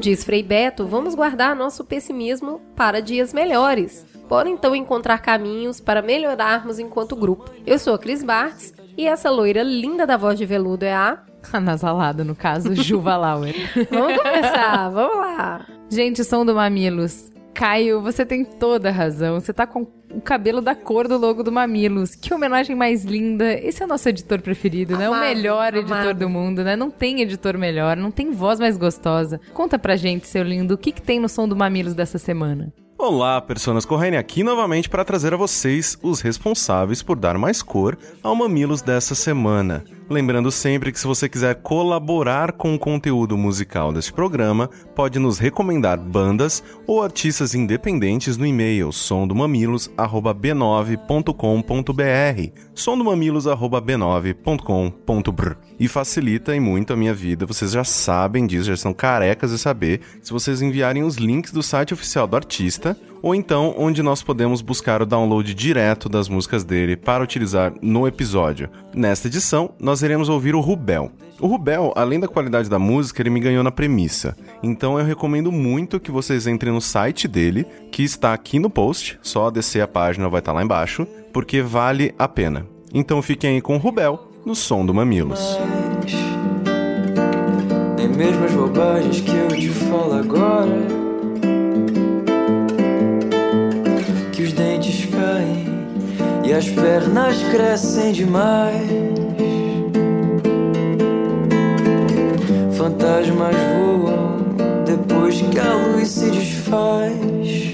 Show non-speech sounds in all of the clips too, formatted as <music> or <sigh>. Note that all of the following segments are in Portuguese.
diz Frei Beto, vamos guardar nosso pessimismo para dias melhores. Bora então encontrar caminhos para melhorarmos enquanto grupo. Eu sou a Cris Bartz e essa loira linda da voz de veludo é a Anasalada, no caso, Juva Lauer. vamos começar, vamos lá. Gente, som do Mamilos. Caio, você tem toda a razão. Você tá com o cabelo da cor do logo do Mamilos. Que homenagem mais linda. Esse é o nosso editor preferido, amado, né? O melhor editor amado. do mundo, né? Não tem editor melhor, não tem voz mais gostosa. Conta pra gente, seu lindo, o que, que tem no som do Mamilos dessa semana? Olá, personas correndo aqui novamente para trazer a vocês os responsáveis por dar mais cor ao Mamilos dessa semana. Lembrando sempre que se você quiser colaborar com o conteúdo musical deste programa, pode nos recomendar bandas ou artistas independentes no e-mail sondomamilos@b9.com.br, sondomamilos@b9.com.br. E facilita e muito a minha vida. Vocês já sabem disso, já estão carecas de saber. Se vocês enviarem os links do site oficial do artista, ou então onde nós podemos buscar o download direto das músicas dele para utilizar no episódio. Nesta edição, nós iremos ouvir o Rubel. O Rubel, além da qualidade da música, ele me ganhou na premissa. Então eu recomendo muito que vocês entrem no site dele, que está aqui no post, só descer a página vai estar lá embaixo, porque vale a pena. Então fiquem aí com o Rubel no som do Mamilos. Mas, nem mesmo as bobagens que eu te falo agora dentes caem e as pernas crescem demais. Fantasmas voam depois que a luz se desfaz.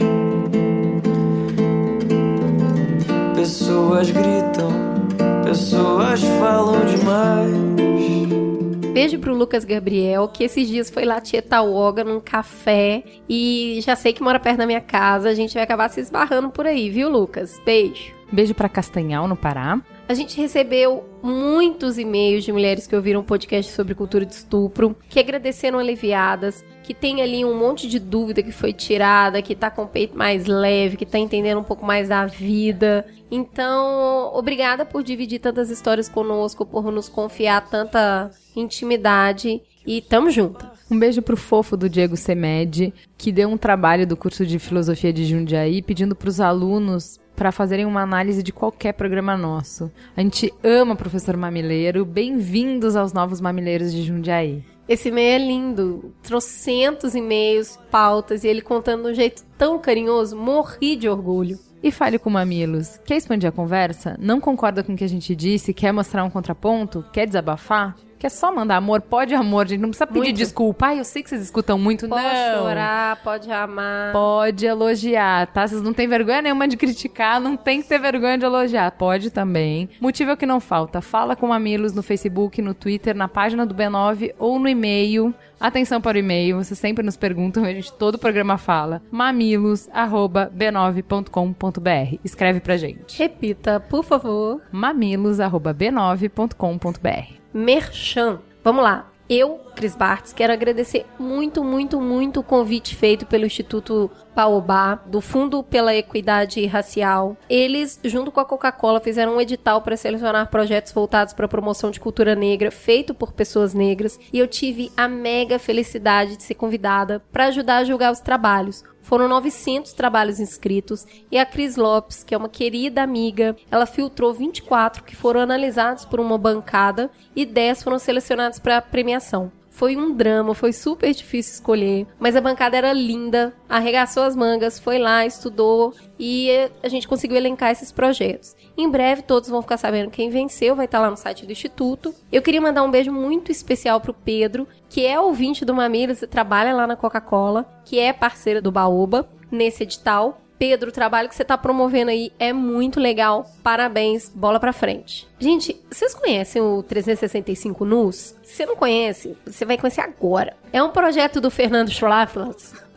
Pessoas gritam, pessoas falam demais. Beijo pro Lucas Gabriel, que esses dias foi lá tietar o Oga num café e já sei que mora perto da minha casa. A gente vai acabar se esbarrando por aí, viu, Lucas? Beijo. Beijo para Castanhal, no Pará. A gente recebeu muitos e-mails de mulheres que ouviram um podcast sobre cultura de estupro, que agradeceram aliviadas, que tem ali um monte de dúvida que foi tirada, que tá com o peito mais leve, que tá entendendo um pouco mais da vida. Então, obrigada por dividir tantas histórias conosco, por nos confiar tanta intimidade e tamo junto. Um beijo pro fofo do Diego Semed, que deu um trabalho do curso de filosofia de Jundiaí pedindo para os alunos para fazerem uma análise de qualquer programa nosso. A gente ama o professor Mamileiro. Bem-vindos aos novos Mamileiros de Jundiaí. Esse e-mail é lindo. Trocentos e-mails, pautas e ele contando de um jeito tão carinhoso. Morri de orgulho. E fale com Mamilos. Quer expandir a conversa? Não concorda com o que a gente disse? Quer mostrar um contraponto? Quer desabafar? Que é só mandar amor, pode amor, gente. Não precisa pedir muito. desculpa. Ai, eu sei que vocês escutam muito, pode não. Pode chorar, pode amar. Pode elogiar, tá? Vocês não têm vergonha nenhuma de criticar, não tem que ter vergonha de elogiar. Pode também. Motivo é o que não falta. Fala com Mamilos no Facebook, no Twitter, na página do B9 ou no e-mail. Atenção para o e-mail, vocês sempre nos perguntam, a gente todo o programa fala. mamilos@b9.com.br. Escreve pra gente. Repita, por favor. mamilos@b9.com.br merchan. Vamos lá. Eu, Cris Bartz, quero agradecer muito, muito, muito o convite feito pelo Instituto Paobá, do Fundo pela Equidade Racial. Eles, junto com a Coca-Cola, fizeram um edital para selecionar projetos voltados para a promoção de cultura negra, feito por pessoas negras, e eu tive a mega felicidade de ser convidada para ajudar a julgar os trabalhos. Foram 900 trabalhos inscritos e a Cris Lopes, que é uma querida amiga, ela filtrou 24 que foram analisados por uma bancada e 10 foram selecionados para premiação. Foi um drama, foi super difícil escolher, mas a bancada era linda, arregaçou as mangas, foi lá, estudou e a gente conseguiu elencar esses projetos. Em breve todos vão ficar sabendo quem venceu, vai estar lá no site do Instituto. Eu queria mandar um beijo muito especial pro Pedro, que é ouvinte do Mamilos trabalha lá na Coca-Cola, que é parceira do Baoba nesse edital. Pedro, o trabalho que você está promovendo aí é muito legal. Parabéns, bola pra frente. Gente, vocês conhecem o 365 Nus? Se você não conhece, você vai conhecer agora. É um projeto do Fernando Schleifer.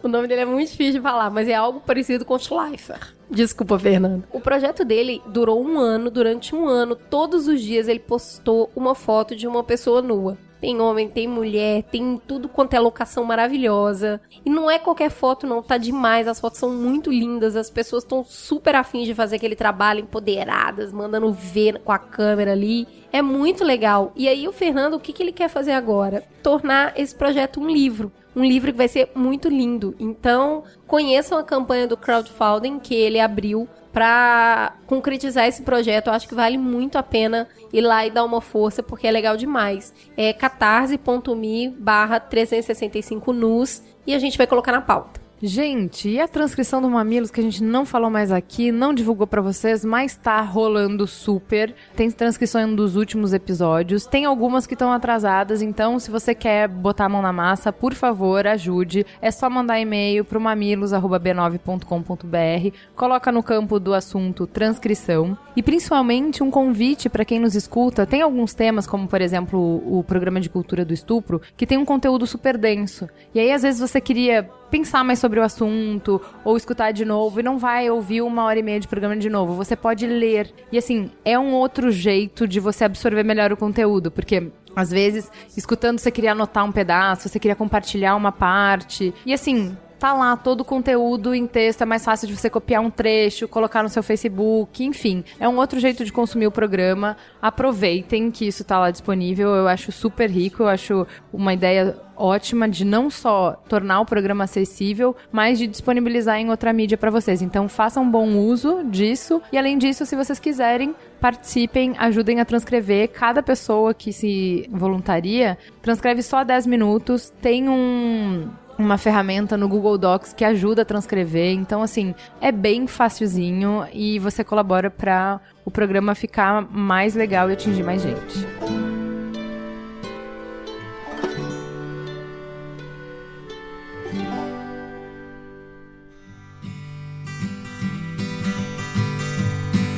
O nome dele é muito difícil de falar, mas é algo parecido com Schleifer. Desculpa, Fernando. O projeto dele durou um ano. Durante um ano, todos os dias ele postou uma foto de uma pessoa nua. Tem homem, tem mulher, tem tudo quanto é locação maravilhosa. E não é qualquer foto, não. Tá demais. As fotos são muito lindas. As pessoas estão super afins de fazer aquele trabalho, empoderadas, mandando ver com a câmera ali. É muito legal. E aí, o Fernando, o que, que ele quer fazer agora? Tornar esse projeto um livro um livro que vai ser muito lindo. Então, conheçam a campanha do crowdfunding que ele abriu para concretizar esse projeto. Eu acho que vale muito a pena ir lá e dar uma força, porque é legal demais. É catarse.me barra 365 nus e a gente vai colocar na pauta. Gente, e a transcrição do Mamilos que a gente não falou mais aqui, não divulgou para vocês, mas tá rolando super. Tem transcrição dos últimos episódios, tem algumas que estão atrasadas, então se você quer botar a mão na massa, por favor, ajude. É só mandar e-mail pro mamilos@b9.com.br, coloca no campo do assunto transcrição e principalmente um convite para quem nos escuta. Tem alguns temas, como por exemplo, o programa de cultura do estupro, que tem um conteúdo super denso. E aí às vezes você queria pensar mais sobre o assunto ou escutar de novo e não vai ouvir uma hora e meia de programa de novo. Você pode ler. E assim, é um outro jeito de você absorver melhor o conteúdo, porque às vezes, escutando, você queria anotar um pedaço, você queria compartilhar uma parte. E assim, tá lá todo o conteúdo em texto, é mais fácil de você copiar um trecho, colocar no seu Facebook, enfim. É um outro jeito de consumir o programa. Aproveitem que isso tá lá disponível. Eu acho super rico, eu acho uma ideia ótima de não só tornar o programa acessível, mas de disponibilizar em outra mídia para vocês. Então façam bom uso disso e além disso, se vocês quiserem, participem, ajudem a transcrever. Cada pessoa que se voluntaria transcreve só 10 minutos, tem um uma ferramenta no Google Docs que ajuda a transcrever. Então, assim, é bem facilzinho e você colabora para o programa ficar mais legal e atingir mais gente.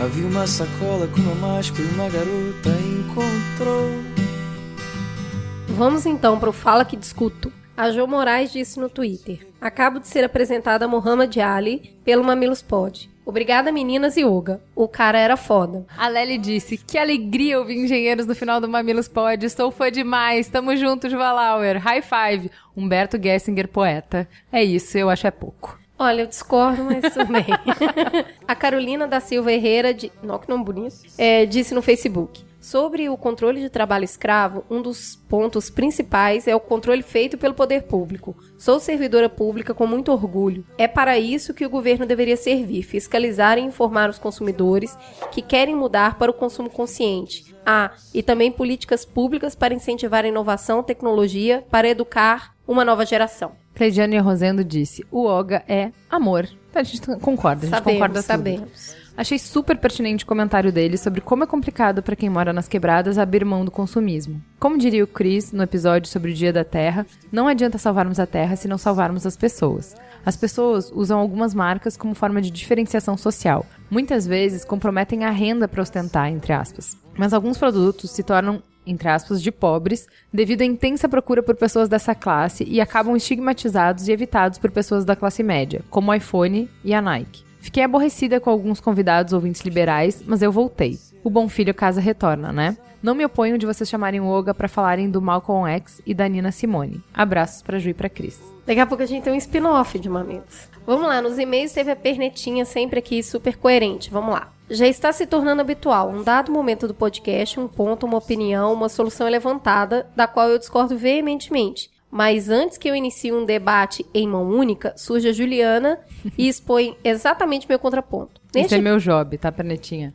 Havia uma sacola com uma máscara e uma garota encontrou. Vamos então para o Fala que Discuto. A Jo Moraes disse no Twitter: Acabo de ser apresentada a Muhammad Ali pelo Mamilos Pod. Obrigada, meninas e Olga. O cara era foda. A Lely disse: Que alegria ouvir engenheiros no final do Mamilos Pod. Sou fã demais. Tamo junto, Juvalauer. High five. Humberto Gessinger, poeta. É isso, eu acho é pouco. Olha, eu discordo, mas tudo bem. <laughs> a Carolina da Silva Herrera, de... Não, que nome bonito, é, disse no Facebook. Sobre o controle de trabalho escravo, um dos pontos principais é o controle feito pelo poder público. Sou servidora pública com muito orgulho. É para isso que o governo deveria servir: fiscalizar e informar os consumidores que querem mudar para o consumo consciente. Ah, e também políticas públicas para incentivar a inovação, tecnologia, para educar uma nova geração. Cleidiane Rosendo disse: o Oga é amor. A gente concorda, a gente sabemos, concorda sabemos. Achei super pertinente o comentário dele sobre como é complicado para quem mora nas quebradas abrir mão do consumismo. Como diria o Chris no episódio sobre o Dia da Terra, não adianta salvarmos a Terra se não salvarmos as pessoas. As pessoas usam algumas marcas como forma de diferenciação social. Muitas vezes comprometem a renda para ostentar, entre aspas. Mas alguns produtos se tornam entre aspas, de pobres, devido à intensa procura por pessoas dessa classe e acabam estigmatizados e evitados por pessoas da classe média, como o iPhone e a Nike. Fiquei aborrecida com alguns convidados ouvintes liberais, mas eu voltei. O bom filho casa retorna, né? Não me oponho de vocês chamarem o Oga para falarem do Malcolm X e da Nina Simone. Abraços pra Ju e pra Cris. Daqui a pouco a gente tem um spin-off de Mamilos. Vamos lá, nos e-mails teve a pernetinha sempre aqui super coerente. Vamos lá. Já está se tornando habitual, um dado momento do podcast, um ponto, uma opinião, uma solução é levantada, da qual eu discordo veementemente. Mas antes que eu inicie um debate em mão única, surge a Juliana e expõe exatamente meu contraponto. Neste... Esse é meu job, tá, Pernetinha?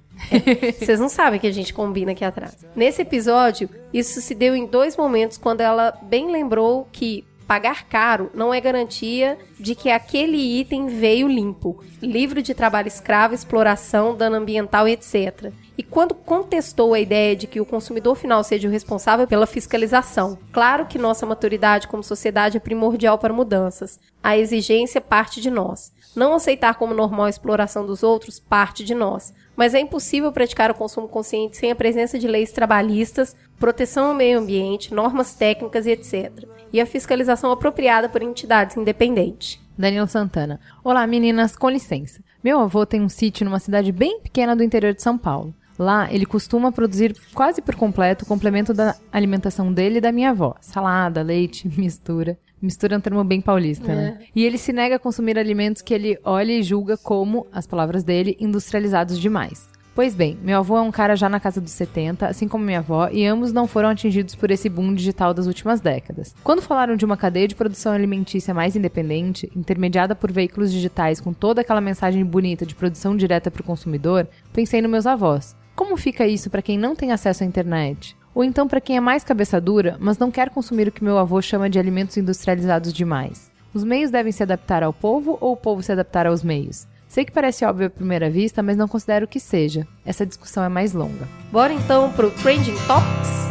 Vocês não sabem que a gente combina aqui atrás. Nesse episódio, isso se deu em dois momentos quando ela bem lembrou que pagar caro não é garantia de que aquele item veio limpo. Livro de trabalho escravo, exploração, dano ambiental, etc. E quando contestou a ideia de que o consumidor final seja o responsável pela fiscalização. Claro que nossa maturidade como sociedade é primordial para mudanças. A exigência parte de nós. Não aceitar como normal a exploração dos outros parte de nós. Mas é impossível praticar o consumo consciente sem a presença de leis trabalhistas, proteção ao meio ambiente, normas técnicas e etc. E a fiscalização apropriada por entidades independentes. Daniel Santana. Olá, meninas, com licença. Meu avô tem um sítio numa cidade bem pequena do interior de São Paulo. Lá, ele costuma produzir quase por completo o complemento da alimentação dele e da minha avó: salada, leite, <laughs> mistura. Mistura é um termo bem paulista, né? E ele se nega a consumir alimentos que ele olha e julga como, as palavras dele, industrializados demais. Pois bem, meu avô é um cara já na casa dos 70, assim como minha avó, e ambos não foram atingidos por esse boom digital das últimas décadas. Quando falaram de uma cadeia de produção alimentícia mais independente, intermediada por veículos digitais com toda aquela mensagem bonita de produção direta para o consumidor, pensei nos meus avós. Como fica isso para quem não tem acesso à internet? Ou então para quem é mais cabeça dura, mas não quer consumir o que meu avô chama de alimentos industrializados demais? Os meios devem se adaptar ao povo ou o povo se adaptar aos meios? Sei que parece óbvio à primeira vista, mas não considero que seja. Essa discussão é mais longa. Bora então pro Trending Topics?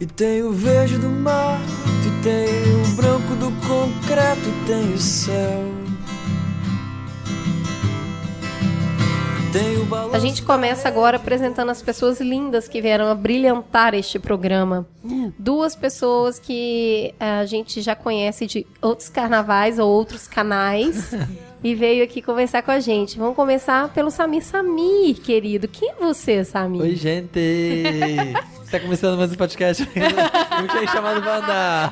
E tem o verde do mar, e tem o branco do concreto, e tem o céu. A gente começa agora apresentando as pessoas lindas que vieram a brilhantar este programa. Duas pessoas que a gente já conhece de outros carnavais ou outros canais. <laughs> e veio aqui conversar com a gente. Vamos começar pelo Samir. Samir, querido, quem é você, Samir? Oi, gente! Tá começando mais um podcast. <laughs> Milkshake chamado Wanda.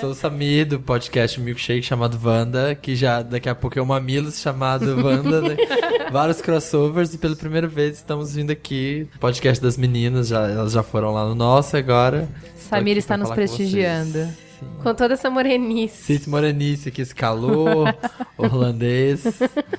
Sou o Samir do podcast Milkshake chamado Wanda, que já daqui a pouco é o Mamilos chamado Wanda. Né? <laughs> Vários crossovers e pela primeira vez estamos vindo aqui. Podcast das meninas, já, elas já foram lá no nosso agora. Samir está nos prestigiando. Com toda essa morenice. Esse morenice aqui, esse calor <laughs> holandês.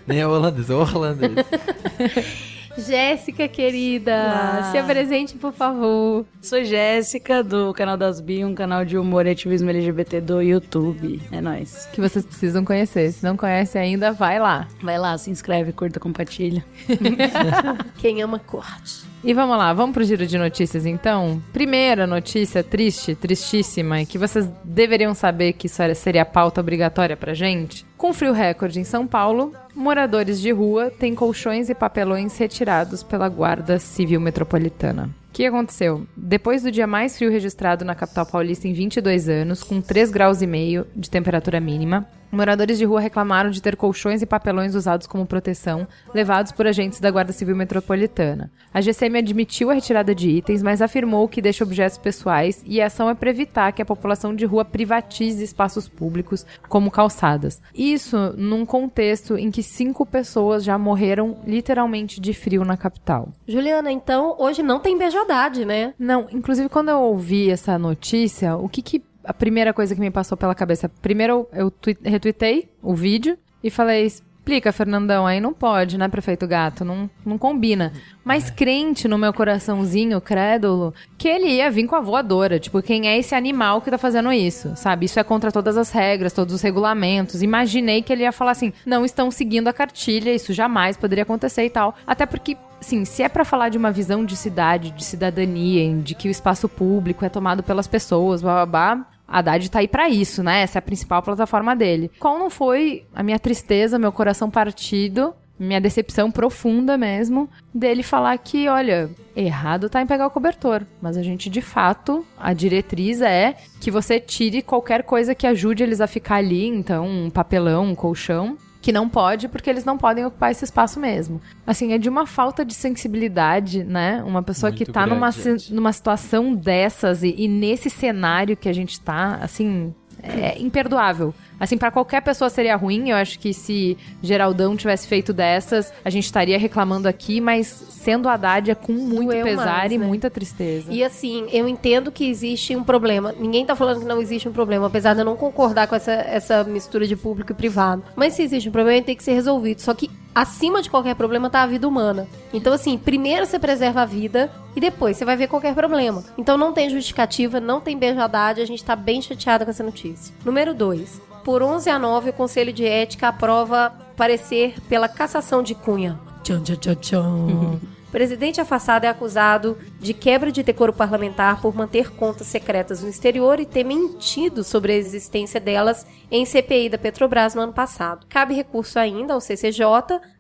Nem é holandês, é holandês. <laughs> Jéssica, querida, Olá. se apresente, por favor. Sou Jéssica, do canal das Bi, um canal de humor e ativismo LGBT do YouTube. É nóis. Que vocês precisam conhecer. Se não conhece ainda, vai lá. Vai lá, se inscreve, curta, compartilha. <laughs> Quem ama, curte. E vamos lá, vamos pro giro de notícias então? Primeira notícia triste, tristíssima, e que vocês deveriam saber que isso seria pauta obrigatória pra gente. Com frio recorde em São Paulo, moradores de rua têm colchões e papelões retirados pela Guarda Civil Metropolitana. O que aconteceu? Depois do dia mais frio registrado na capital paulista em 22 anos, com 3 graus e meio de temperatura mínima, Moradores de rua reclamaram de ter colchões e papelões usados como proteção, levados por agentes da Guarda Civil Metropolitana. A GCM admitiu a retirada de itens, mas afirmou que deixa objetos pessoais e a ação é para evitar que a população de rua privatize espaços públicos, como calçadas. Isso num contexto em que cinco pessoas já morreram literalmente de frio na capital. Juliana, então hoje não tem beijodade, né? Não, inclusive quando eu ouvi essa notícia, o que que a primeira coisa que me passou pela cabeça. Primeiro, eu retuitei o vídeo e falei: explica, Fernandão, aí não pode, né, prefeito gato? Não, não combina. Mas crente no meu coraçãozinho, crédulo, que ele ia vir com a voadora. Tipo, quem é esse animal que tá fazendo isso? Sabe? Isso é contra todas as regras, todos os regulamentos. Imaginei que ele ia falar assim: não estão seguindo a cartilha, isso jamais poderia acontecer e tal. Até porque sim, se é para falar de uma visão de cidade, de cidadania, de que o espaço público é tomado pelas pessoas, blá blá blá, Haddad tá aí para isso, né? Essa é a principal plataforma dele. Qual não foi a minha tristeza, meu coração partido, minha decepção profunda mesmo, dele falar que, olha, errado tá em pegar o cobertor, mas a gente de fato, a diretriz é que você tire qualquer coisa que ajude eles a ficar ali, então, um papelão, um colchão, que não pode porque eles não podem ocupar esse espaço mesmo. Assim, é de uma falta de sensibilidade, né? Uma pessoa Muito que tá grande, numa, numa situação dessas e, e, nesse cenário que a gente tá, assim, é imperdoável. Assim, pra qualquer pessoa seria ruim. Eu acho que se Geraldão tivesse feito dessas, a gente estaria reclamando aqui, mas sendo Haddad é com muito Doeu pesar mais, e né? muita tristeza. E assim, eu entendo que existe um problema. Ninguém tá falando que não existe um problema, apesar de eu não concordar com essa, essa mistura de público e privado. Mas se existe um problema, ele tem que ser resolvido. Só que acima de qualquer problema tá a vida humana. Então, assim, primeiro você preserva a vida e depois você vai ver qualquer problema. Então não tem justificativa, não tem beijo Haddad, a gente tá bem chateada com essa notícia. Número 2. Por 11 a 9, o Conselho de Ética aprova parecer pela cassação de Cunha. Tchan, tchan, tchan, tchan. <laughs> Presidente afastado é acusado de quebra de decoro parlamentar por manter contas secretas no exterior e ter mentido sobre a existência delas em CPI da Petrobras no ano passado. Cabe recurso ainda ao CCJ,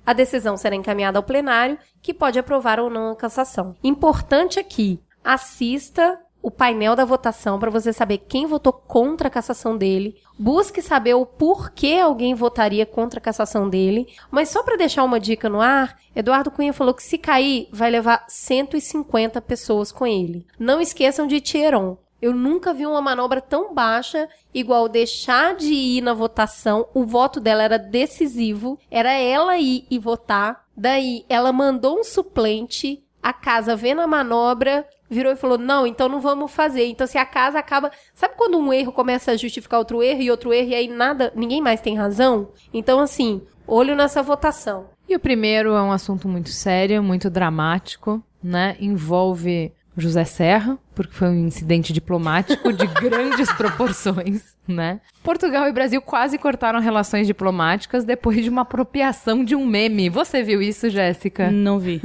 a decisão será encaminhada ao plenário, que pode aprovar ou não a cassação. Importante aqui, assista o painel da votação para você saber quem votou contra a cassação dele. Busque saber o porquê alguém votaria contra a cassação dele. Mas só para deixar uma dica no ar, Eduardo Cunha falou que se cair, vai levar 150 pessoas com ele. Não esqueçam de Tieron. Eu nunca vi uma manobra tão baixa, igual deixar de ir na votação. O voto dela era decisivo. Era ela ir e votar. Daí, ela mandou um suplente. A casa vendo a manobra, virou e falou: Não, então não vamos fazer. Então, se a casa acaba. Sabe quando um erro começa a justificar outro erro e outro erro, e aí nada, ninguém mais tem razão? Então, assim, olho nessa votação. E o primeiro é um assunto muito sério, muito dramático, né? Envolve José Serra, porque foi um incidente diplomático de <laughs> grandes proporções, né? Portugal e Brasil quase cortaram relações diplomáticas depois de uma apropriação de um meme. Você viu isso, Jéssica? Não vi.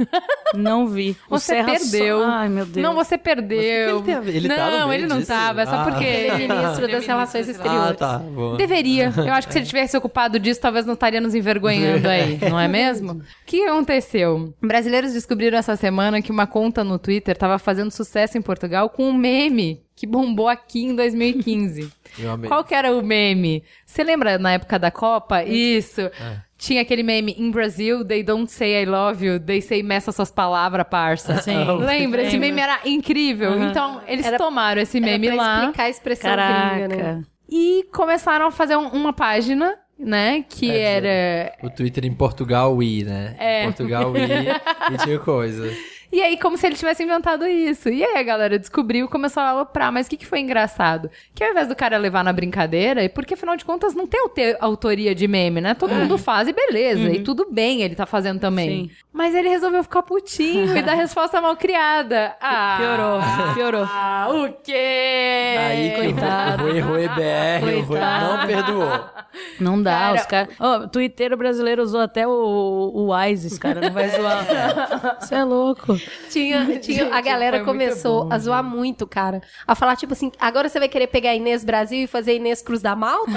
Não vi. Você perdeu. Só... Ai, meu Deus. Não, você perdeu. Mas o que que ele tem a ver? Ele não, tá no meio ele não disso? tava. É só Ah. porque Ele é ministro das Relações Exteriores. Ah, tá. Boa. Deveria. Eu acho que se ele tivesse ocupado disso, talvez não estaria nos envergonhando aí, não é mesmo? O que aconteceu? Brasileiros descobriram essa semana que uma conta no Twitter estava fazendo sucesso em Portugal com um meme que bombou aqui em 2015. <laughs> Eu amei. Qual que era o meme? Você lembra na época da Copa? Isso. Tinha aquele meme, in Brasil, they don't say I love you, they say meça suas palavras, parça. <laughs> Sim. Lembra? Esse meme era incrível. Então, eles Era- tomaram esse Era meme pra lá explicar a expressão Caraca. gringa, né? e começaram a fazer um- uma página, né? Que É, era. O Twitter em Portugal, Wii, né? É. Portugal, Wii, <laughs> e tinha coisa. E aí, como se ele tivesse inventado isso. E aí a galera descobriu, começou a aloprar. Mas o que, que foi engraçado? Que ao invés do cara levar na brincadeira, e porque afinal de contas não tem autoria de meme, né? Todo mundo faz e beleza. E tudo bem ele tá fazendo também. Sim. Mas ele resolveu ficar putinho e dar resposta mal criada. <laughs> Ah, Piorou, piorou. Ah, o quê? Aí Coitado. o Rui Rui BR, o Rui Coitado. não perdoou. Não dá, Cara, os caras. Ó, o Twitter brasileiro usou até o, o Isis, cara. Não vai zoar. <laughs> Você é louco. Tinha, <laughs> tinha, a Gente, galera foi muito começou bom, a zoar muito, cara. A falar, tipo assim, agora você vai querer pegar a Inês Brasil e fazer Inês Cruz da Malta?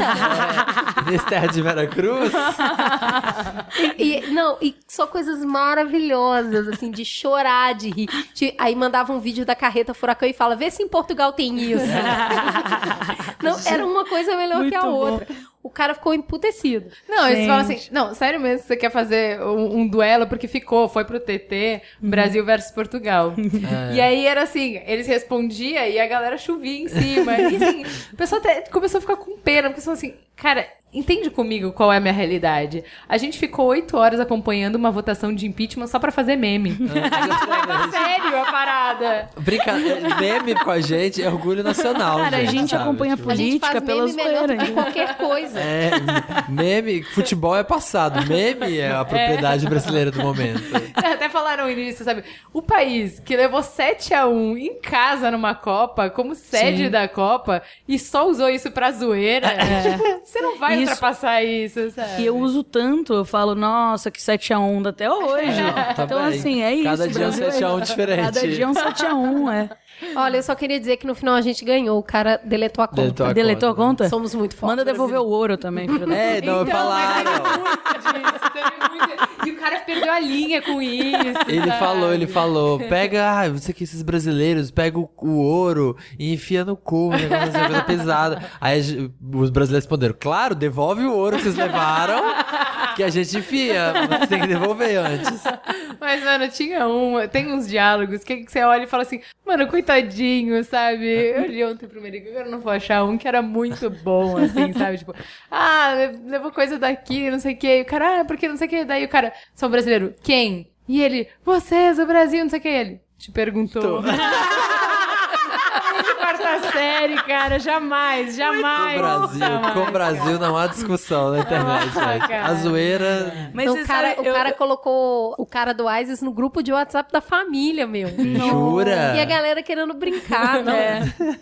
Nesse terra de Veracruz, <laughs> e, e- não, e só coisas maravilhosas, assim, de chorar, de rir. De- aí mandava um vídeo da carreta furacão e fala, vê se em Portugal tem isso. <laughs> não, era uma coisa melhor que a Muito bom. O cara ficou emputecido. Não, eles falam assim, não, sério mesmo, você quer fazer um, um duelo porque ficou, foi pro TT, Brasil versus Portugal. <laughs> E aí era assim, eles respondiam e a galera chovia em cima. E assim, o pessoal até começou a ficar com pena, porque falou assim, cara, entende comigo qual é a minha realidade. A gente ficou oito horas acompanhando uma votação de impeachment só pra fazer meme. <laughs> a gente leva a <laughs> sério a parada. brinca... meme com a gente é orgulho nacional, Cara, a gente sabe? acompanha Tipo, A gente política faz pela meme melhor zoeira. do que qualquer coisa. É, meme, futebol é passado, meme é a propriedade brasileira do momento. <laughs> Até falaram isso, sabe? O país que levou 7 a 1 em casa numa Copa, como sede Sim. da Copa, e só usou isso pra zoeira, tipo, você não vai ultrapassar isso, sabe? E eu uso tanto, eu falo, nossa, que 7x1 até hoje. Tá então, bem. assim, é isso. Cada dia é um Brasil 7x1 diferente. Cada dia é um 7x1, é. Olha, eu só queria dizer que no final a gente ganhou. O cara deletou a conta. Deletou a Deletou a conta, né? conta? Somos muito fortes. Manda devolver o ouro também, filho É, não, Então, falaram. E o cara perdeu a linha com isso. Ele sabe? falou, ele falou, pega, ah, você que esses brasileiros, pega o, o ouro e enfia no cu, negócio assim, coisa pesada. Aí a os brasileiros responderam, claro, devolve o ouro que vocês levaram que a gente enfia, mas tem que devolver antes. Mas, mano, tinha um. Tem uns diálogos que, que você olha e fala assim, mano, coitadinho, sabe? Eu li ontem pro Merigo, agora não vou achar um que era muito bom, assim, sabe? Tipo, ah, levou coisa daqui, não sei o quê. E o cara, ah, porque não sei o quê. Daí o cara, sou brasileiro, quem? E ele, vocês, o Brasil, não sei o que. Ele te perguntou. <laughs> série, cara. Jamais, jamais. Com o Brasil, jamais, com o Brasil não há discussão na internet, Ah. A zoeira. Mas Então, o, cara, sabe, o eu- cara colocou o cara do ISIS no grupo de WhatsApp da família, meu. Jura? E a galera querendo brincar, não. É.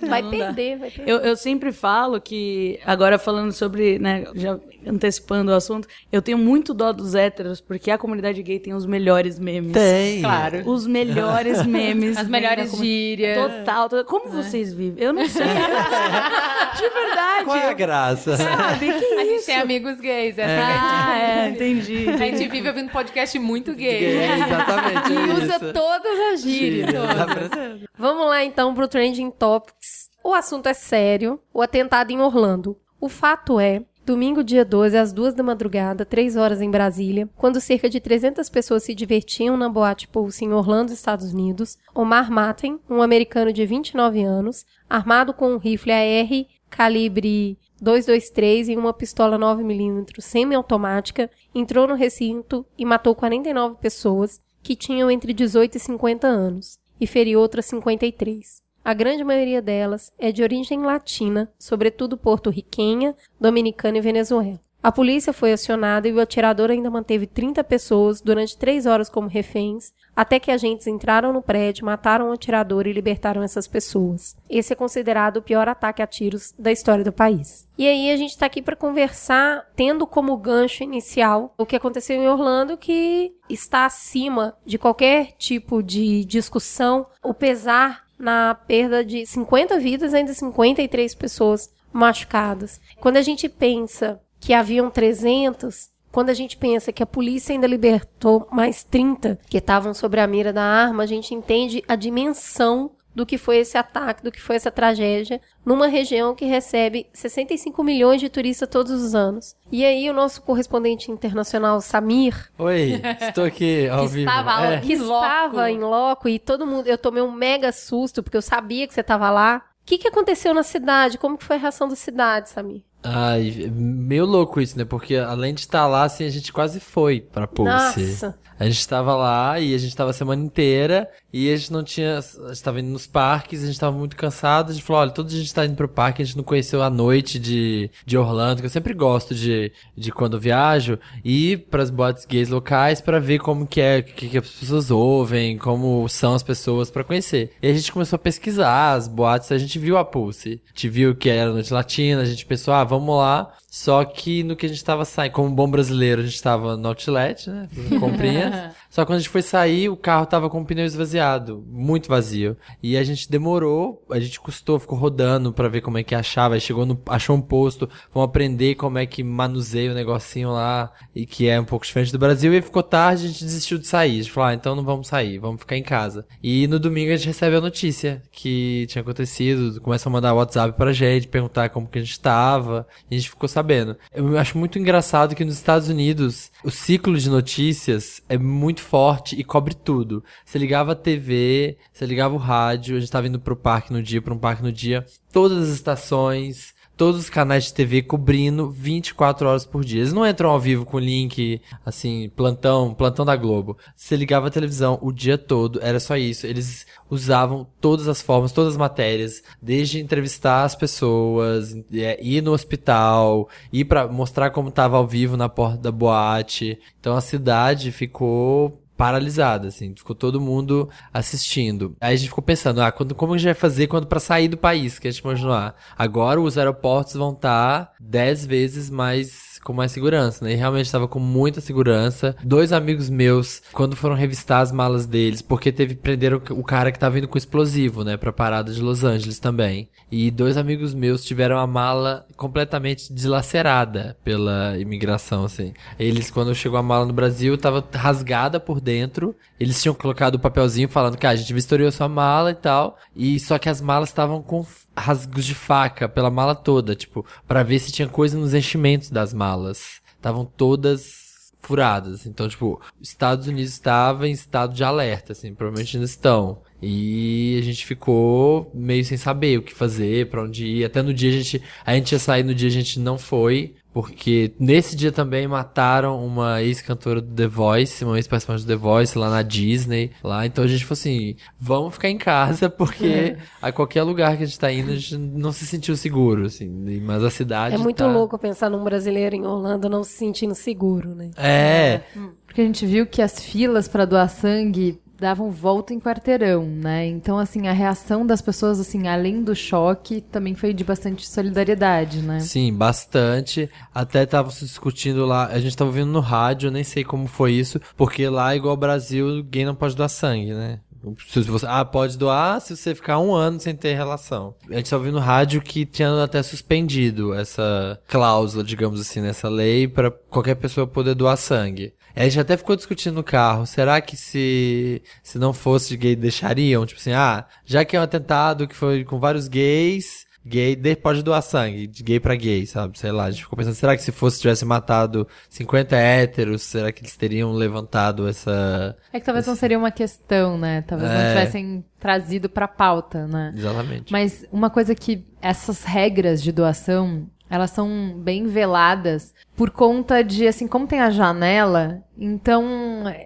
Vai perder, vai perder. Eu, eu sempre falo que, agora falando sobre, né, já antecipando o assunto, eu tenho muito dó dos héteros, porque a comunidade gay tem os melhores memes. Tem. Claro. Os melhores <laughs> memes. As melhores gírias. Total, total. Como vocês vivem? Eu não sei. <laughs> De verdade. Qual é a graça? Sabe? Que A gente isso? tem amigos gays, essa é. a Ah, é, entendi. A gente vive ouvindo podcast muito gay. É, exatamente E usa isso. todas as gírias. Gírias. Vamos lá então pro Trending Topics. O assunto é sério. O atentado em Orlando. O fato é, domingo dia 12, às duas da madrugada, três horas em Brasília, quando cerca de 300 pessoas se divertiam na boate Pulse em Orlando, Estados Unidos, Omar Maten, um americano de 29 anos, armado com um rifle AR calibre 223 e uma pistola 9mm semiautomática, entrou no recinto e matou 49 pessoas que tinham entre 18 e 50 anos e feriu outras 53. A grande maioria delas é de origem latina, sobretudo porto-riquenha, dominicana e venezuela. A polícia foi acionada e o atirador ainda manteve 30 pessoas durante três horas como reféns, até que agentes entraram no prédio, mataram o atirador e libertaram essas pessoas. Esse é considerado o pior ataque a tiros da história do país. E aí a gente está aqui para conversar, tendo como gancho inicial o que aconteceu em Orlando, que está acima de qualquer tipo de discussão, o pesar na perda de 50 vidas, ainda 53 pessoas machucadas. Quando a gente pensa que haviam 300, quando a gente pensa que a polícia ainda libertou mais 30 que estavam sobre a mira da arma, a gente entende a dimensão do que foi esse ataque, do que foi essa tragédia, numa região que recebe 65 milhões de turistas todos os anos. E aí o nosso correspondente internacional, Samir, Oi, estou aqui <laughs> ao Que vivo. estava lá. É. que Em loco. estava em loco e todo mundo, eu tomei um mega susto porque eu sabia que você estava lá. O que, que aconteceu na cidade? Como que foi a reação da cidade, Samir? Ai, meio louco isso, né? Porque além de estar lá, assim, a gente quase foi pra Pulse. Nossa. A gente tava lá e a gente tava a semana inteira e a gente não tinha. A gente tava indo nos parques, a gente tava muito cansado. A gente falou: olha, toda a gente tá indo pro parque, a gente não conheceu a noite de, de Orlando, que eu sempre gosto de, de quando viajo, ir pras boates gays locais pra ver como que é, o que, que as pessoas ouvem, como são as pessoas pra conhecer. E a gente começou a pesquisar as boates, a gente viu a Pulse. A gente viu que era noite latina, a gente pensou, ah, vamos lá. Só que no que a gente tava saindo, como bom brasileiro, a gente tava no outlet, né? <laughs> Fazendo comprinhas. Só que quando a gente foi sair, o carro tava com o pneu esvaziado, muito vazio. E a gente demorou, a gente custou, ficou rodando pra ver como é que achava. Aí chegou no, achou um posto, vamos aprender como é que manuseia o negocinho lá, e que é um pouco diferente do Brasil. E ficou tarde, a gente desistiu de sair. A gente falou, ah, então não vamos sair, vamos ficar em casa. E no domingo a gente recebe a notícia que tinha acontecido, começam a mandar WhatsApp pra gente, perguntar como que a gente tava, e a gente ficou sabendo. Eu acho muito engraçado que nos Estados Unidos o ciclo de notícias é muito forte e cobre tudo. Você ligava a TV, você ligava o rádio, a gente tava indo pro parque no dia, pra um parque no dia, todas as estações, todos os canais de TV cobrindo 24 horas por dia. Eles não entram ao vivo com link, assim, plantão, plantão da Globo. Você ligava a televisão o dia todo, era só isso. Eles usavam todas as formas, todas as matérias, desde entrevistar as pessoas, é, ir no hospital, ir pra mostrar como tava ao vivo na porta da boate. Então a cidade ficou paralisada, assim, ficou todo mundo assistindo. Aí a gente ficou pensando, ah, quando, como a gente vai fazer quando para sair do país, que a gente imaginar? Agora os aeroportos vão estar 10 vezes mais com mais segurança, né? E realmente estava com muita segurança. Dois amigos meus, quando foram revistar as malas deles, porque teve prenderam o cara que tava indo com explosivo, né, pra parada de Los Angeles também. E dois amigos meus tiveram a mala completamente dilacerada pela imigração, assim. Eles, quando chegou a mala no Brasil, tava rasgada por dentro. Eles tinham colocado o papelzinho falando que ah, a gente vistoriou sua mala e tal. E só que as malas estavam com rasgos de faca pela mala toda, tipo, pra ver se tinha coisa nos enchimentos das malas. Estavam todas furadas. Então, tipo, Estados Unidos estava em estado de alerta, assim, provavelmente ainda estão. E a gente ficou meio sem saber o que fazer, para onde ir. Até no dia a gente. A gente ia sair no dia a gente não foi. Porque nesse dia também mataram uma ex-cantora do The Voice, uma ex-participante do The Voice lá na Disney. lá Então a gente falou assim: vamos ficar em casa, porque é. a qualquer lugar que a gente tá indo, a gente não se sentiu seguro, assim. Mas a cidade. É muito tá... louco pensar num brasileiro em Orlando não se sentindo seguro, né? É. Porque a gente viu que as filas para doar sangue davam volta em quarteirão, né? Então, assim, a reação das pessoas, assim, além do choque, também foi de bastante solidariedade, né? Sim, bastante. Até tava se discutindo lá, a gente tava ouvindo no rádio, nem sei como foi isso, porque lá, igual o Brasil, gay não pode doar sangue, né? Se você, ah, pode doar se você ficar um ano sem ter relação. A gente tá ouvindo no rádio que tinha até suspendido essa cláusula, digamos assim, nessa lei, para qualquer pessoa poder doar sangue. A gente até ficou discutindo no carro, será que se, se não fosse gay deixariam? Tipo assim, ah, já que é um atentado que foi com vários gays, gay pode doar sangue, de gay pra gay, sabe? Sei lá, a gente ficou pensando, será que se fosse tivesse matado 50 héteros, será que eles teriam levantado essa... É que talvez esse... não seria uma questão, né? Talvez é... não tivessem trazido pra pauta, né? Exatamente. Mas uma coisa que essas regras de doação, elas são bem veladas por conta de, assim, como tem a janela, então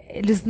eles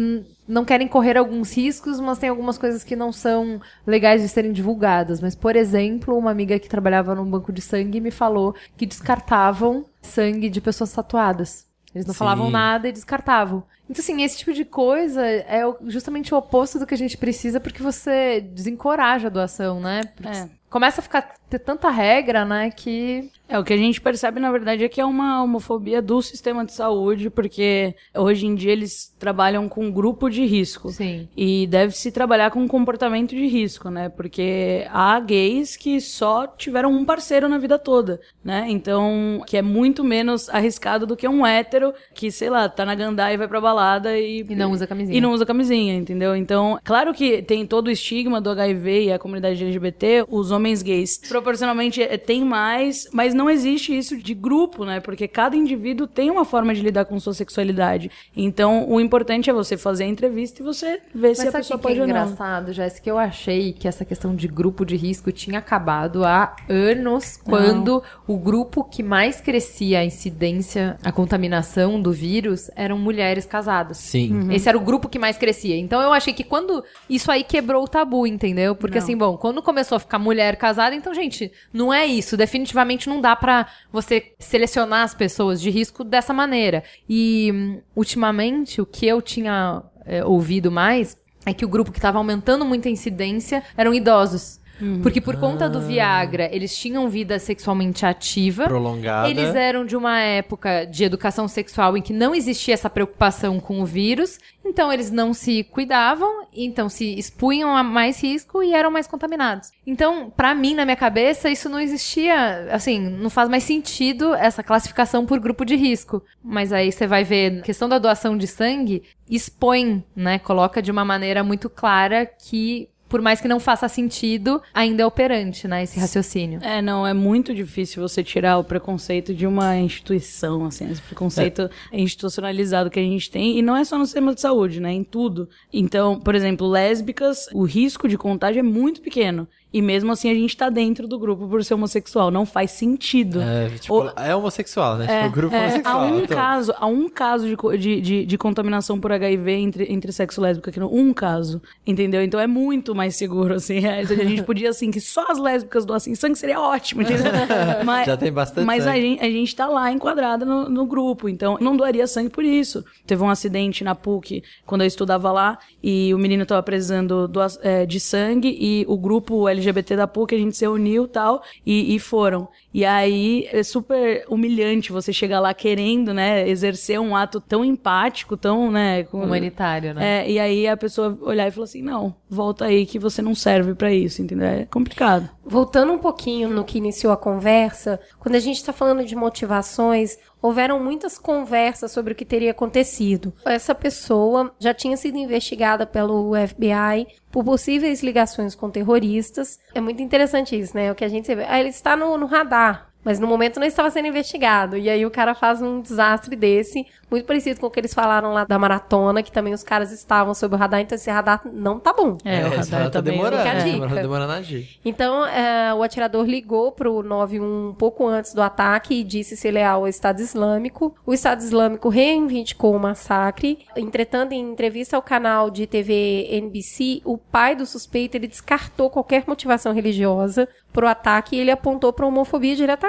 não querem correr alguns riscos, mas tem algumas coisas que não são legais de serem divulgadas. Mas, por exemplo, uma amiga que trabalhava num banco de sangue me falou que descartavam sangue de pessoas tatuadas. Eles não Sim. falavam nada e descartavam. Então, assim, esse tipo de coisa é justamente o oposto do que a gente precisa, porque você desencoraja a doação, né? É. começa a ficar ter tanta regra, né, que é, o que a gente percebe, na verdade, é que é uma homofobia do sistema de saúde, porque hoje em dia eles trabalham com grupo de risco. Sim. E deve-se trabalhar com comportamento de risco, né? Porque há gays que só tiveram um parceiro na vida toda, né? Então, que é muito menos arriscado do que um hétero que, sei lá, tá na gandá e vai pra balada e... E não usa camisinha. E não usa camisinha, entendeu? Então, claro que tem todo o estigma do HIV e a comunidade LGBT, os homens gays proporcionalmente é, tem mais, mas não existe isso de grupo, né? Porque cada indivíduo tem uma forma de lidar com sua sexualidade. Então, o importante é você fazer a entrevista e você ver Mas se a pessoa pode que é ou não. engraçado, Jéssica, eu achei que essa questão de grupo de risco tinha acabado há anos, quando não. o grupo que mais crescia a incidência, a contaminação do vírus, eram mulheres casadas. Sim. Uhum. Esse era o grupo que mais crescia. Então, eu achei que quando isso aí quebrou o tabu, entendeu? Porque não. assim, bom, quando começou a ficar mulher casada, então, gente, não é isso. Definitivamente não dá para você selecionar as pessoas de risco dessa maneira. E ultimamente o que eu tinha é, ouvido mais é que o grupo que estava aumentando muito a incidência eram idosos. Uhum. Porque por conta do Viagra, eles tinham vida sexualmente ativa. Prolongada. Eles eram de uma época de educação sexual em que não existia essa preocupação com o vírus. Então eles não se cuidavam, então se expunham a mais risco e eram mais contaminados. Então, para mim, na minha cabeça, isso não existia, assim, não faz mais sentido essa classificação por grupo de risco. Mas aí você vai ver, a questão da doação de sangue expõe, né, coloca de uma maneira muito clara que por mais que não faça sentido, ainda é operante, né, esse raciocínio. É, não, é muito difícil você tirar o preconceito de uma instituição, assim, esse preconceito é. institucionalizado que a gente tem, e não é só no sistema de saúde, né, em tudo. Então, por exemplo, lésbicas, o risco de contágio é muito pequeno. E mesmo assim a gente tá dentro do grupo por ser homossexual. Não faz sentido. É, tipo, é homossexual, né? É, tipo, o grupo é, homossexual. Há um então. caso, há um caso de, de, de, de, contaminação por HIV entre, entre sexo lésbico aqui. No, um caso. Entendeu? Então é muito mais seguro, assim. É, a gente podia, assim, que só as lésbicas doassem sangue seria ótimo, entendeu? <laughs> Mas, Já tem bastante Mas sangue. a gente, a gente tá lá enquadrada no, no grupo. Então não doaria sangue por isso. Teve um acidente na PUC quando eu estudava lá e o menino tava precisando é, de sangue e o grupo LGBT da PUC gente se reuniu tal, e, e foram. E aí é super humilhante você chegar lá querendo, né, exercer um ato tão empático, tão, né, com, humanitário, né? É, e aí a pessoa olhar e falar assim: "Não, volta aí que você não serve para isso", entendeu? É complicado. Voltando um pouquinho no que iniciou a conversa, quando a gente está falando de motivações, houveram muitas conversas sobre o que teria acontecido. Essa pessoa já tinha sido investigada pelo FBI por possíveis ligações com terroristas. É muito interessante isso, né? O que a gente vê. Ah, ele está no, no radar tá mas no momento não estava sendo investigado. E aí o cara faz um desastre desse, muito parecido com o que eles falaram lá da maratona, que também os caras estavam sob o radar, então esse radar não tá bom. É, o esse radar tá também demorando. fica a é, dica. tá demorando a agir. Então, é, o atirador ligou pro 91 um pouco antes do ataque e disse ser leal ao Estado Islâmico. O Estado Islâmico reivindicou o massacre. Entretanto, em entrevista ao canal de TV NBC, o pai do suspeito ele descartou qualquer motivação religiosa pro ataque e ele apontou para homofobia diretamente.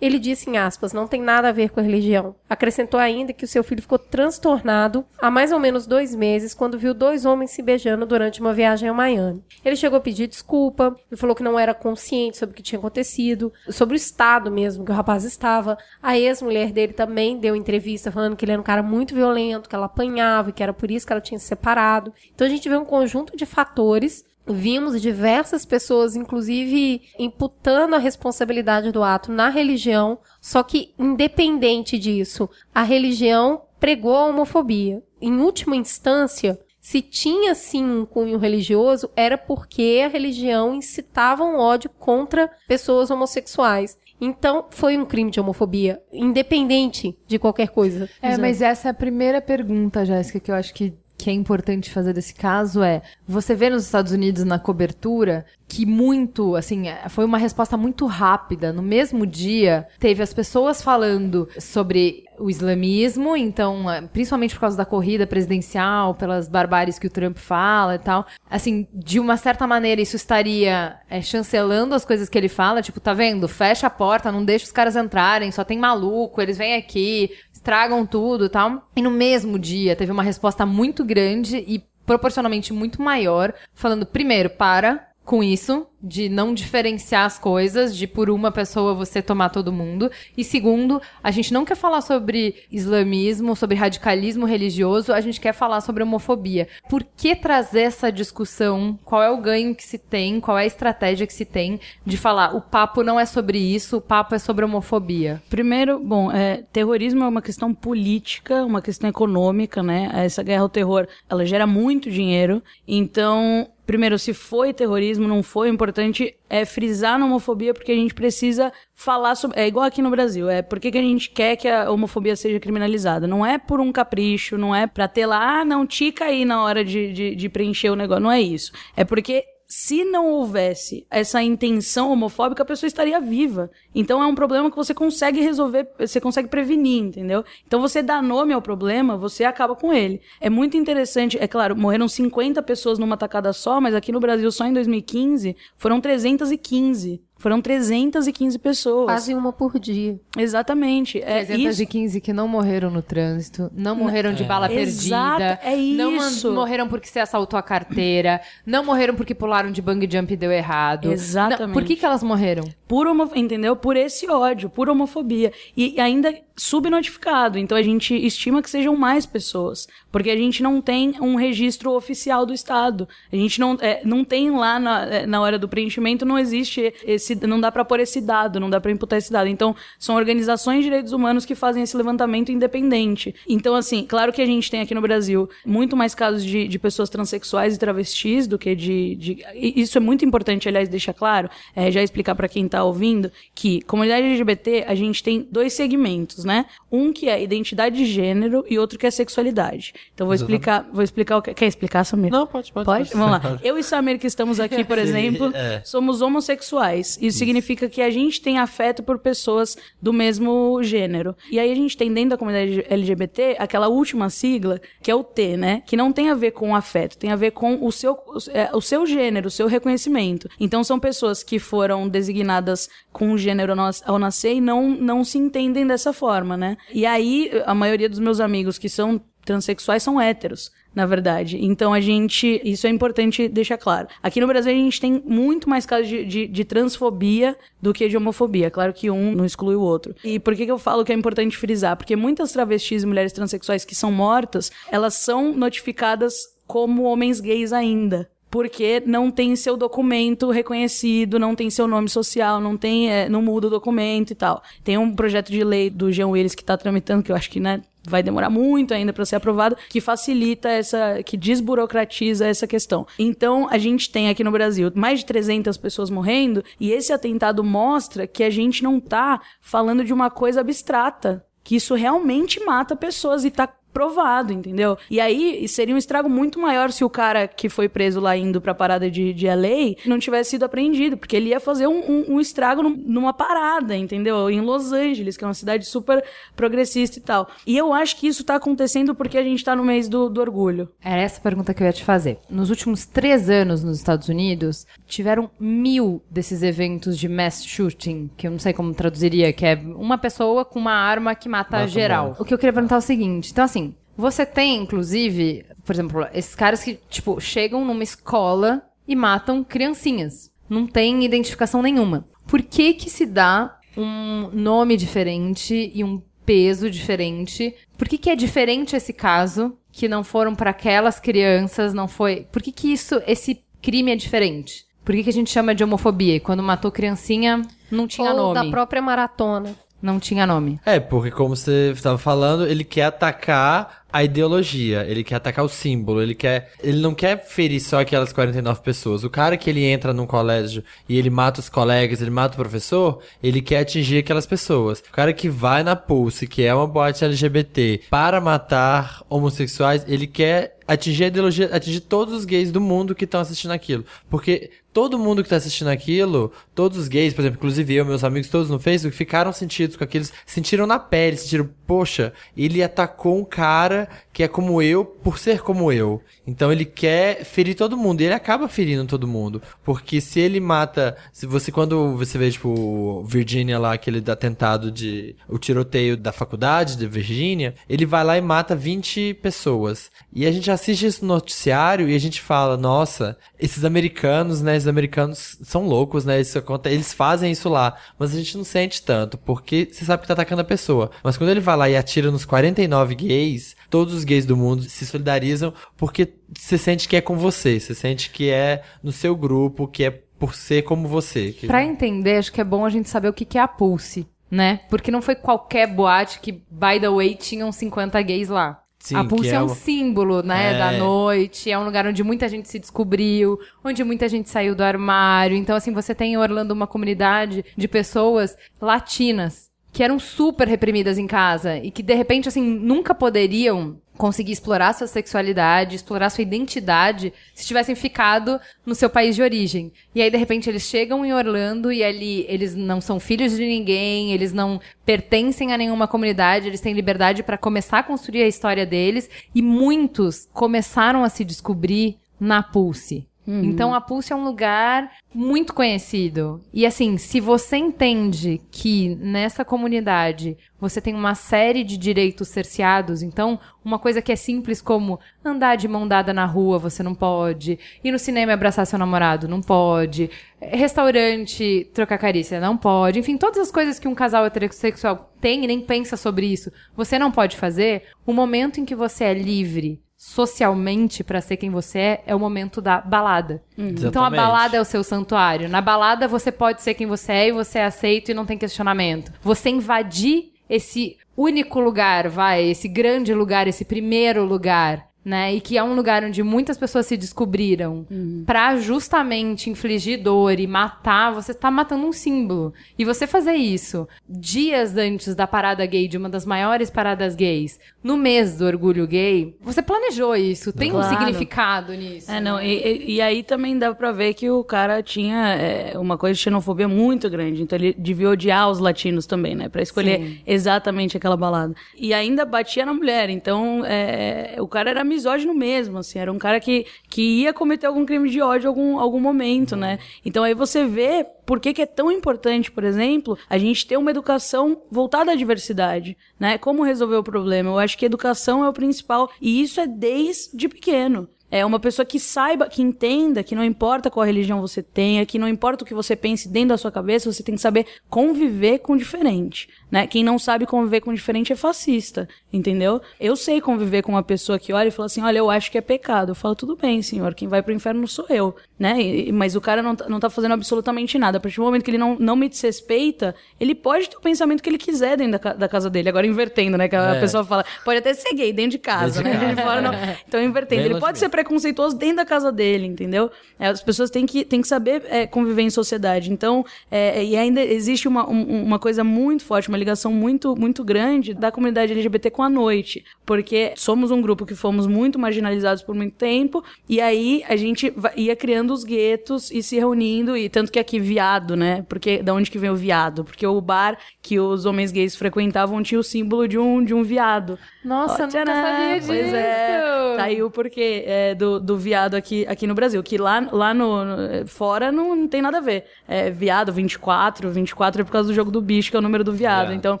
Ele disse em aspas, não tem nada a ver com a religião. Acrescentou ainda que o seu filho ficou transtornado há mais ou menos dois meses quando viu dois homens se beijando durante uma viagem a Miami. Ele chegou a pedir desculpa e falou que não era consciente sobre o que tinha acontecido, sobre o estado mesmo que o rapaz estava. A ex-mulher dele também deu entrevista falando que ele era um cara muito violento, que ela apanhava e que era por isso que ela tinha se separado. Então a gente vê um conjunto de fatores Vimos diversas pessoas, inclusive, imputando a responsabilidade do ato na religião, só que, independente disso, a religião pregou a homofobia. Em última instância, se tinha sim um cunho religioso, era porque a religião incitava um ódio contra pessoas homossexuais. Então, foi um crime de homofobia, independente de qualquer coisa. É, mas essa é a primeira pergunta, Jéssica, que eu acho que, que é importante fazer desse caso é, você vê nos Estados Unidos na cobertura que muito, assim, é, foi uma resposta muito rápida. No mesmo dia, teve as pessoas falando sobre o islamismo, então, é, principalmente por causa da corrida presidencial, pelas barbáries que o Trump fala e tal. Assim, de uma certa maneira, isso estaria é, chancelando as coisas que ele fala, tipo, tá vendo? Fecha a porta, não deixa os caras entrarem, só tem maluco, eles vêm aqui, estragam tudo e tal. E no mesmo dia, teve uma resposta muito grande e proporcionalmente muito maior, falando, primeiro, para com isso, de não diferenciar as coisas, de por uma pessoa você tomar todo mundo. E segundo, a gente não quer falar sobre islamismo, sobre radicalismo religioso, a gente quer falar sobre homofobia. Por que trazer essa discussão? Qual é o ganho que se tem? Qual é a estratégia que se tem de falar o papo não é sobre isso, o papo é sobre homofobia? Primeiro, bom, é, terrorismo é uma questão política, uma questão econômica, né? Essa guerra ao terror, ela gera muito dinheiro. Então, primeiro, se foi terrorismo, não foi, o importante é frisar na homofobia, porque a gente precisa falar sobre. É igual aqui no Brasil, é por que a gente quer que a homofobia seja criminalizada. Não é por um capricho, não é pra ter lá, ah, não, tica aí na hora de, de, de preencher o negócio. Não é isso. É porque se não houvesse essa intenção homofóbica, a pessoa estaria viva. Então é um problema que você consegue resolver, você consegue prevenir, entendeu? Então você dá nome ao problema, você acaba com ele. É muito interessante, é claro, morreram 50 pessoas numa tacada só, mas aqui no Brasil só em 2015 foram 315. Foram 315 pessoas. Quase uma por dia. Exatamente. É, isso, 315 que não morreram no trânsito, não morreram de bala Exato, perdida, é não isso. an- morreram porque você assaltou a carteira, não morreram porque pularam de bang jump e deu errado. Exatamente. Não, por que, que elas morreram? por homo, entendeu? Por esse ódio, por homofobia. E ainda subnotificado. Então a gente estima que sejam mais pessoas. Porque a gente não tem um registro oficial do Estado. A gente não, é, não tem lá na, é, na hora do preenchimento, não existe esse. Não dá pra pôr esse dado, não dá pra imputar esse dado. Então, são organizações de direitos humanos que fazem esse levantamento independente. Então, assim, claro que a gente tem aqui no Brasil muito mais casos de, de pessoas transexuais e travestis do que de. de isso é muito importante, aliás, deixar claro, é, já explicar pra quem tá ouvindo, que comunidade LGBT, a gente tem dois segmentos, né? Um que é identidade de gênero e outro que é sexualidade. Então, vou explicar, vou explicar o que. Quer explicar, Samir? Não, pode, pode. Pode? Vamos lá. <laughs> Eu e Samir, que estamos aqui, por exemplo, é. somos homossexuais. Isso, significa que a gente tem afeto por pessoas do mesmo gênero. E aí a gente tem dentro da comunidade LGBT aquela última sigla, que é o T, né? Que não tem a ver com afeto, tem a ver com o seu, é, o seu gênero, o seu reconhecimento. Então são pessoas que foram designadas com o gênero ao nascer e não, não se entendem dessa forma, né? E aí a maioria dos meus amigos que são transexuais são héteros, na verdade. Então a gente. Isso é importante deixar claro. Aqui no Brasil a gente tem muito mais casos de, de, de transfobia do que de homofobia. Claro que um não exclui o outro. E por que, que eu falo que é importante frisar? Porque muitas travestis e mulheres transexuais que são mortas, elas são notificadas como homens gays ainda porque não tem seu documento reconhecido, não tem seu nome social, não tem, é, não muda o documento e tal. Tem um projeto de lei do Jean Willis que tá tramitando, que eu acho que, né, vai demorar muito ainda para ser aprovado, que facilita essa, que desburocratiza essa questão. Então, a gente tem aqui no Brasil mais de 300 pessoas morrendo e esse atentado mostra que a gente não tá falando de uma coisa abstrata, que isso realmente mata pessoas e tá provado, entendeu? E aí seria um estrago muito maior se o cara que foi preso lá indo pra parada de, de LA não tivesse sido apreendido, porque ele ia fazer um, um, um estrago num, numa parada, entendeu? Em Los Angeles, que é uma cidade super progressista e tal. E eu acho que isso tá acontecendo porque a gente tá no mês do, do orgulho. Era essa a pergunta que eu ia te fazer. Nos últimos três anos nos Estados Unidos, tiveram mil desses eventos de mass shooting, que eu não sei como traduziria, que é uma pessoa com uma arma que mata, Mata geral. muito. O que eu queria perguntar é o seguinte: então, assim, você tem, inclusive, por exemplo, esses caras que, tipo, chegam numa escola e matam criancinhas. Não tem identificação nenhuma. Por que que se dá um nome diferente e um peso diferente? Por que que é diferente esse caso que não foram para aquelas crianças, não foi? Por que que isso, esse crime é diferente? Por que que a gente chama de homofobia? Quando matou criancinha, não tinha Ou nome. da própria maratona. Não tinha nome. É, porque como você estava falando, ele quer atacar a ideologia, ele quer atacar o símbolo, ele quer, ele não quer ferir só aquelas 49 pessoas. O cara que ele entra num colégio e ele mata os colegas, ele mata o professor, ele quer atingir aquelas pessoas. O cara que vai na Pulse, que é uma boate LGBT, para matar homossexuais, ele quer atingir a ideologia, atingir todos os gays do mundo que estão assistindo aquilo. Porque todo mundo que tá assistindo aquilo, todos os gays, por exemplo, inclusive eu, meus amigos todos no Facebook, ficaram sentidos com aquilo, sentiram na pele, sentiram, poxa, ele atacou um cara que é como eu por ser como eu. Então ele quer ferir todo mundo e ele acaba ferindo todo mundo. Porque se ele mata, se você quando você vê tipo Virginia lá aquele atentado de o tiroteio da faculdade de Virginia, ele vai lá e mata 20 pessoas. E a gente assiste esse noticiário e a gente fala, nossa, esses americanos, né, esses americanos são loucos, né? Isso acontece, eles fazem isso lá, mas a gente não sente tanto, porque você sabe que tá atacando a pessoa. Mas quando ele vai lá e atira nos 49 gays, todos os gays do mundo se solidarizam porque você sente que é com você, você sente que é no seu grupo, que é por ser como você. Que... Pra entender, acho que é bom a gente saber o que que é a Pulse, né? Porque não foi qualquer boate que, by the way, tinham 50 gays lá. Sim, a Pulse é, é um símbolo, né, É. da noite, é um lugar onde muita gente se descobriu, onde muita gente saiu do armário. Então, assim, você tem em Orlando uma comunidade de pessoas latinas que eram super reprimidas em casa e que, de repente, assim, nunca poderiam conseguir explorar sua sexualidade, explorar sua identidade, se tivessem ficado no seu país de origem. E aí, de repente, eles chegam em Orlando e ali eles não são filhos de ninguém, eles não pertencem a nenhuma comunidade, eles têm liberdade para começar a construir a história deles. E muitos começaram a se descobrir na Pulse. Então a Pulse é um lugar muito conhecido. E assim, se você entende que nessa comunidade você tem uma série de direitos cerceados, então uma coisa que é simples como andar de mão dada na rua, você não pode, ir no cinema e abraçar seu namorado, não pode, restaurante, trocar carícia, não pode, enfim, todas as coisas que um casal heterossexual tem e nem pensa sobre isso, você não pode fazer, o momento em que você é livre socialmente pra ser quem você é, é o momento da balada. Então a balada é o seu santuário. Na balada você pode ser quem você é e você é aceito e não tem questionamento. Você invadir esse único lugar, vai, esse grande lugar, esse primeiro lugar, né? E que é um lugar onde muitas pessoas se descobriram pra justamente infligir dor e matar, você tá matando um símbolo. E você fazer isso dias antes da parada gay, de uma das maiores paradas gays, no mês do orgulho gay, você planejou isso, tem um Claro. significado nisso. É, não, né? e, e- e aí também dá pra ver que o cara tinha é, uma coisa de xenofobia muito grande, então ele devia odiar os latinos também, né, Pra escolher Sim. exatamente aquela balada. E ainda batia na mulher, então é, o cara era misógino mesmo, assim, era um cara que, que ia cometer algum crime de ódio em algum, algum momento, né? Então aí você vê por que, que é tão importante, por exemplo, a gente ter uma educação voltada à diversidade, né? Como resolver o problema? Eu acho que educação é o principal e isso é desde pequeno. É uma pessoa que saiba, que entenda que não importa qual religião você tenha, que não importa o que você pense dentro da sua cabeça, você tem que saber conviver com o diferente, né? Quem não sabe conviver com o diferente é fascista, entendeu? Eu sei conviver com uma pessoa que olha e fala assim, olha, eu acho que é pecado. Eu falo, tudo bem, senhor, quem vai pro inferno sou eu, né? E, mas o cara não, tá, não tá fazendo absolutamente nada. A partir do momento que ele não, não me desrespeita, ele pode ter o pensamento que ele quiser dentro da, da casa dele. Agora invertendo, né? Que a É. pessoa fala, pode até ser gay dentro de casa, Dentro de né? casa. De não. <laughs> Então invertendo. Bem ele pode ser. Preconceituoso dentro da casa dele, entendeu? É, as pessoas têm que, têm que saber é, conviver em sociedade. Então, é, e ainda existe uma, um- uma coisa muito forte, uma ligação muito, muito grande da comunidade LGBT com a noite. Porque somos um grupo que fomos muito marginalizados por muito tempo, e aí a gente ia criando os guetos e se reunindo, e tanto que aqui viado, né? Porque da onde que vem o viado? Porque o bar que os homens gays frequentavam tinha o símbolo de um, de um viado. Nossa, Ó, nunca tcharam! sabia disso. Pois é. Tá aí o porquê é, do, do viado aqui, aqui no Brasil. Que lá, lá no, no- fora não, não tem nada a ver. É, viado 24, 24 é por causa do jogo do bicho, que é o número do viado. Viado. Então,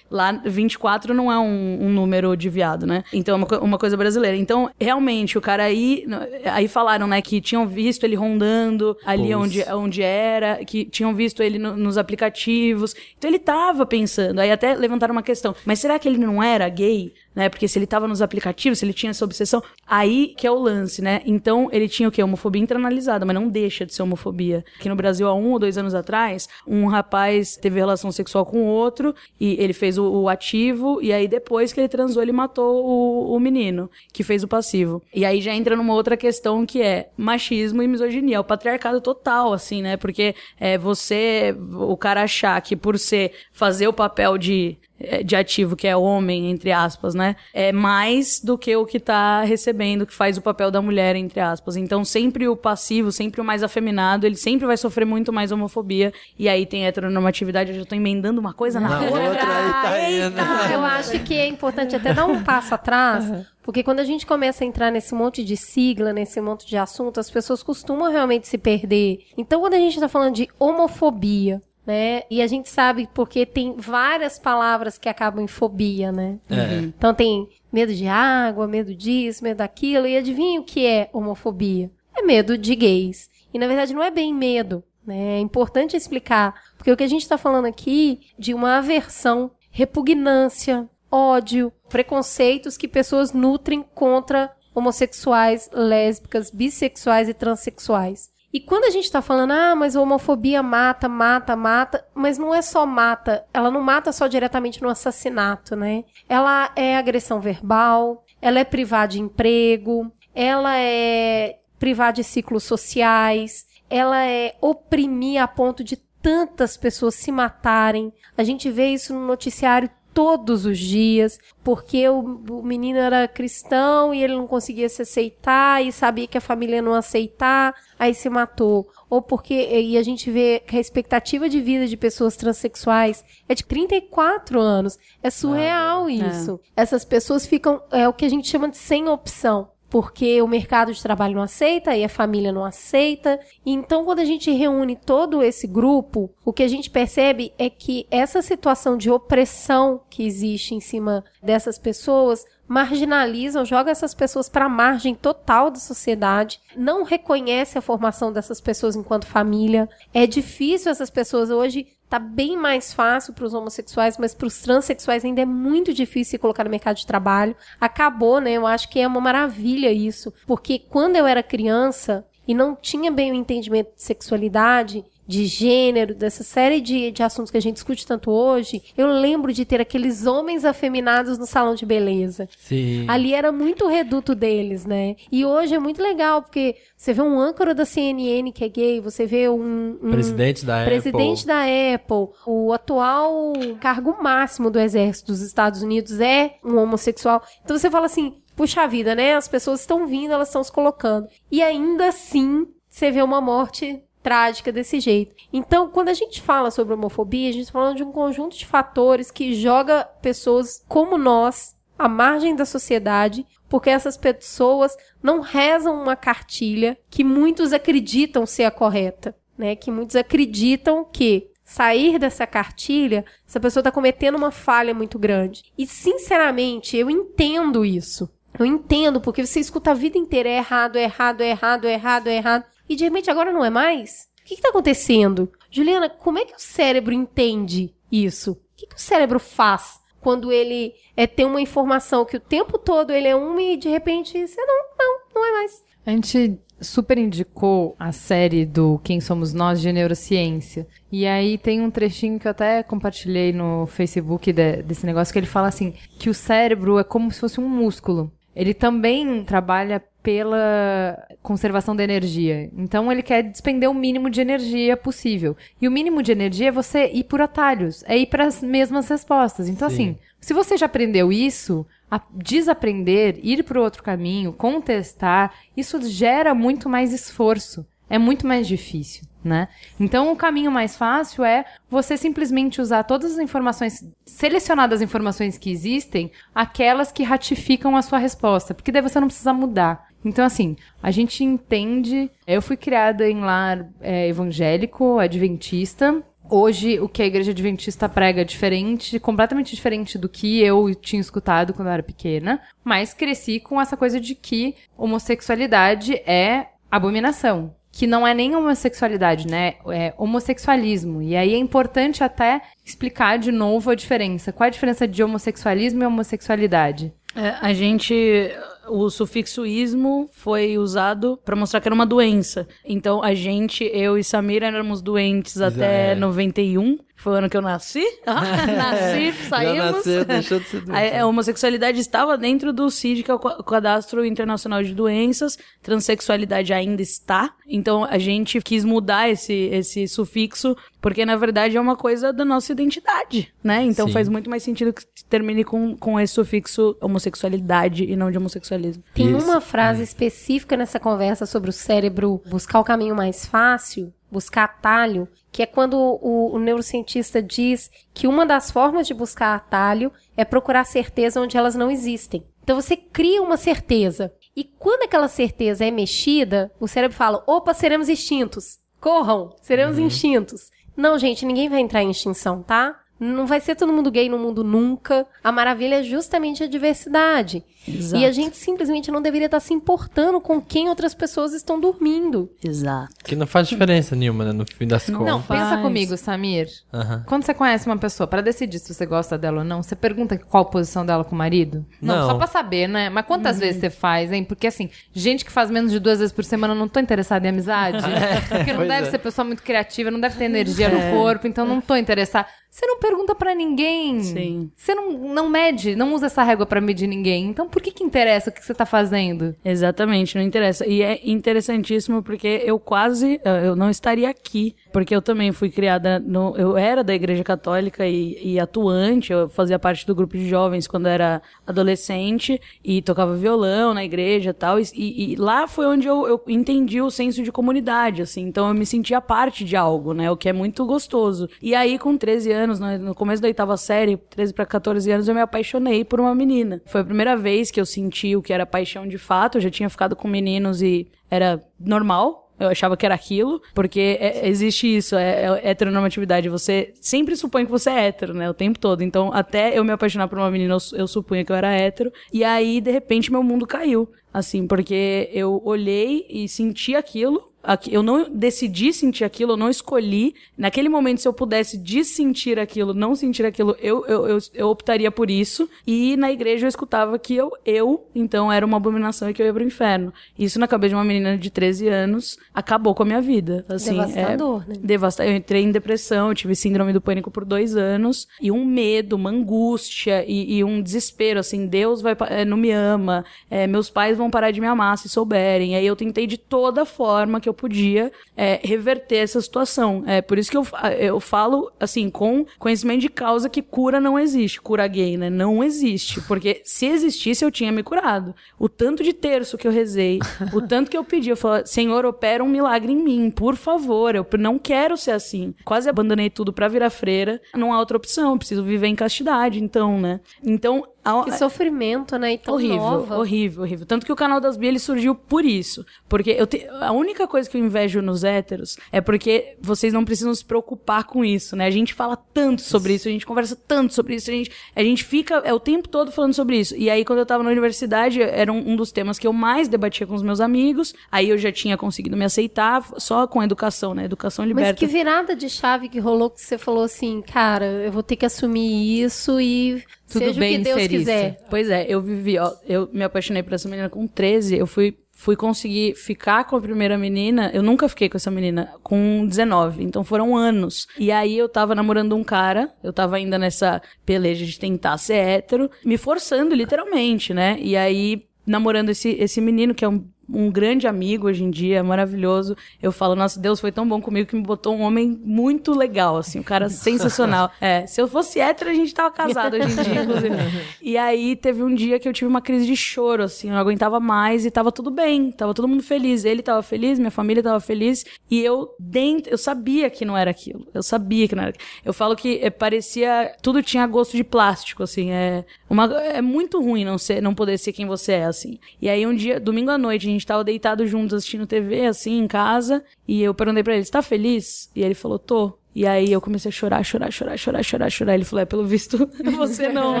lá 24 não é um, um número de viado, né? Então, é uma, uma coisa brasileira. Então, realmente, o cara aí. Aí falaram, né, que tinham visto ele rondando ali onde, onde era, que tinham visto ele no- nos aplicativos. Então, ele tava pensando. Aí até levantaram uma questão. Mas será que ele não era gay? Né? Porque se ele tava nos aplicativos, se ele tinha essa obsessão, aí que é o lance, né? Então ele tinha o quê? Homofobia internalizada, mas não deixa de ser homofobia. Aqui no Brasil, há um ou dois anos atrás, um rapaz teve relação sexual com outro e ele fez o, o ativo, e aí depois que ele transou, ele matou o, o menino, que fez o passivo. E aí já entra numa outra questão que é machismo e misoginia, é o patriarcado total, assim, né? Porque é, você, o cara achar que por ser, fazer o papel de de ativo, que é homem, entre aspas, né? É mais do que o que tá recebendo, que faz o papel da mulher, entre aspas. Então, sempre o passivo, sempre o mais afeminado, ele sempre vai sofrer muito mais homofobia. E aí tem heteronormatividade, eu já tô emendando uma coisa na, Na outra. outra aí tá indo. Ah, Eu acho que é importante até dar um passo atrás, porque quando a gente começa a entrar nesse monte de sigla, nesse monte de assunto, as pessoas costumam realmente se perder. Então, quando a gente está falando de homofobia, né? E a gente sabe porque tem várias palavras que acabam em fobia, né? É. Então tem medo de água, medo disso, medo daquilo. E adivinha o que é homofobia? É medo de gays. E na verdade não é bem medo. Né? É importante explicar. Porque o que a gente está falando aqui de uma aversão, repugnância, ódio, preconceitos que pessoas nutrem contra homossexuais, lésbicas, bissexuais e transexuais. E quando a gente tá falando, ah, mas a homofobia mata, mata, mata, mas não é só mata, ela não mata só diretamente no assassinato, né? Ela é agressão verbal, ela é privar de emprego, ela é privar de ciclos sociais, ela é oprimir a ponto de tantas pessoas se matarem. A gente vê isso no noticiário todos os dias, porque o, o menino era cristão e ele não conseguia se aceitar e sabia que a família não aceitar, aí se matou. Ou porque e a gente vê que a expectativa de vida de pessoas transexuais é de 34 anos. É surreal isso. Essas pessoas ficam é o que a gente chama de sem opção porque o mercado de trabalho não aceita e a família não aceita. Então, quando a gente reúne todo esse grupo, o que a gente percebe é que essa situação de opressão que existe em cima dessas pessoas marginalizam, joga essas pessoas para a margem total da sociedade, não reconhece a formação dessas pessoas enquanto família. É difícil essas pessoas hoje tá bem mais fácil para os homossexuais, mas para os transexuais ainda é muito difícil se colocar no mercado de trabalho. Acabou, né? Eu acho que é uma maravilha isso, porque quando eu era criança e não tinha bem o entendimento de sexualidade, de gênero, dessa série de, de assuntos que a gente discute tanto hoje, eu lembro de ter aqueles homens afeminados no salão de beleza. Sim. Ali era muito reduto deles, né? E hoje é muito legal, porque você vê um âncora da CNN que é gay, você vê um, um Presidente da presidente Apple. da Apple, o atual cargo máximo do exército dos Estados Unidos é um homossexual. Então você fala assim, puxa vida, né? As pessoas estão vindo, elas estão se colocando. E ainda assim, você vê uma morte trágica desse jeito. Então, quando a gente fala sobre homofobia, a gente está falando de um conjunto de fatores que joga pessoas como nós à margem da sociedade, porque essas pessoas não rezam uma cartilha que muitos acreditam ser a correta, né? Que muitos acreditam que sair dessa cartilha, essa pessoa está cometendo uma falha muito grande. E, sinceramente, eu entendo isso. Eu entendo, porque você escuta a vida inteira, é errado, é errado, é errado, é errado, é errado. E de repente agora não é mais? O que, que tá acontecendo? Juliana, como é que o cérebro entende isso? O que, que o cérebro faz quando ele é, tem uma informação que o tempo todo ele é uma e de repente você não, não, não é mais. A gente super indicou a série do Quem Somos Nós de Neurociência. E aí tem um trechinho que eu até compartilhei no Facebook de, desse negócio que ele fala assim: que o cérebro é como se fosse um músculo. Ele também trabalha pela conservação da energia. Então ele quer despender o mínimo de energia possível. E o mínimo de energia é você ir por atalhos, é ir para as mesmas respostas. Então Sim. assim, se você já aprendeu isso, desaprender, ir para outro caminho, contestar, isso gera muito mais esforço. É muito mais difícil, né? Então, o caminho mais fácil é você simplesmente usar todas as informações, selecionar das informações que existem, aquelas que ratificam a sua resposta, porque daí você não precisa mudar. Então, assim, a gente entende. Eu fui criada em lar é, evangélico, adventista, hoje o que a igreja adventista prega é diferente, completamente diferente do que eu tinha escutado quando eu era pequena, mas cresci com essa coisa de que homossexualidade é abominação. Que não é nem homossexualidade, né? É homossexualismo. E aí é importante até explicar de novo a diferença. Qual é a diferença de homossexualismo e homossexualidade? É, a gente o sufixo ismo foi usado para mostrar que era uma doença. Então a gente, eu e Samira éramos doentes até é. 91. Foi o ano que eu nasci. <laughs> nasci, saímos. Já nasceu, deixou de ser <laughs> doente. A, a homossexualidade estava dentro do CID, que é o Cadastro Internacional de Doenças. Transexualidade ainda está. Então a gente quis mudar esse, esse sufixo, porque na verdade é uma coisa da nossa identidade, né? Então Sim. faz muito mais sentido que termine com, com esse sufixo homossexualidade e não de homossexualismo. Tem Isso. uma frase é. específica nessa conversa sobre o cérebro buscar o caminho mais fácil, buscar atalho, que é quando o, o, neurocientista diz que uma das formas de buscar atalho é procurar certeza onde elas não existem. Então você cria uma certeza. E quando aquela certeza é mexida, o cérebro fala: opa, seremos extintos. Corram, seremos uhum. extintos. Não, gente, ninguém vai entrar em extinção, tá? Não vai ser todo mundo gay no mundo nunca. A maravilha é justamente a diversidade. Exato. E a gente simplesmente não deveria estar se importando com quem outras pessoas estão dormindo. Exato. Que não faz diferença nenhuma, né, no fim das contas. Não, pensa comigo, Samir. Uhum. Quando você conhece uma pessoa, para decidir se você gosta dela ou não, você pergunta qual a posição dela com o marido? Não, não só pra saber, né? Mas quantas uhum. vezes você faz, hein? Porque assim, gente que faz menos de duas vezes por semana não tô interessada em amizade. <laughs> porque não deve é. ser pessoa muito criativa, não deve ter energia é. no corpo, então não tô interessada. Você não pergunta para ninguém. Sim. Você não, não mede, não usa essa régua para medir ninguém. Então por que que interessa o que você tá fazendo? Exatamente, não interessa. E é interessantíssimo porque eu quase, eu não estaria aqui, porque eu também fui criada no, eu era da igreja católica e, e atuante, eu fazia parte do grupo de jovens quando era adolescente e tocava violão na igreja e tal. E, lá foi onde eu, eu entendi o senso de comunidade, assim. Então eu me sentia parte de algo, né? O que é muito gostoso. E aí com 13 anos no começo da oitava série, 13 para 14 anos, eu me apaixonei por uma menina. Foi a primeira vez que eu senti o que era paixão de fato. Eu já tinha ficado com meninos e era normal, eu achava que era aquilo, porque é, existe isso, é, é, heteronormatividade. Você sempre supõe que você é hétero, né? O tempo todo. Então, até eu me apaixonar por uma menina, eu, eu supunha que eu era hétero. E aí, de repente, meu mundo caiu. Assim, porque eu olhei e senti aquilo, eu não decidi sentir aquilo, eu não escolhi. Naquele momento, se eu pudesse dissentir aquilo, não sentir aquilo, eu, eu, eu, eu, optaria por isso. E na igreja eu escutava que eu, eu, então, era uma abominação e que eu ia pro inferno. Isso na cabeça de uma menina de 13 anos acabou com a minha vida. Assim, Devastador, é, né? Devastador. Eu entrei em depressão, eu tive síndrome do pânico por dois anos. E um medo, uma angústia e, e um desespero, assim, Deus vai, é, não me ama, é, meus pais vão parar de me amar se souberem. Aí eu tentei de toda forma que eu eu podia é, reverter essa situação. É por isso que eu, eu falo, assim, com conhecimento de causa que cura não existe. Cura gay, né? Não existe. Porque se existisse, eu tinha me curado. O tanto de terço que eu rezei, o <laughs> tanto que eu pedi, eu falei, Senhor, opera um milagre em mim, por favor. Eu não quero ser assim. Quase abandonei tudo para virar freira. Não há outra opção. Eu preciso viver em castidade, então, né? Então, Que sofrimento, né? E tão horrível, nova. horrível, horrível. Tanto que o canal das Bi ele surgiu por isso. Porque eu te- a única coisa que eu invejo nos héteros é porque vocês não precisam se preocupar com isso, né? A gente fala tanto sobre isso, a gente conversa tanto sobre isso, a gente, a gente fica é o tempo todo falando sobre isso. E aí, quando eu tava na universidade, era um, um dos temas que eu mais debatia com os meus amigos. Aí eu já tinha conseguido me aceitar só com a educação, né? Educação Mas liberta. que virada de chave que rolou que você falou assim, cara, eu vou ter que assumir isso e Tudo seja bem o que Deus ser quiser. Pois é, eu vivi, ó, eu me apaixonei por essa menina com 13, eu fui fui conseguir ficar com a primeira menina, eu nunca fiquei com essa menina com 19, então foram anos. E aí eu tava namorando um cara, eu tava ainda nessa peleja de tentar ser hétero, me forçando literalmente, né? E aí namorando esse esse menino que é um um grande amigo hoje em dia, maravilhoso. Eu falo, nossa, Deus foi tão bom comigo que me botou um homem muito legal, assim, um cara <laughs> sensacional. É, se eu fosse hétero, a gente tava casado hoje em dia, inclusive. <laughs> E aí teve um dia que eu tive uma crise de choro, assim, eu não aguentava mais e tava tudo bem, tava todo mundo feliz. Ele tava feliz, minha família tava feliz, e eu dentro, eu sabia que não era aquilo. Eu sabia que não era aquilo. Eu falo que eh, parecia, tudo tinha gosto de plástico, assim, é uma é muito ruim não ser, não poder ser quem você é, assim. E aí um dia, domingo à noite, gente tava deitado juntos assistindo TV, assim, em casa, e eu perguntei pra ele, você tá feliz? E ele falou, tô. E aí eu comecei a chorar, chorar, chorar, chorar, chorar, chorar. Ele falou, é, pelo visto, <laughs> você não,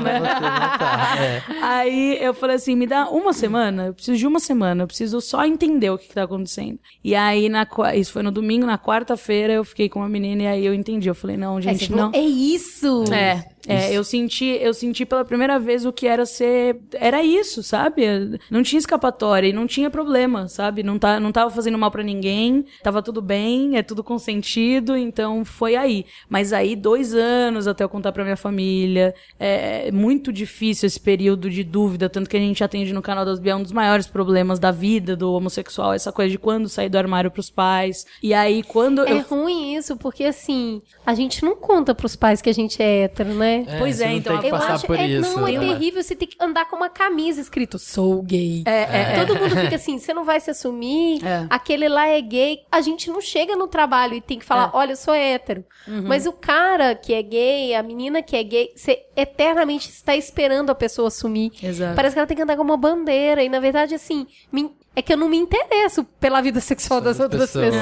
né? Aí eu falei assim, me dá uma semana, eu preciso de uma semana, eu preciso só entender o que, que tá acontecendo. E aí, na, isso foi no domingo, na quarta-feira eu fiquei com uma menina e aí eu entendi. Eu falei, não, você gente, falou, não. É isso! É, é, eu senti, eu senti pela primeira vez o que era ser, era isso, sabe? Não tinha escapatória e não tinha problema, sabe? Não tá, não tava fazendo mal pra ninguém, tava tudo bem, é tudo consentido, então foi aí. Mas aí dois anos até eu contar pra minha família, é muito difícil esse período de dúvida, tanto que a gente atende no canal das Bia um dos maiores problemas da vida do homossexual, essa coisa de quando sair do armário pros pais. E aí quando É eu ruim isso, porque assim, a gente não conta pros pais que a gente é hétero, né? Pois é, não então, tem que Eu acho, por é, isso. não, é né? terrível você ter que andar com uma camisa escrito sou gay. É, é, Todo mundo fica assim, você não vai se assumir, É. aquele lá é gay. A gente não chega no trabalho e tem que falar, olha, eu sou hétero. Uhum. Mas o cara que é gay, a menina que é gay, você eternamente está esperando a pessoa assumir. Exato. Parece que ela tem que andar com uma bandeira. E na verdade, assim, me- é que eu não me interesso pela vida sexual das das outras pessoas.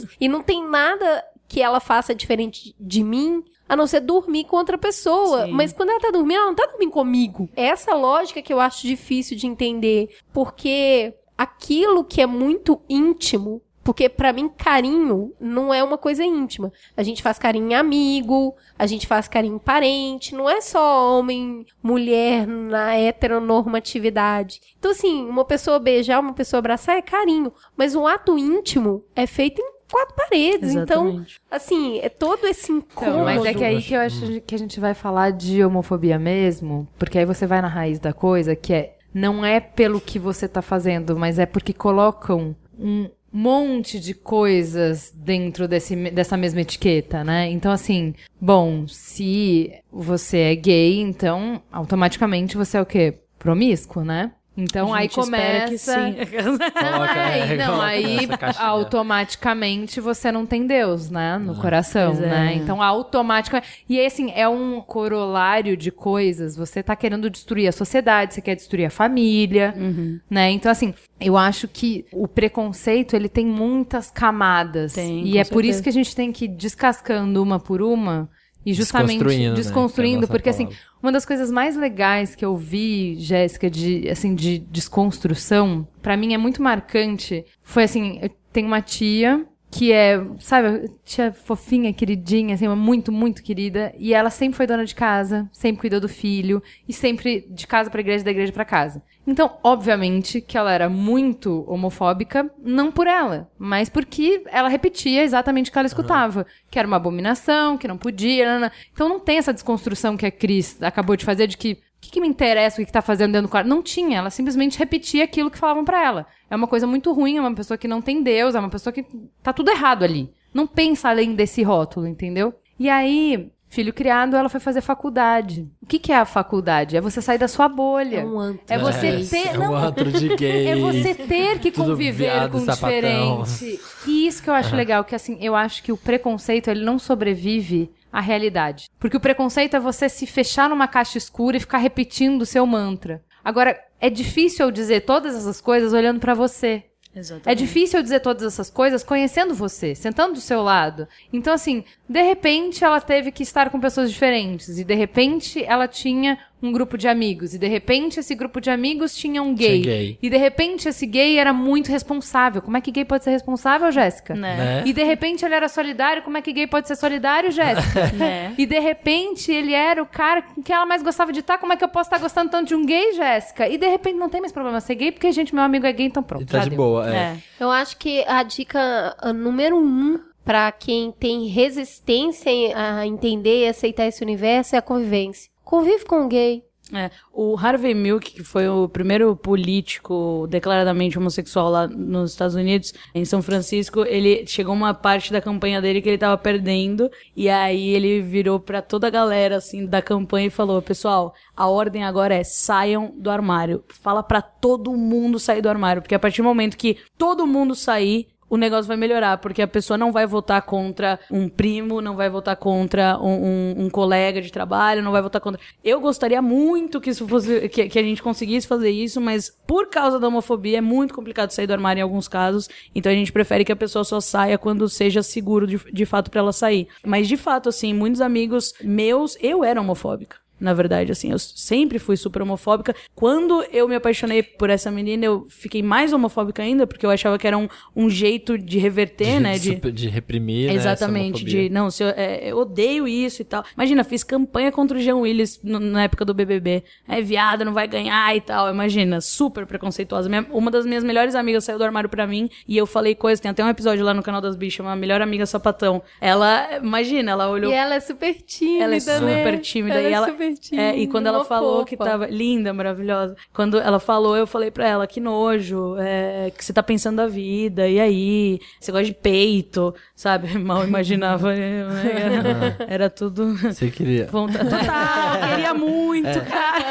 pessoas. E não tem nada que ela faça diferente de mim, a não ser dormir com outra pessoa. Sim. Mas quando ela tá dormindo, ela não tá dormindo comigo. É Essa lógica que eu acho difícil de entender. Porque aquilo que é muito íntimo. Porque pra mim, carinho não é uma coisa íntima. A gente faz carinho em amigo, a gente faz carinho em parente, não é só homem, mulher na heteronormatividade. Então, assim, uma pessoa beijar, uma pessoa abraçar é carinho. Mas um ato íntimo é feito em quatro paredes. Então, Exatamente. assim, é todo esse incômodo. Então, mas é que aí que eu acho que a gente vai falar de homofobia mesmo, porque aí você vai na raiz da coisa, que é não é pelo que você tá fazendo, mas é porque colocam um monte de coisas dentro desse, dessa mesma etiqueta, né? Então, assim, bom, se você é gay, então automaticamente você é o quê? Promíscuo, né? Então aí começa. que sim. <laughs> Não, Coloca, é, não, aí automaticamente você não tem Deus, né, no coração, Pois é. né? Então automaticamente. E aí, assim, é um corolário de coisas. Você tá querendo destruir a sociedade, você quer destruir a família, Uhum. né? Então, assim, eu acho que o preconceito, ele tem muitas camadas. Tem, e é por isso certeza. que a gente tem que ir descascando uma por uma. E justamente Desconstruindo, né, desconstruindo, é nossa porque assim, uma das coisas mais legais que eu vi, Jéssica, de assim de desconstrução, pra mim é muito marcante. Foi assim, eu tenho uma tia que é, sabe, tia fofinha, queridinha, assim, muito, muito querida, e ela sempre foi dona de casa, sempre cuidou do filho e sempre de casa pra igreja, da igreja pra casa. Então, obviamente que ela era muito homofóbica, não por ela, mas porque ela repetia exatamente o que ela escutava, que era uma abominação, que não podia, nanana. então não tem essa desconstrução que a Cris acabou de fazer de que que, que me interessa o que, que tá fazendo dentro do quarto? Não tinha, ela simplesmente repetia aquilo que falavam pra ela. É uma coisa muito ruim, é uma pessoa que não tem Deus, é uma pessoa que tá tudo errado ali. Não pensa além desse rótulo, entendeu? E aí, filho criado, ela foi fazer faculdade. O que, que é a faculdade? É você sair da sua bolha. É um antro. É você É, ter. é não, um antro de gay. <laughs> é você ter que conviver viado, com o diferente. E isso que eu acho legal, que assim, eu acho que o preconceito, ele não sobrevive a realidade. Porque o preconceito é você se fechar numa caixa escura e ficar repetindo o seu mantra. Agora, é difícil eu dizer todas essas coisas olhando para você. Exatamente. É difícil eu dizer todas essas coisas conhecendo você, sentando do seu lado. Então, assim, de repente ela teve que estar com pessoas diferentes. E de repente ela tinha um grupo de amigos. E de repente esse grupo de amigos tinha um gay. Tinha gay. E de repente esse gay era muito responsável. Como é que gay pode ser responsável, Jéssica? Né? Né? E de repente ele era solidário. Como é que gay pode ser solidário, Jéssica? <laughs> Né? E de repente ele era o cara com que ela mais gostava de estar. Como é que eu posso estar gostando tanto de um gay, Jéssica? E de repente não tem mais problema ser gay, porque, gente, meu amigo é gay, então pronto. E tá de deu. boa, é. É. Eu acho que a dica número um pra quem tem resistência a entender e aceitar esse universo é a convivência. Convive com o gay. É, o Harvey Milk, que foi o primeiro político declaradamente homossexual lá nos Estados Unidos, em São Francisco, ele chegou uma parte da campanha dele que ele tava perdendo, e aí ele virou pra toda a galera assim da campanha e falou: "Pessoal, a ordem agora é saiam do armário. Fala pra todo mundo sair do armário, porque a partir do momento que todo mundo sair, o negócio vai melhorar, porque a pessoa não vai votar contra um primo, não vai votar contra um, um- um colega de trabalho, não vai votar contra. Eu gostaria muito que isso fosse. Que, que a gente conseguisse fazer isso, mas por causa da homofobia é muito complicado sair do armário em alguns casos. Então a gente prefere que a pessoa só saia quando seja seguro de, de fato pra ela sair. Mas de fato, assim, muitos amigos meus, eu era homofóbica. Na verdade, assim, eu sempre fui super homofóbica. Quando eu me apaixonei por essa menina, eu fiquei mais homofóbica ainda, porque eu achava que era um, um jeito de reverter, né? De, super- de reprimir, né, essa Exatamente, homofobia. de não, se eu, é, eu odeio isso e tal. Imagina, fiz campanha contra o Jean Willis no- na época do BBB. É viada, não vai ganhar e tal. Imagina, super preconceituosa. Minha- uma das minhas melhores amigas saiu do armário pra mim e eu falei coisas. Tem até um episódio lá no canal das bichas, uma melhor amiga sapatão. Ela, imagina, ela olhou E ela é super tímida, ela é né? super tímida. Ela e é ela, super é, e quando ela falou fofa. que tava linda, maravilhosa. Quando ela falou, eu falei pra ela, que nojo, é, que você tá pensando da vida, e aí? Você gosta de peito, sabe? <laughs> Mal imaginava. Era, <laughs> era tudo. Você queria. Vontade. Total, queria muito, É. cara.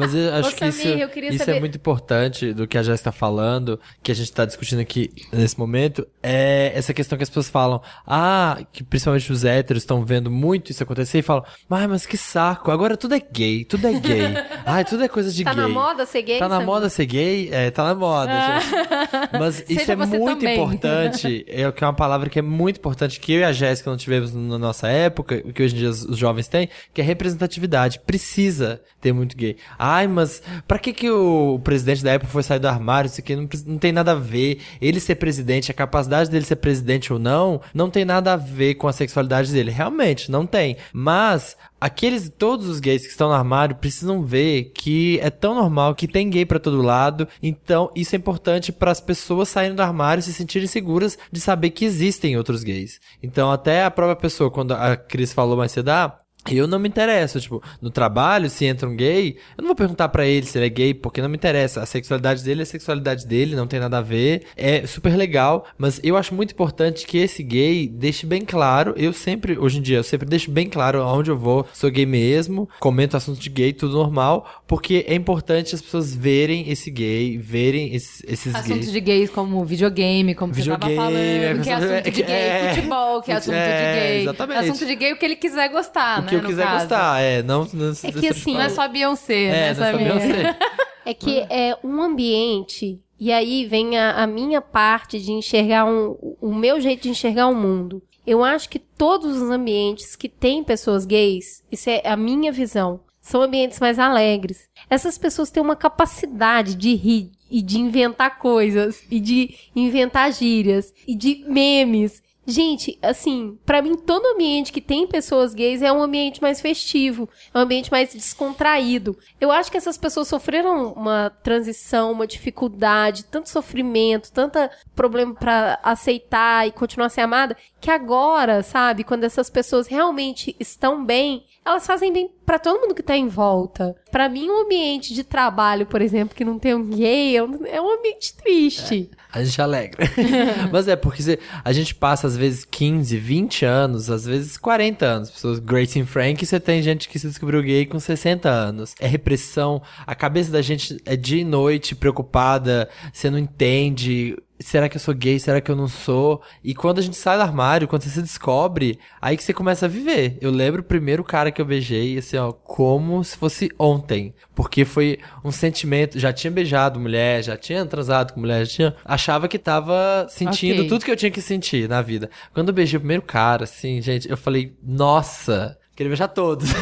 Mas eu acho Ô, que isso, Samir, queria isso é saber- muito importante do que a Jéssica tá falando, que a gente tá discutindo aqui nesse momento, é essa questão que as pessoas falam, ah, que principalmente os héteros estão vendo muito isso acontecer e falam, ai, mas que saco, agora tudo é gay, tudo é gay. <laughs> ai, tudo é coisa de Tá gay. na moda ser gay, Tá na Samir? moda ser gay? É, tá na moda, gente. Mas <laughs> isso é muito também. importante, é que é uma palavra que é muito importante, que eu e a Jéssica não tivemos na nossa época, que hoje em dia os os jovens têm, que é representatividade. Precisa ter muito gay. Ai, mas pra que que o presidente da época foi sair do armário? Isso aqui não, não tem nada a ver. Ele ser presidente, a capacidade dele ser presidente ou não, não tem nada a ver com a sexualidade dele. Realmente, não tem. Mas aqueles todos os gays que estão no armário precisam ver que é tão normal que tem gay pra todo lado. Então, isso é importante para as pessoas saírem do armário se sentirem seguras de saber que existem outros gays. Então, até a própria pessoa quando a Cris falou mais cedo, ah, eu não me interesso, tipo, no trabalho, se entra um gay, eu não vou perguntar pra ele se ele é gay, porque não me interessa. A sexualidade dele é a sexualidade dele, não tem nada a ver. É super legal, mas eu acho muito importante que esse gay deixe bem claro. Eu sempre, hoje em dia, eu sempre deixo bem claro aonde eu vou, sou gay mesmo, comento assuntos de gay, tudo normal, porque é importante as pessoas verem esse gay, verem esses, esses Assuntos gays. de gays como videogame, como você Videogame, tava falando, que é é, assunto de gay, é. futebol, que é assunto É, de gay. exatamente. Assunto de gay o que ele quiser gostar, né? Que eu no quiser caso. gostar, é, não... não É que assim, Não é só Beyoncé, É, né, não é só? Beyoncé. <laughs> É que é um ambiente, e aí vem a, a minha parte de enxergar um, o meu jeito de enxergar o mundo. Eu acho que todos os ambientes que têm pessoas gays, isso é a minha visão, são ambientes mais alegres. Essas pessoas têm uma capacidade de rir e de inventar coisas, e de inventar gírias, e de memes. Gente, assim, pra mim todo ambiente que tem pessoas gays é um ambiente mais festivo, é um ambiente mais descontraído. Eu acho que essas pessoas sofreram uma transição, uma dificuldade, tanto sofrimento, tanta problema pra aceitar e continuar a ser amada, que agora, sabe, quando essas pessoas realmente estão bem, elas fazem bem pra todo mundo que tá em volta. Pra mim, um ambiente de trabalho, por exemplo, que não tem um gay, é um, é ambiente triste. A gente alegra. <laughs> Mas é, porque a gente passa às vezes 15, 20 anos, às vezes 40 anos. Pessoas Grace and Frank, você tem gente que se descobriu gay com 60 anos. É repressão. A cabeça da gente é dia e noite preocupada, você não entende. Será que eu sou gay? Será que eu não sou? E quando a gente sai do armário, quando você se descobre, aí que você começa a viver. Eu lembro o primeiro cara que eu beijei, assim, ó, como se fosse ontem. Porque foi um sentimento. Já tinha beijado mulher, já tinha transado com mulher, já tinha. Achava que tava sentindo Ok. tudo que eu tinha que sentir na vida. Quando eu beijei o primeiro cara, assim, gente, eu falei, nossa, queria beijar todos. <laughs>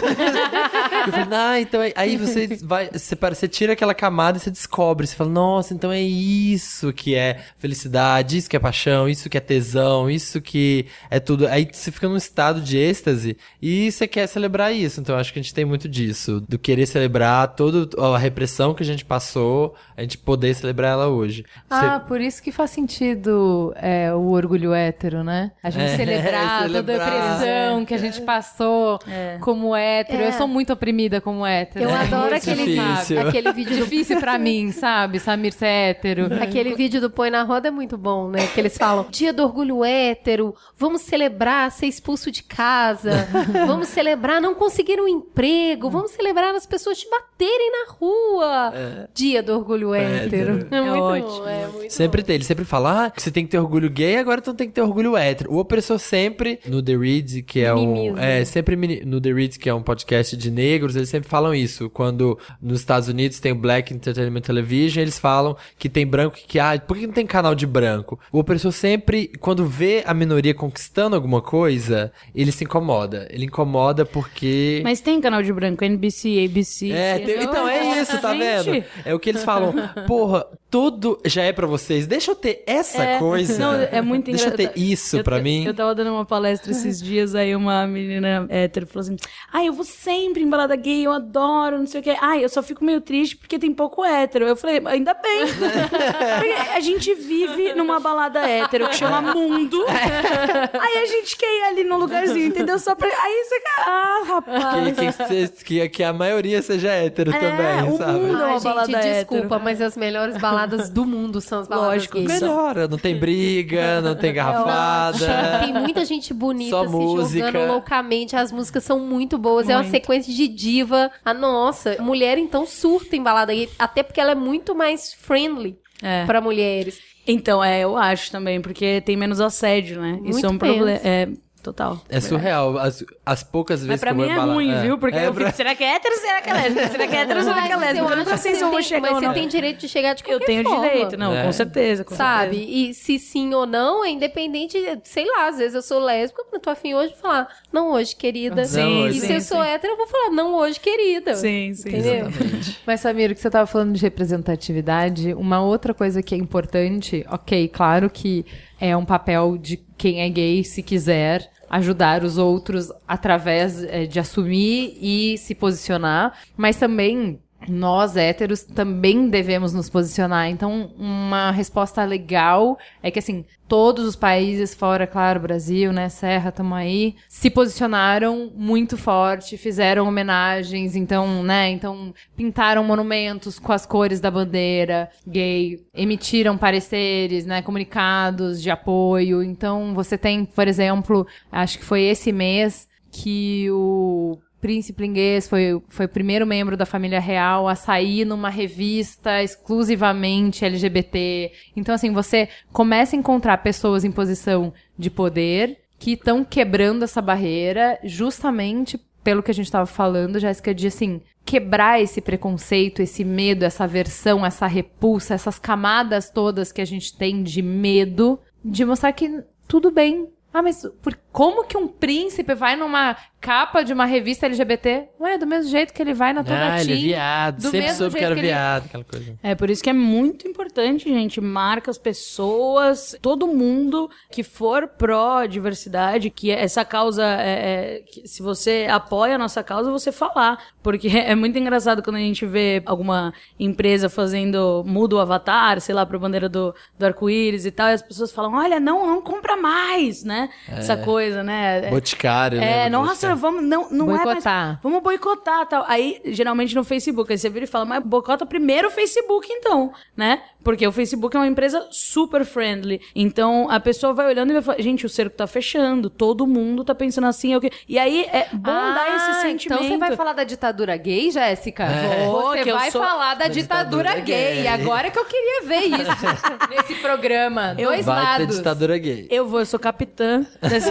Eu falei, ah, então é- aí você vai, você, para- você tira aquela camada e você descobre, você fala, nossa, então é isso que é felicidade, isso que é paixão, isso que é tesão, isso que é tudo. Aí você fica num estado de êxtase e você quer celebrar isso. Então eu acho que a gente tem muito disso, do querer celebrar toda a repressão que a gente passou, a gente poder celebrar ela hoje. Ah, por isso que faz sentido é, o orgulho hétero, né? A gente É, <laughs> celebrar, toda a celebrar. opressão que a gente passou como hétero. Eu sou muito oprimida como hétero. Eu É adoro aquele, difícil. aquele vídeo do Difícil pra <laughs> mim, sabe? Samir ser hétero. Aquele vídeo do Põe na Roda é muito bom, né? Que eles falam: Dia do orgulho hétero, vamos celebrar ser expulso de casa, vamos celebrar não conseguir um emprego, vamos celebrar as pessoas te baterem na rua. Dia do orgulho hétero. É, muito ótimo. bom, é muito Sempre bom. tem, ele sempre fala, ah, você tem que ter orgulho gay, agora tu tem que ter orgulho hétero. O opressor sempre, no The Reads, que é um. Minimiza. É, sempre no The Reads, que é um podcast de negros, eles sempre falam isso. Quando nos Estados Unidos tem o Black Entertainment Television, eles falam que tem branco que, ah, por que não tem canal de branco? O opressor sempre, quando vê a minoria conquistando alguma coisa, ele se incomoda. Ele incomoda porque. Mas tem canal de branco, NBC, ABC. É, tem- então é <laughs> isso, tá vendo? É o que eles falam. Porra, tudo já é pra vocês. Deixa eu ter essa É, coisa. Não, é muito Deixa eu engraçado. ter isso eu- mim. Eu tava dando uma palestra esses dias, aí uma menina hétero falou assim: Ah, eu vou sempre em balada gay, eu adoro, não sei o quê. Ah, eu só fico meio triste porque tem pouco hétero. Eu falei, ainda bem. <laughs> Porque a gente vive numa balada hétero que chama Mundo. <laughs> aí a gente quer ir ali num lugarzinho, entendeu? Só pra. Aí você. Ah, rapaz. Que, que, que, que a maioria seja hétero É, também, o sabe? mundo- Ai, uma gente, balada desculpa, hétero. mas as melhores baladas do mundo são as baladas Lógico, gays. Melhora, não tem briga, não tem <laughs> garrafada. Tem muita gente bonita Só se música. jogando loucamente. As músicas são muito boas. É uma Muito. sequência de diva. A nossa, mulher então surta em balada gay. Até porque ela é muito mais friendly É. pra mulheres. Então, é, eu acho também, porque tem menos assédio, né? Isso Muito é um problema. É, total. É surreal. As, as poucas vezes Mas pra que eu mim é em bala- ruim, viu? Porque é eu pra- fico, será que é hétero ou será que é lésbica? Será que é hétero ou será que é lésbica? eu Eu nunca sei se eu vou chegar Mas você não. tem direito de chegar de Eu qualquer tenho forma. direito, não, É. com certeza. Com Sabe? certeza. E se sim ou não, é independente, sei lá, às vezes eu sou lésbica, eu tô afim hoje de falar, não hoje, querida. Sim, e sim, se eu sou sim. hétero, eu vou falar, não hoje, querida. Sim, sim. Entendeu? <laughs> Mas, Samir, o que você estava falando de representatividade, uma outra coisa que é importante, ok, claro que é um papel de quem é gay, se quiser ajudar os outros através eh, de assumir e se posicionar, mas também nós héteros também devemos nos posicionar. Então, uma resposta legal é que assim, todos os países fora, claro, Brasil, né, Serra, tamo aí, se posicionaram muito forte, fizeram homenagens, então, né, então pintaram monumentos com as cores da bandeira gay, emitiram pareceres, né, comunicados de apoio. Então, você tem, por exemplo, acho que foi esse mês que o Príncipe Inglês foi, foi o primeiro membro da família real a sair numa revista exclusivamente LGBT. Então, assim, você começa a encontrar pessoas em posição de poder que estão quebrando essa barreira justamente pelo que a gente estava falando, Jéssica, de assim, quebrar esse preconceito, esse medo, essa aversão, essa repulsa, essas camadas todas que a gente tem de medo, de mostrar que tudo bem. Ah, mas por, como que um príncipe vai numa capa de uma revista LGBT? Ué, do mesmo jeito que ele vai na toda Ah, ele é viado. do Sempre soube que era que ele- viado, aquela coisa. É por isso que é muito importante, gente, marca as pessoas, todo mundo que for pró-diversidade, que essa causa, é, é, que se você apoia a nossa causa, você falar. Porque <laughs> é muito engraçado quando a gente vê alguma empresa fazendo, muda o avatar, sei lá, pra bandeira do, do arco-íris e tal, e as pessoas falam, olha, não, não compra mais, né? Essa coisa. Coisa, né? Boticário, né? É, nossa, vamos, não, não é Boicotar. mais, vamos boicotar tal. Aí, geralmente no Facebook, aí você vira e fala, mas boicota primeiro o Facebook então, né? Porque o Facebook é uma empresa super friendly. Então, a pessoa vai olhando e vai falar, gente, o cerco tá fechando, todo mundo tá pensando assim, eu que... E aí, é bom dar esse sentimento. Então você vai falar da ditadura gay, Jéssica? É. Você que eu vai sou- falar da, Da ditadura, ditadura gay. gay. Agora que eu queria ver isso <laughs> nesse programa. Dois Vai ter lados. ditadura gay. Eu vou, eu sou capitã. dessa-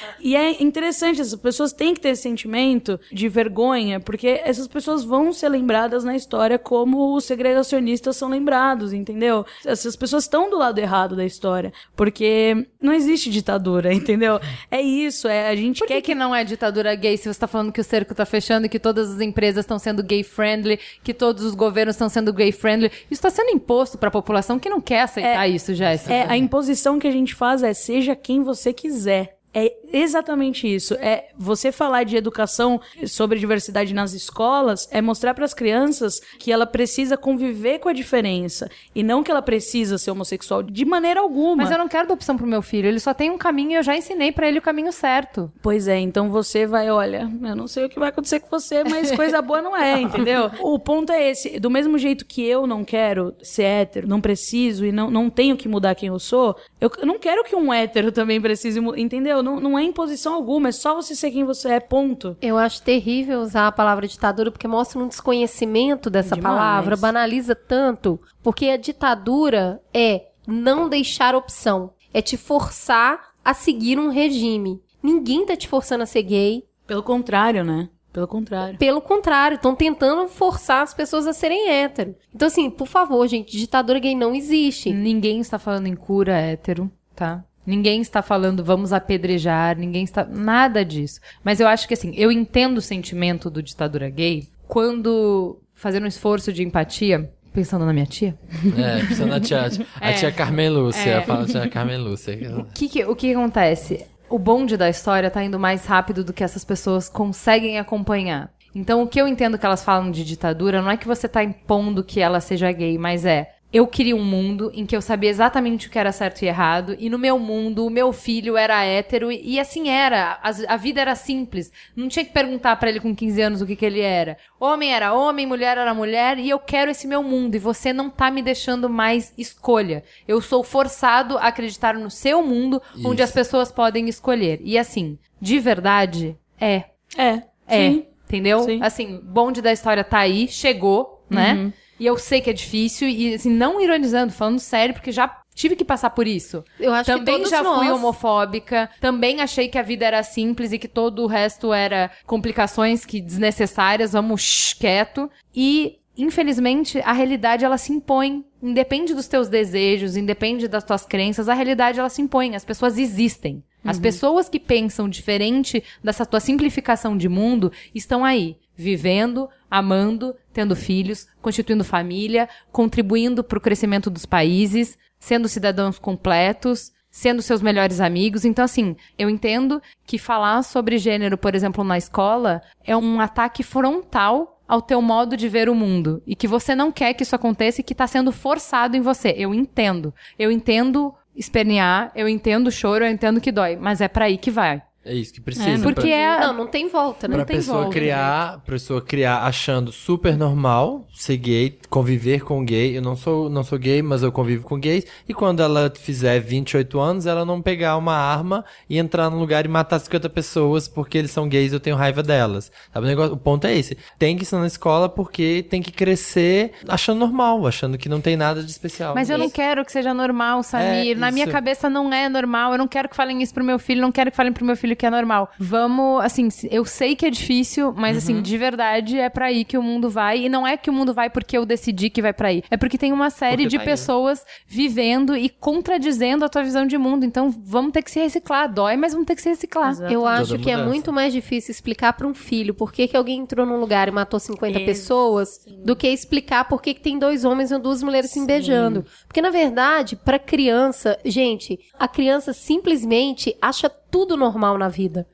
e é interessante, essas pessoas têm que ter esse sentimento de vergonha, porque essas pessoas vão ser lembradas na história como os segregacionistas são lembrados, entendeu? Essas pessoas estão do lado errado da história, porque não existe ditadura, <laughs> entendeu? É isso, é a gente Por quer que, que não é ditadura gay se você tá falando que o cerco tá fechando, que todas as empresas estão sendo gay friendly, que todos os governos estão sendo gay friendly? Isso tá sendo imposto pra população que não quer aceitar isso, Jéssica. É, a imposição que a gente faz é seja quem você quiser. É exatamente isso. É você falar de educação sobre diversidade nas escolas é mostrar para as crianças que ela precisa conviver com a diferença e não que ela precisa ser homossexual de maneira alguma. Mas eu não quero dar opção pro meu filho. Ele só tem um caminho e eu já ensinei pra ele o caminho certo. Pois é, então você vai, olha, eu não sei o que vai acontecer com você, mas coisa boa não é, <laughs> entendeu? O ponto é esse, do mesmo jeito que eu não quero ser hétero, não preciso e não, não tenho que mudar quem eu sou, eu, não quero que um hétero também precise, mu- entendeu? Não, não é imposição alguma, é só você ser quem você é, ponto. Eu acho terrível usar a palavra ditadura porque mostra um desconhecimento dessa Demais. palavra, banaliza tanto, porque a ditadura é não deixar opção, é te forçar a seguir um regime. Ninguém tá te forçando a ser gay, Pelo contrário, né? Pelo contrário. pelo contrário, estão tentando forçar as pessoas a serem hétero. Então assim, por favor, gente, ditadura gay não existe. Ninguém está falando em cura hétero, tá? Ninguém está falando vamos apedrejar, ninguém está. Nada disso. Mas eu acho que assim, eu entendo o sentimento do ditadura gay quando fazendo um esforço de empatia, pensando na minha tia. É, pensando na tia, <laughs> a É. tia Carmen Lúcia. É. Fala a tia Carmen Lúcia. <laughs> O que, que- o que acontece? O bonde da história tá indo mais rápido do que essas pessoas conseguem acompanhar. Então, o que eu entendo que elas falam de ditadura não é que você tá impondo que ela seja gay, mas é. Eu queria um mundo em que eu sabia exatamente o que era certo e errado, e no meu mundo o meu filho era hétero, e, e assim era. As- a vida era simples. Não tinha que perguntar pra ele com 15 anos o que, que ele era. Homem era homem, mulher era mulher, e eu quero esse meu mundo, e você não tá me deixando mais escolha. Eu sou forçado a acreditar no seu mundo, onde Isso. as pessoas podem escolher. E assim, de verdade, é. É. É. Sim. Entendeu? Sim. Assim, bonde da história tá aí, chegou, né? E eu sei que é difícil, e assim, não ironizando, falando sério, porque já tive que passar por isso. Eu acho também que todos já fui nós. homofóbica, também achei que a vida era simples e que todo o resto era complicações que desnecessárias, vamos shh, quieto. E infelizmente a realidade ela se impõe, independe dos teus desejos, independe das tuas crenças, a realidade ela se impõe, as pessoas existem. As pessoas que pensam diferente dessa tua simplificação de mundo estão aí, vivendo, amando, tendo filhos, constituindo família, contribuindo para o crescimento dos países, sendo cidadãos completos, sendo seus melhores amigos. Então, assim, eu entendo que falar sobre gênero, por exemplo, na escola, é um ataque frontal ao teu modo de ver o mundo e que você não quer que isso aconteça e que está sendo forçado em você. Eu entendo. Eu entendo espernear, eu entendo o choro, eu entendo que dói, mas é para aí que vai. É isso que precisa. Porque pra, é Não, não tem volta, né? pra Não tem pessoa volta. criar, pessoa criar achando super normal ser gay, conviver com gay. Eu não sou, não sou gay, mas eu convivo com gays. E quando ela fizer 28 anos, ela não pegar uma arma e entrar num lugar e matar 50 pessoas porque eles são gays e eu tenho raiva delas. Sabe, o, negócio, o ponto é esse. Tem que ensinar na escola porque tem que crescer achando normal, achando que não tem nada de especial. Mas eu não quero que seja normal, Samir. É, Na minha isso. cabeça não é normal. Eu não quero que falem isso pro meu filho, não quero que falem pro meu filho que é normal. Vamos, assim, eu sei que é difícil, mas Uhum. assim, de verdade é pra aí que o mundo vai. E não é que o mundo vai porque eu decidi que vai pra aí. É porque tem uma série Porque de tá aí, né? pessoas vivendo e contradizendo a tua visão de mundo. Então vamos ter que se reciclar. Dói, mas vamos ter que se reciclar. Eu acho que é muito mais difícil explicar pra um filho por que, que alguém entrou num lugar e matou 50 Ex- pessoas do que explicar por que, que tem dois homens e duas mulheres se beijando. Porque, na verdade, pra criança, gente, a criança simplesmente acha tudo normal na vida.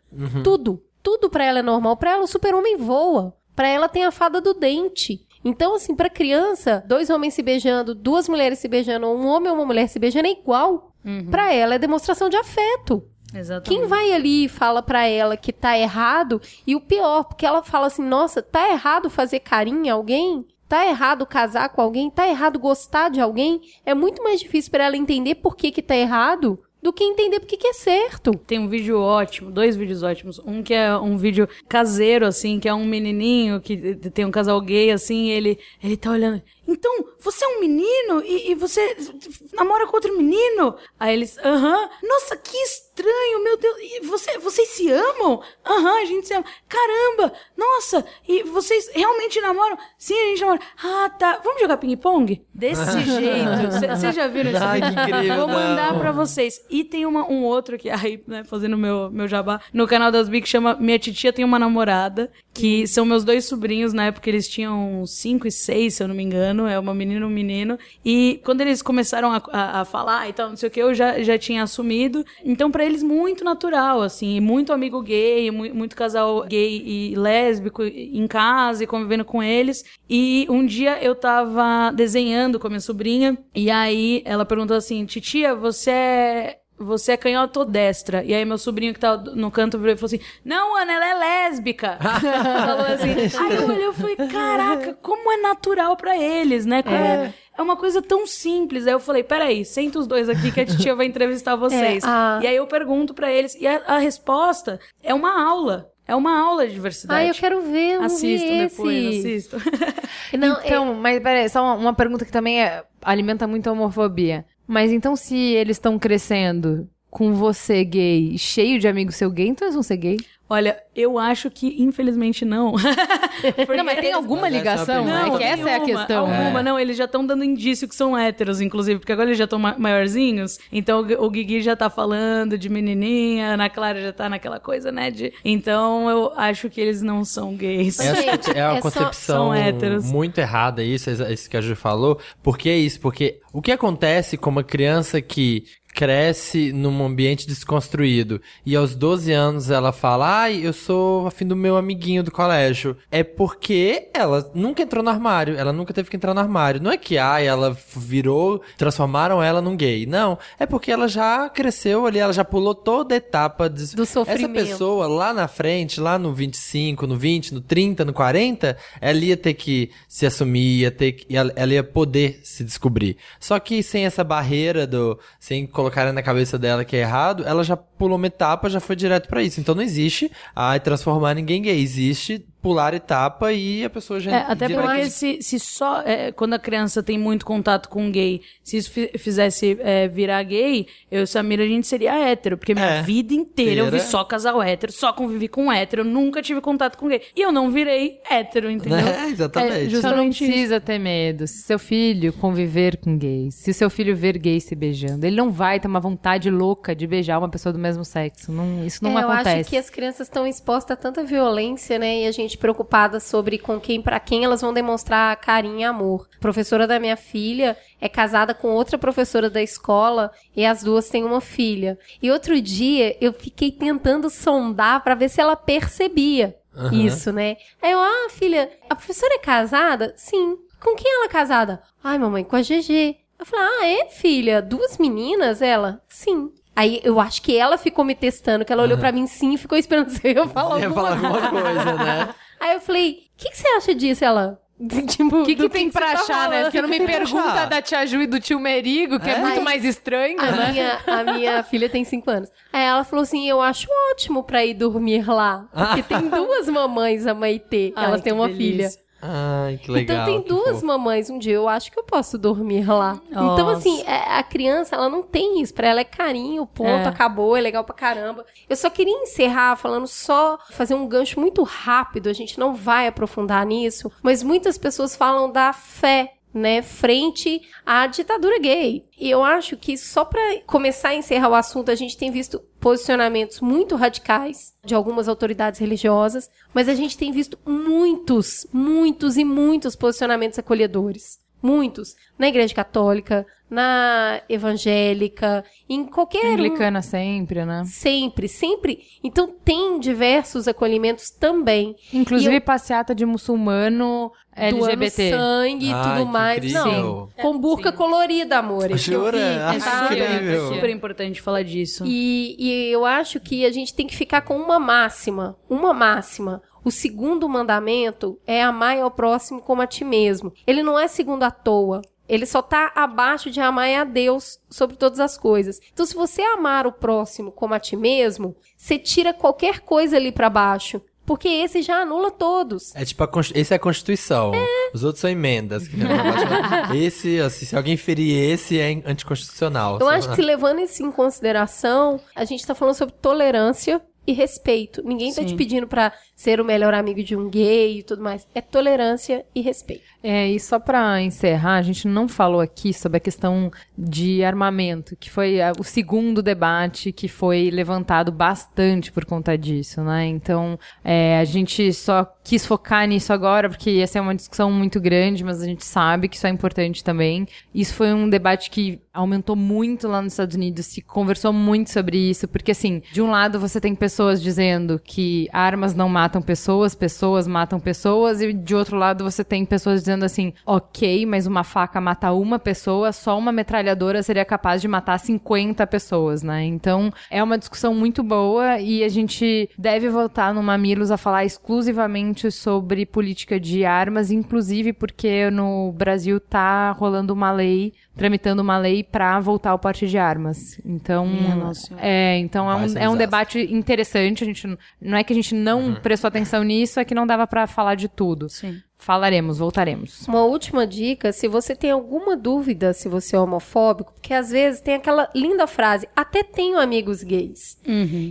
Tudo. Tudo pra ela é normal. Pra ela, o super-homem voa. Pra ela tem a fada do dente. Então, assim, pra criança, dois homens se beijando, duas mulheres se beijando, um homem ou uma mulher se beijando é igual. Pra ela é demonstração de afeto. Exatamente. Quem vai ali e fala pra ela que tá errado? E o pior, porque ela fala assim: nossa, tá errado fazer carinho em alguém? Tá errado casar com alguém? Tá errado gostar de alguém? É muito mais difícil pra ela entender por que que tá errado do que entender por que é certo. Tem um vídeo ótimo, dois vídeos ótimos. Um que é um vídeo caseiro, assim, que é um menininho que tem um casal gay, assim, ele, ele tá olhando. Então, você é um menino e, e você namora com outro menino? Aí eles, aham. Nossa, que estranho, meu Deus. E você, vocês se amam? Aham, a gente se ama. Caramba, nossa. E vocês realmente namoram? Sim, a gente namora. Ah, tá. Vamos jogar ping-pong? Desse <laughs> jeito. Vocês já viram incrível, Vou mandar não. pra vocês. E tem uma, um outro que, <laughs> aí, né, fazendo meu, meu jabá, no canal das Bi, que chama Minha Titia Tem Uma Namorada, que são meus dois sobrinhos, na época eles tinham 5 e 6, se eu não me engano, é uma menina e um menino. E quando eles começaram a, a, a falar e tal, não sei o que, eu já, já tinha assumido. Então, pra eles, muito natural, assim, muito amigo gay, mu- muito casal gay e lésbico em casa e convivendo com eles. E um dia eu tava desenhando com a minha sobrinha, e aí ela perguntou assim: Titia, você é. Você é canhota ou destra? E aí meu sobrinho que tava no canto virou e falou assim: Não, Ana, ela é lésbica. <laughs> falou assim. Aí eu olhei e falei, caraca, como é natural pra eles, né? Como é. é uma coisa tão simples. Aí eu falei, peraí, senta os dois aqui que a titia vai entrevistar vocês. É, a- E aí eu pergunto pra eles, e a, a resposta é uma aula. É uma aula de diversidade. Ai, eu quero ver, eu Assistam depois, esse. assistam. <laughs> Não, então, mas peraí, só uma, uma pergunta que também é- alimenta muito a homofobia. Mas então, se eles estão crescendo com você gay, cheio de amigos seu gay, então eles vão ser gay? Olha, eu acho que infelizmente não. <laughs> Porque- Não, mas tem alguma Mas essa é ligação? pergunta. é que essa é a nenhuma, questão. Alguma, não, eles já estão dando indício que são héteros, inclusive, porque agora eles já estão ma- maiorzinhos. Então o, Guigui já tá falando de menininha, a Ana Clara já tá naquela coisa, né? De... Então eu acho que eles não são gays. É, Gente, é uma é concepção muito errada isso, isso que a Ju falou. Por que isso? Porque o que acontece com uma criança que cresce num ambiente desconstruído e aos 12 anos ela fala, ai, eu sou afim do meu amiguinho do colégio. É porque ela nunca entrou no armário, ela nunca teve que entrar no armário. Não é que, ai, ela virou, transformaram ela num gay. Não, é porque ela já cresceu ali, ela já pulou toda a etapa de... Do sofrimento. Essa pessoa lá na frente, lá no 25, no 20, no 30, no 40, ela ia ter que se assumir, ia ter que, ela, ela ia poder se descobrir. Só que sem essa barreira do, sem colocar na cabeça dela que é errado, ela já pulou uma etapa, já foi direto pra isso. Então não existe transformar ninguém gay, existe pular etapa e a pessoa já É, até porque se, se só é, quando a criança tem muito contato com gay, se isso fi- fizesse é, virar gay, eu e o Samir a gente seria hétero, porque minha É. vida inteira eu vi só casal hétero, só convivi com hétero, eu nunca tive contato com gay. E eu não virei hétero, entendeu? <laughs> É, exatamente. É, Você não isso. precisa ter medo. Se seu filho conviver com gays, se seu filho ver gays se beijando, ele não vai ter uma vontade louca de beijar uma pessoa do mesmo sexo. Não- isso não É, eu acontece. acho que as crianças estão expostas a tanta violência, né? E a gente preocupada sobre com quem, para quem elas vão demonstrar carinho e amor. A professora da minha filha é casada com outra professora da escola e as duas têm uma filha. E outro dia eu fiquei tentando sondar para ver se ela percebia isso, né? Aí eu, ah, filha, a professora é casada? Sim. Com quem ela é casada? Ai, mamãe, com a GG. Eu falei, ah, é, filha? Duas meninas? Ela? Sim. Aí eu acho que ela ficou me testando, que ela olhou pra mim sim e ficou esperando se <laughs> eu ia falar Ia alguma falar alguma coisa, né? Aí eu falei, o que, que você acha disso? Ela, <laughs> tipo, O que, que tem pra você tá achar, né? falando? Você não me pra pergunta da tia Ju e do tio Merigo, que é, É? muito Aí- mais estranho, A né? minha, a minha <laughs> filha tem 5 anos. Aí ela falou assim: Eu acho ótimo pra ir dormir lá. Porque tem duas mamães, a Maitê. Ai, Elas têm que uma delícia. filha. Ai, que legal. então tem duas fofo. mamães. Um dia eu acho que eu posso dormir lá. Então, Nossa. assim, é- a criança, ela não tem isso. Pra ela é carinho, ponto, É. acabou, é legal pra caramba. Eu só queria encerrar falando só, fazer um gancho muito rápido. A gente não vai aprofundar nisso. Mas muitas pessoas falam da fé. Né, frente à ditadura gay. E eu acho que só pra começar a encerrar o assunto, a gente tem visto posicionamentos muito radicais de algumas autoridades religiosas, mas a gente tem visto muitos, muitos e muitos posicionamentos acolhedores. muitos, na igreja católica, na evangélica, em qualquer Anglicana sempre, né? Sempre, sempre. Então tem diversos acolhimentos também. Inclusive eu- passeata de muçulmano LGBT. Doando sangue e tudo que mais. incrível. Não, com burca colorida, amor. Jura? É tá? é super importante falar disso. E, e eu acho que a gente tem que ficar com uma máxima. Uma máxima. O segundo mandamento é amar ao próximo como a ti mesmo. Ele não é segundo à toa. Ele só tá abaixo de amar a Deus sobre todas as coisas. Então, se você amar o próximo como a ti mesmo, você tira qualquer coisa ali pra baixo. Porque esse já anula todos. É tipo, a esse é a Constituição. Os outros são emendas. <laughs> esse, assim, se alguém ferir esse, é anticonstitucional. Eu acho que se levando isso em consideração, a gente tá falando sobre tolerância e respeito. Ninguém tá Sim. te pedindo pra ser o melhor amigo de um gay e tudo mais. É tolerância e respeito. É, e só pra encerrar, a gente não falou aqui sobre a questão de armamento, que foi ah, o segundo debate que foi levantado bastante por conta disso, né? Então, é, a gente só quis focar nisso agora, porque essa é uma discussão muito grande, mas a gente sabe que isso é importante também. Isso foi um debate que aumentou muito lá nos Estados Unidos, se conversou muito sobre isso, porque assim, de um lado você tem pessoas dizendo que armas não matam pessoas, pessoas matam pessoas, e de outro lado você tem pessoas dizendo assim, ok, mas uma faca mata uma pessoa, só uma metralhadora seria capaz de matar 50 pessoas, né? Então é uma discussão muito boa e a gente deve voltar no Mamilos a falar exclusivamente sobre política de armas, inclusive porque no Brasil tá rolando uma lei, tramitando uma lei para voltar ao porte de armas. Então, é, então é um, é um desastre. debate interessante. A gente não é que a gente não prestou atenção nisso, é que não dava para falar de tudo. Sim. Falaremos, voltaremos. Uma última dica, se você tem alguma dúvida se você é homofóbico, porque às vezes tem aquela linda frase, até tenho amigos gays.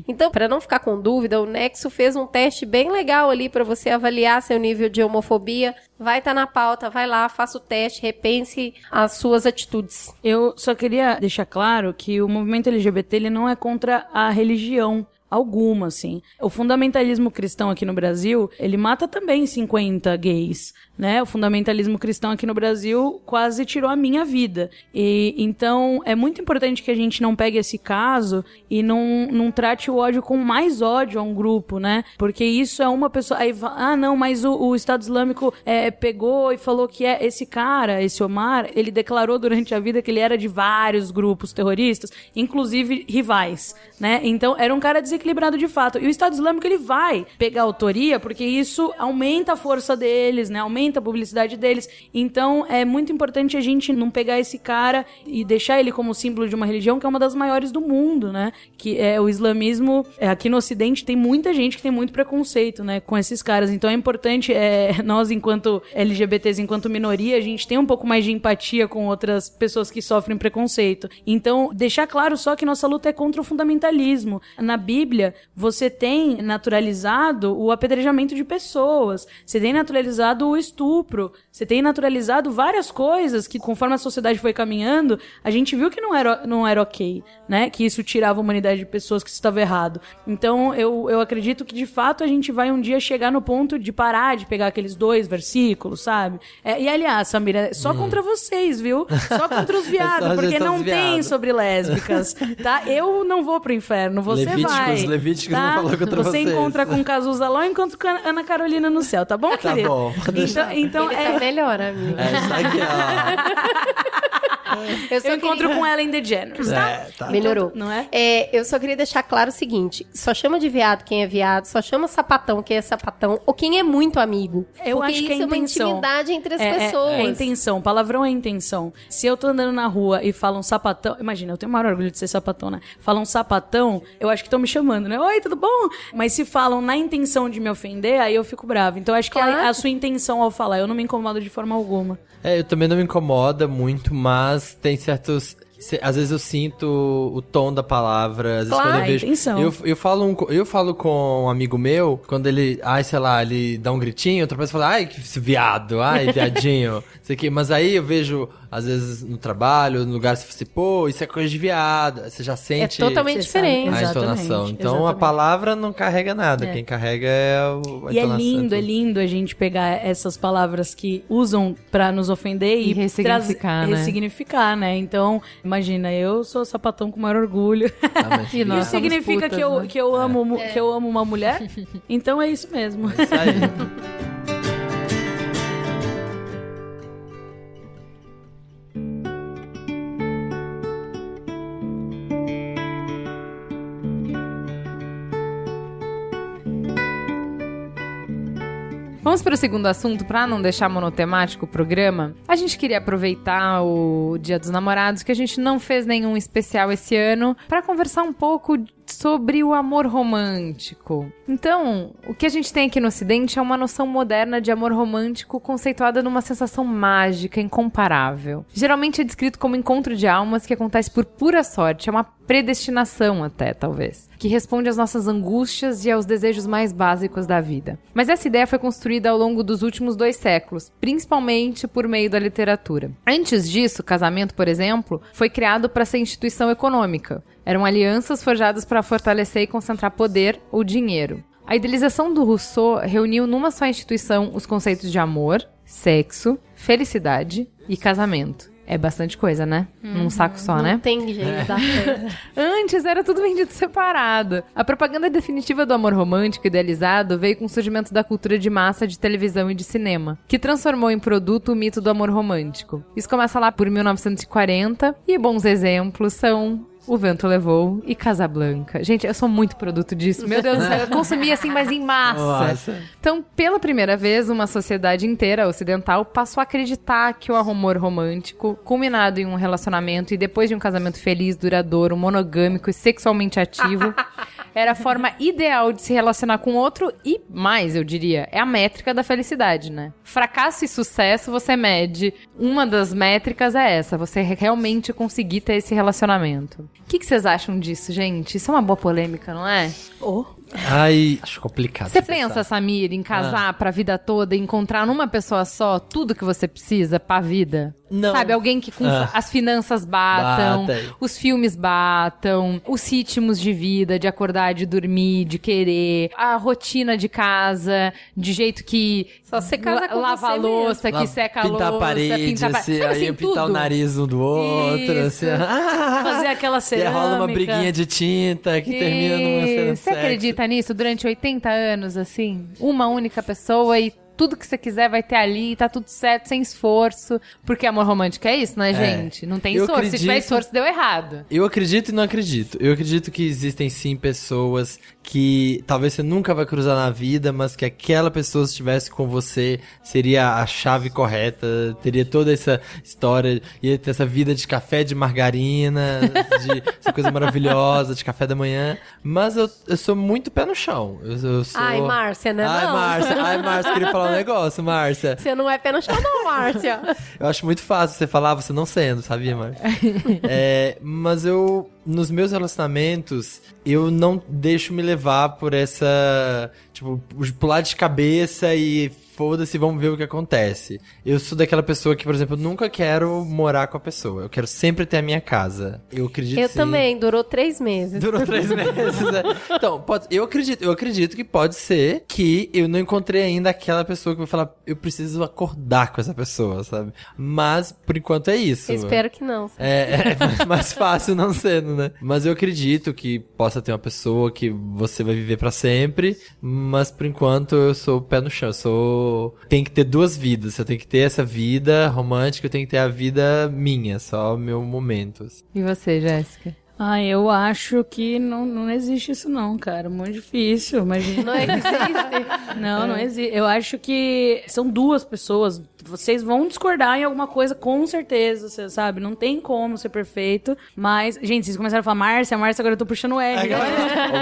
Então, para não ficar com dúvida, o Nexo fez um teste bem legal ali para você avaliar seu nível de homofobia. Vai estar na pauta, vai lá, faça o teste, repense as suas atitudes. Eu só queria deixar claro que o movimento LGBT ele não é contra a religião alguma, assim. O fundamentalismo cristão aqui no Brasil, ele mata também 50 gays, né? O fundamentalismo cristão aqui no Brasil quase tirou a minha vida. E então é muito importante que a gente não pegue esse caso e não, não trate o ódio com mais ódio a um grupo, né? Porque isso é uma pessoa. Aí, ah, não, mas o, o Estado Islâmico é, pegou e falou que é esse cara, esse Omar, ele declarou durante a vida que ele era de vários grupos terroristas, inclusive rivais, né? Então era um cara desequilibrado de fato. E o Estado Islâmico ele vai pegar autoria porque isso aumenta a força deles, né? Aumenta a publicidade deles. Então é muito importante a gente não pegar esse cara e deixar ele como símbolo de uma religião que é uma das maiores do mundo, né? Que é o islamismo. é, aqui no Ocidente tem muita gente que tem muito preconceito, né? Com esses caras. Então é importante é, nós, enquanto LGBTs, enquanto minoria, a gente tem um pouco mais de empatia com outras pessoas que sofrem preconceito. Então deixar claro só que nossa luta é contra o fundamentalismo. Na Bíblia, você tem naturalizado o apedrejamento de pessoas, você tem naturalizado o estupro, você tem naturalizado várias coisas que, conforme a sociedade foi caminhando, a gente viu que não era, não era ok, né? Que isso tirava a humanidade de pessoas, que isso estava errado. Então, eu, eu acredito que, de fato, a gente vai um dia chegar no ponto de parar de pegar aqueles dois versículos, sabe? É, e, aliás, Samira, é só contra vocês, viu? Só contra os <laughs> viados, só porque não os tem viados. sobre lésbicas, tá? Eu não vou pro inferno, você Levíticos, vai. Levíticos tá? não falou contra Você vocês. encontra com Cazuza lá, eu encontro com a Ana Carolina no céu, tá bom, Tá querido? bom, pode Então, então Ele é, tá melhor, amigo. É, isso aqui, ó. <laughs> Eu só eu encontro queria- com <laughs> Ellen DeGeneres, tá? É, tá. Melhorou. Não é? Eu só queria deixar claro o seguinte: só chama de viado quem é viado, só chama sapatão quem é sapatão, ou quem é muito amigo. Eu acho que isso é é uma intenção. intimidade entre as É, é- pessoas. É, intenção. Palavrão é intenção. Se eu tô andando na rua e falam sapatão. Imagina, eu tenho o maior orgulho de ser sapatão, né? Falam sapatão, eu acho que estão me chamando, né? Oi, tudo bom? Mas se falam na intenção de me ofender, aí eu fico bravo. Então eu acho que Claro. é a sua intenção ao falar. Eu não me incomodo de forma alguma. É, eu também não me incomoda muito, mas tem certos. Cê- às vezes eu sinto o tom da palavra, às vezes Claro, quando eu a vejo. intenção. Eu, eu, falo um eu falo com um amigo meu, quando ele, ai, sei lá, ele dá um gritinho, outra pessoa fala, ai, que viado, ai, <laughs> viadinho, sei que, mas aí eu vejo, às vezes no trabalho, no lugar, você fala assim, pô, isso é coisa de viado, você já É sente totalmente Você sabe, diferente. a Exatamente, entonação. Então a exatamente. palavra não carrega nada, quem carrega é o, a E é entonação, lindo, é tudo. lindo a gente pegar essas palavras que usam pra nos ofender E e, ressignificar, né? ressignificar, né? Então, imagina, eu sou sapatão com o maior orgulho. Ah, mas <laughs> E nós Isso somos significa putas, que, eu, né? que, eu amo, mu- que eu amo uma mulher? Então é isso mesmo. é isso aí. <laughs> Vamos para o segundo assunto, para não deixar monotemático o programa. A gente queria aproveitar o Dia dos Namorados, que a gente não fez nenhum especial esse ano, para conversar um pouco sobre o amor romântico. Então, o que a gente tem aqui no Ocidente é uma noção moderna de amor romântico conceituada numa sensação mágica, incomparável. Geralmente é descrito como encontro de almas que acontece por pura sorte, é uma predestinação até, talvez, que responde às nossas angústias e aos desejos mais básicos da vida. Mas essa ideia foi construída ao longo dos últimos dois séculos, principalmente por meio da literatura. Antes disso, casamento, por exemplo, foi criado para ser instituição econômica. Eram alianças forjadas para fortalecer e concentrar poder ou dinheiro. A idealização do Rousseau reuniu numa só instituição os conceitos de amor, sexo, felicidade e casamento. É bastante coisa, né? Num saco só, Não né? tem jeito, certo. <laughs> Antes era tudo vendido separado. A propaganda definitiva do amor romântico idealizado veio com o surgimento da cultura de massa de televisão e de cinema, que transformou em produto o mito do amor romântico. Isso começa lá por 1940 e bons exemplos são o Vento Levou e Casablanca. Gente, eu sou muito produto disso. Meu Deus do céu, eu consumi assim, mas em massa. Nossa. Então, pela primeira vez, uma sociedade inteira ocidental passou a acreditar que o amor romântico, culminado em um relacionamento e depois de um casamento feliz, duradouro, monogâmico e sexualmente ativo, <laughs> era a forma <laughs> ideal de se relacionar com outro e, mais, eu diria, é a métrica da felicidade, né? Fracasso e sucesso você mede. Uma das métricas é essa, você realmente conseguir ter esse relacionamento. O que, que vocês acham disso, gente? Isso é uma boa polêmica, não é? Oh, Ai, acho complicado. Você essa pensa, Samir, em casar pra vida toda, e encontrar numa pessoa só tudo que você precisa pra vida? Não. Sabe, alguém que com Ah. as finanças batam, Bata. os filmes batam, os ritmos de vida, de acordar, de dormir, de querer, a rotina de casa, de jeito que Só você casa com lava você a louça, Lá, que seca a pintar louça, a parede, pintar a pa- assim, Sabe aí assim, pintar o tudo? nariz um do outro, Isso. assim. <laughs> ah, fazer aquela E cerâmica. aí rola uma briguinha de tinta que termina numa cena Você sexo. acredita nisso durante 80 anos, assim? Uma única pessoa e tudo que você quiser vai ter ali, tá tudo certo, sem esforço. Porque amor romântico é isso, né, gente? Não tem Eu esforço. Se tiver acredito- esforço, deu errado. Eu acredito e não acredito. Eu acredito que existem sim pessoas que talvez você nunca vai cruzar na vida, mas que aquela pessoa se estivesse com você seria a chave correta, teria toda essa história, ia ter essa vida de café de margarina, de <laughs> essa coisa maravilhosa, de café da manhã. Mas eu, eu sou muito pé no chão. Eu, eu sou... Ai, Márcia, né? Ai, Não. Márcia, ai, Márcia, queria falar um <laughs> negócio, Márcia. Você não é pé no chão, não, Márcia. Eu acho muito fácil você falar, você não sendo, sabia, Marcia? <laughs> É, mas eu, nos meus relacionamentos, eu não deixo me levar por essa. Tipo, pular de cabeça e foda-se, vamos ver o que acontece. Eu sou daquela pessoa que, por exemplo, nunca quero morar com a pessoa. Eu quero sempre ter a minha casa. Eu acredito Eu sim. também, durou três meses. Durou três <laughs> meses, né? Então, pode, eu acredito, eu acredito que pode ser que eu não encontrei ainda aquela pessoa que vai falar, eu preciso acordar com essa pessoa, sabe? Mas, por enquanto, é isso. Eu espero que não. É, é <laughs> mais fácil não sendo, né? Mas eu acredito que possa ter uma pessoa que você vai viver pra sempre, mas por enquanto eu sou pé no chão, eu sou... Tem que ter duas vidas, eu tenho que ter essa vida romântica, eu tenho que ter a vida minha, só meu momento. assim. E você, Jéssica? Ah, eu acho que não, não existe isso não, cara. Muito difícil, imagina. <laughs> Não existe. Não, não existe. Eu acho que são duas pessoas. Vocês vão discordar em alguma coisa, com certeza, você sabe? Não tem como ser perfeito. Mas, gente, vocês começaram a falar Márcia, Márcia, agora eu tô puxando o R. Olha,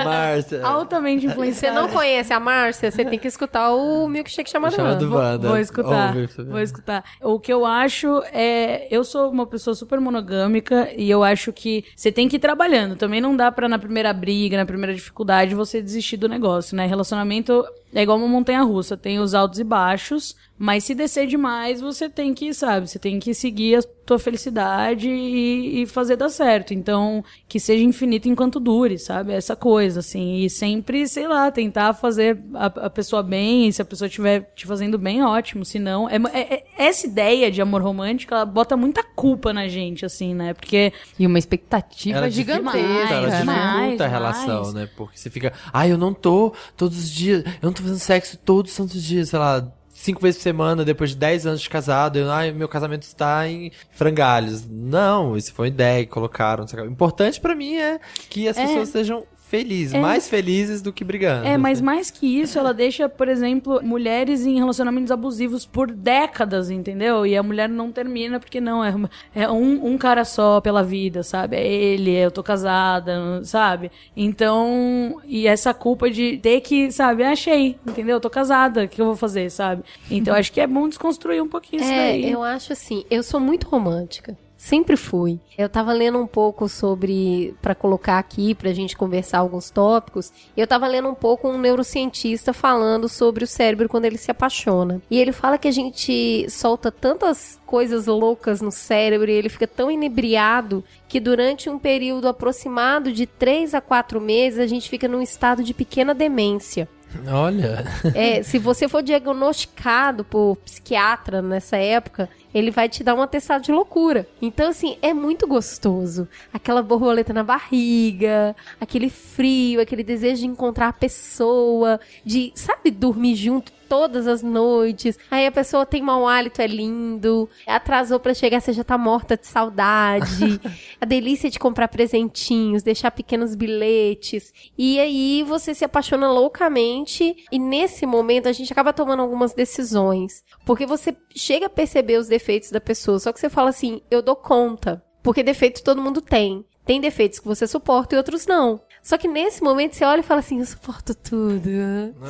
Ô, Márcia. altamente Você influenciada. não conhece a Márcia, você tem que escutar o milkshake chamado Chamado Wanda. Wanda. Vou escutar. Ouve, vou escutar. O que eu acho é. Eu sou uma pessoa super monogâmica e eu acho que você tem que trabalhando. Também não dá pra, na primeira briga, na primeira dificuldade, você desistir do negócio, né? Relacionamento é igual uma montanha russa, tem os altos e baixos. Mas se descer demais, você tem que, sabe, você tem que seguir a tua felicidade e, e fazer dar certo. Então, que seja infinito enquanto dure, sabe? Essa coisa, assim. E sempre, sei lá, tentar fazer a, a pessoa bem. E se a pessoa estiver te fazendo bem, ótimo. Se não, é, é- é- essa ideia de amor romântico, ela bota muita culpa na gente, assim, né? Porque E uma expectativa Ela gigantesca. dificulta, ela dificulta demais, a relação, demais. né? Porque você fica, ai, eu não tô todos os dias, eu não tô fazendo sexo todos os santos dias, sei lá, cinco vezes por semana, depois de 10 anos de casado, eu, ai, meu casamento está em frangalhos. Não, isso foi uma ideia que colocaram. não sei o importante pra mim é que as É. pessoas sejam felizes, mais felizes do que brigando. É, mas mais que isso, ela deixa, por exemplo, mulheres em relacionamentos abusivos por décadas, entendeu? E a mulher não termina porque não, é, uma- é um, um cara só pela vida, sabe? É ele, eu tô casada, sabe? Então, e essa culpa de ter que, sabe, achei, entendeu? Eu tô casada, o que eu vou fazer, sabe? Então, acho que é bom desconstruir um pouquinho isso É, daí. eu acho assim, eu sou muito romântica. Sempre fui. Eu tava lendo um pouco sobre, pra colocar aqui, pra gente conversar alguns tópicos. Eu tava lendo um pouco um neurocientista falando sobre o cérebro quando ele se apaixona. E ele fala que a gente solta tantas coisas loucas no cérebro e ele fica tão inebriado que durante um período aproximado de 3 a 4 meses a gente fica num estado de pequena demência. Olha, É, se você for diagnosticado por psiquiatra nessa época, ele vai te dar um atestado de loucura. Então, assim, é muito gostoso. Aquela borboleta na barriga, aquele frio, aquele desejo de encontrar a pessoa, de, sabe, dormir junto todas as noites. Aí a pessoa tem mau hálito, é lindo. Atrasou pra chegar, você já tá morta de saudade. <laughs> a delícia de comprar presentinhos, deixar pequenos bilhetes. E aí você se apaixona loucamente e nesse momento a gente acaba tomando algumas decisões. Porque você chega a perceber os defeitos da pessoa, só que você fala assim, eu dou conta. Porque defeitos todo mundo tem. Tem defeitos que você suporta e outros não. Só que nesse momento você olha e fala assim, eu suporto tudo,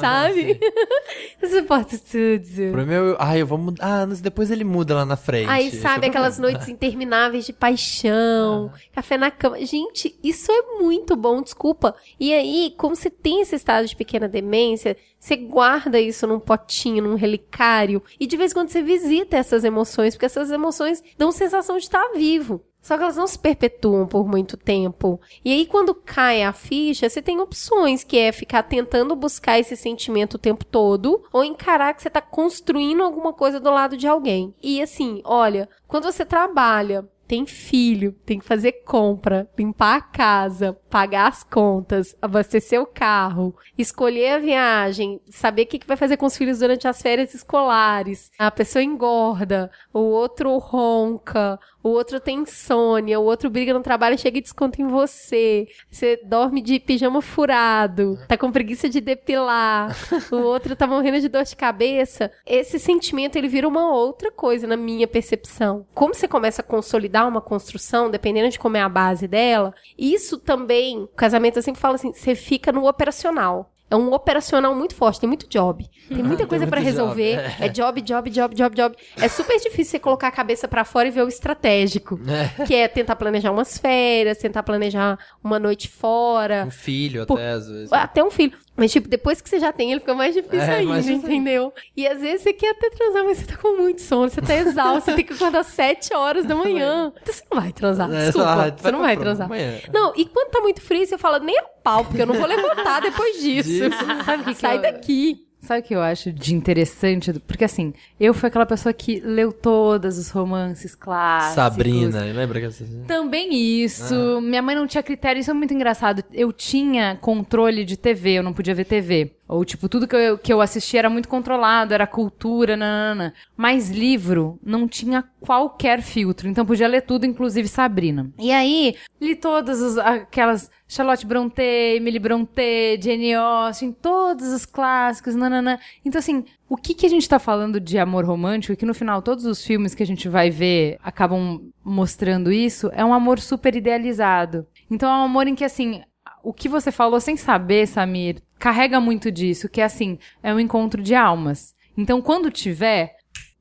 sabe? <laughs> eu suporto tudo. pro meu, ai, eu vou mudar. Ah, depois ele muda lá na frente. Aí, Esse é sabe, aquelas problema. noites intermináveis de paixão, café na cama. Gente, isso é muito bom, desculpa. E aí, como você tem esse estado de pequena demência, você guarda isso num potinho, num relicário, e de vez em quando você visita essas emoções, porque essas emoções dão sensação de estar vivo. Só que elas não se perpetuam por muito tempo. E aí, quando cai a ficha, você tem opções, que é ficar tentando buscar esse sentimento o tempo todo, ou encarar que você tá construindo alguma coisa do lado de alguém. E assim, olha, quando você trabalha, tem filho, tem que fazer compra, limpar a casa, pagar as contas, abastecer o carro, escolher a viagem, saber o que que vai fazer com os filhos durante as férias escolares. A pessoa engorda, o outro ronca, o outro tem insônia, o outro briga no trabalho e chega e desconta em você. Você dorme de pijama furado, tá com preguiça de depilar, o outro tá morrendo de dor de cabeça. Esse sentimento, ele vira uma outra coisa na minha percepção. Como você começa a consolidar uma construção, dependendo de como é a base dela, isso também, casamento eu sempre falo assim, você fica no operacional. É um operacional muito forte, tem muito job. Tem muita Tem coisa pra muito resolver. job, É job, job, job, job, job. É super difícil você colocar a cabeça pra fora e ver o estratégico. Que é tentar planejar umas férias, tentar planejar uma noite fora. Um filho Pô, até, às vezes. Até um filho. Mas, tipo, depois que você já tem, ele fica mais difícil É, ainda, mais difícil. entendeu? E às vezes você quer até transar, mas você tá com muito sono, você tá exausto, você tem que acordar às 7 horas da manhã. Então você não vai transar, É, desculpa. lá, você não vai transar. amanhã. Não, e quando tá muito frio, você fala, nem a pau, porque eu não vou levantar depois disso. <laughs> Sabe o que que Sai daqui. Sabe o que eu acho de interessante? Porque assim, eu fui aquela pessoa que leu todos os romances clássicos. Sabrina, lembra que. Também isso. Minha mãe não tinha critério, isso é muito engraçado. Eu tinha controle de TV, eu não podia ver TV. Ou, tipo, tudo que eu, que eu assisti era muito controlado, era cultura, nanana. Mas livro não tinha qualquer filtro. Então podia ler tudo, inclusive Sabrina. E aí, li todas as, aquelas Charlotte Brontë, Emily Brontë, Jane Austen, todos os clássicos, nanana. Então, assim, o que, que a gente tá falando de amor romântico, que no final todos os filmes que a gente vai ver acabam mostrando isso, é um amor super idealizado. Então é um amor em que, assim, o que você falou sem saber, Samir, carrega muito disso, que é assim, é um encontro de almas. Então, quando tiver,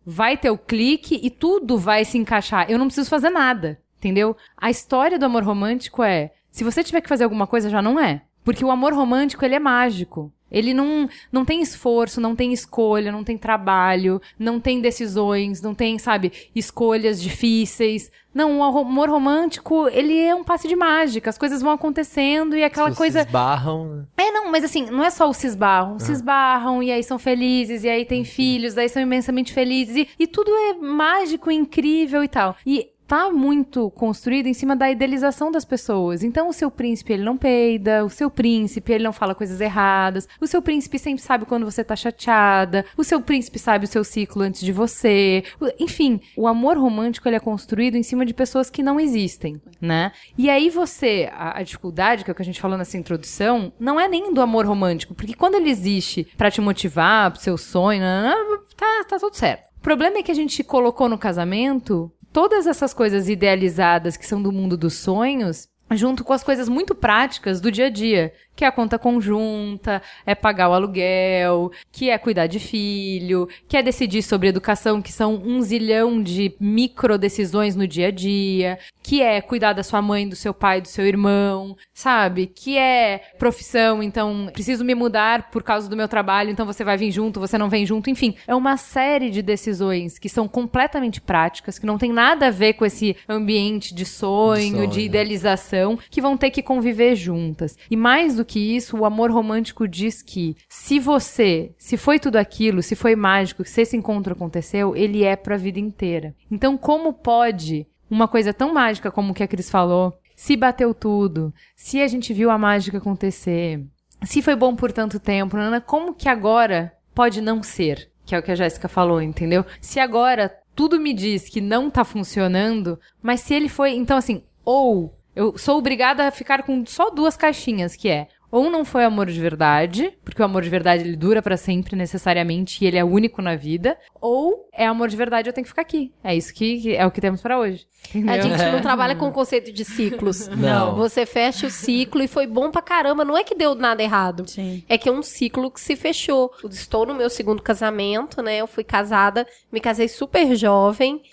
vai ter o clique e tudo vai se encaixar. Eu não preciso fazer nada, entendeu? A história do amor romântico é, se você tiver que fazer alguma coisa, já não é. Porque o amor romântico, ele é mágico. Ele não, não tem esforço, não tem escolha, não tem trabalho, não tem decisões, não tem, sabe, escolhas difíceis. Não, o amor romântico, ele é um passe de mágica. As coisas vão acontecendo e aquela Se coisa. Se esbarram. né? É, não, mas assim, não é só o se esbarram. Se esbarram e aí são felizes, e aí tem filhos, daí são imensamente felizes. E, e tudo é mágico, incrível e tal. E tá muito construído em cima da idealização das pessoas. Então o seu príncipe ele não peida, o seu príncipe ele não fala coisas erradas, o seu príncipe sempre sabe quando você tá chateada, o seu príncipe sabe o seu ciclo antes de você. Enfim, o amor romântico ele é construído em cima de pessoas que não existem, né? E aí você, a, a dificuldade que é o que a gente falou nessa introdução, não é nem do amor romântico, porque quando ele existe pra te motivar, pro seu sonho, nananã, tá, tá tudo certo. O problema é que a gente colocou no casamento todas essas coisas idealizadas que são do mundo dos sonhos, junto com as coisas muito práticas do dia a dia, que é a conta conjunta, é pagar o aluguel, que é cuidar de filho, que é decidir sobre educação, que são um zilhão de micro decisões no dia a dia, que é cuidar da sua mãe, do seu pai, do seu irmão, sabe? Que é profissão, então preciso me mudar por causa do meu trabalho, então você vai vir junto, você não vem junto, enfim, é uma série de decisões que são completamente práticas, que não tem nada a ver com esse ambiente de sonho, De sonho. de idealização, que vão ter que conviver juntas. E mais do que isso, o amor romântico diz que se você, se foi tudo aquilo, se foi mágico, se esse encontro aconteceu, ele é pra vida inteira. Então, como pode uma coisa tão mágica como o que a Cris falou, se bateu tudo, se a gente viu a mágica acontecer, se foi bom por tanto tempo, Nana, como que agora pode não ser? Que é o que a Jéssica falou, entendeu? Se agora tudo me diz que não tá funcionando, mas se ele foi. Então, assim, ou eu sou obrigada a ficar com só duas caixinhas, que é. Ou não foi amor de verdade, porque o amor de verdade ele dura pra sempre necessariamente e ele é único na vida, ou é amor de verdade eu tenho que ficar aqui. É isso que é o que temos pra hoje. Entendeu? A gente não <laughs> trabalha com o conceito de ciclos. <laughs> Não. Você fecha o ciclo e foi bom pra caramba. Não é que deu nada errado. Sim. É que é um ciclo que se fechou. Estou no meu segundo casamento, né? Eu fui casada, me casei super jovem,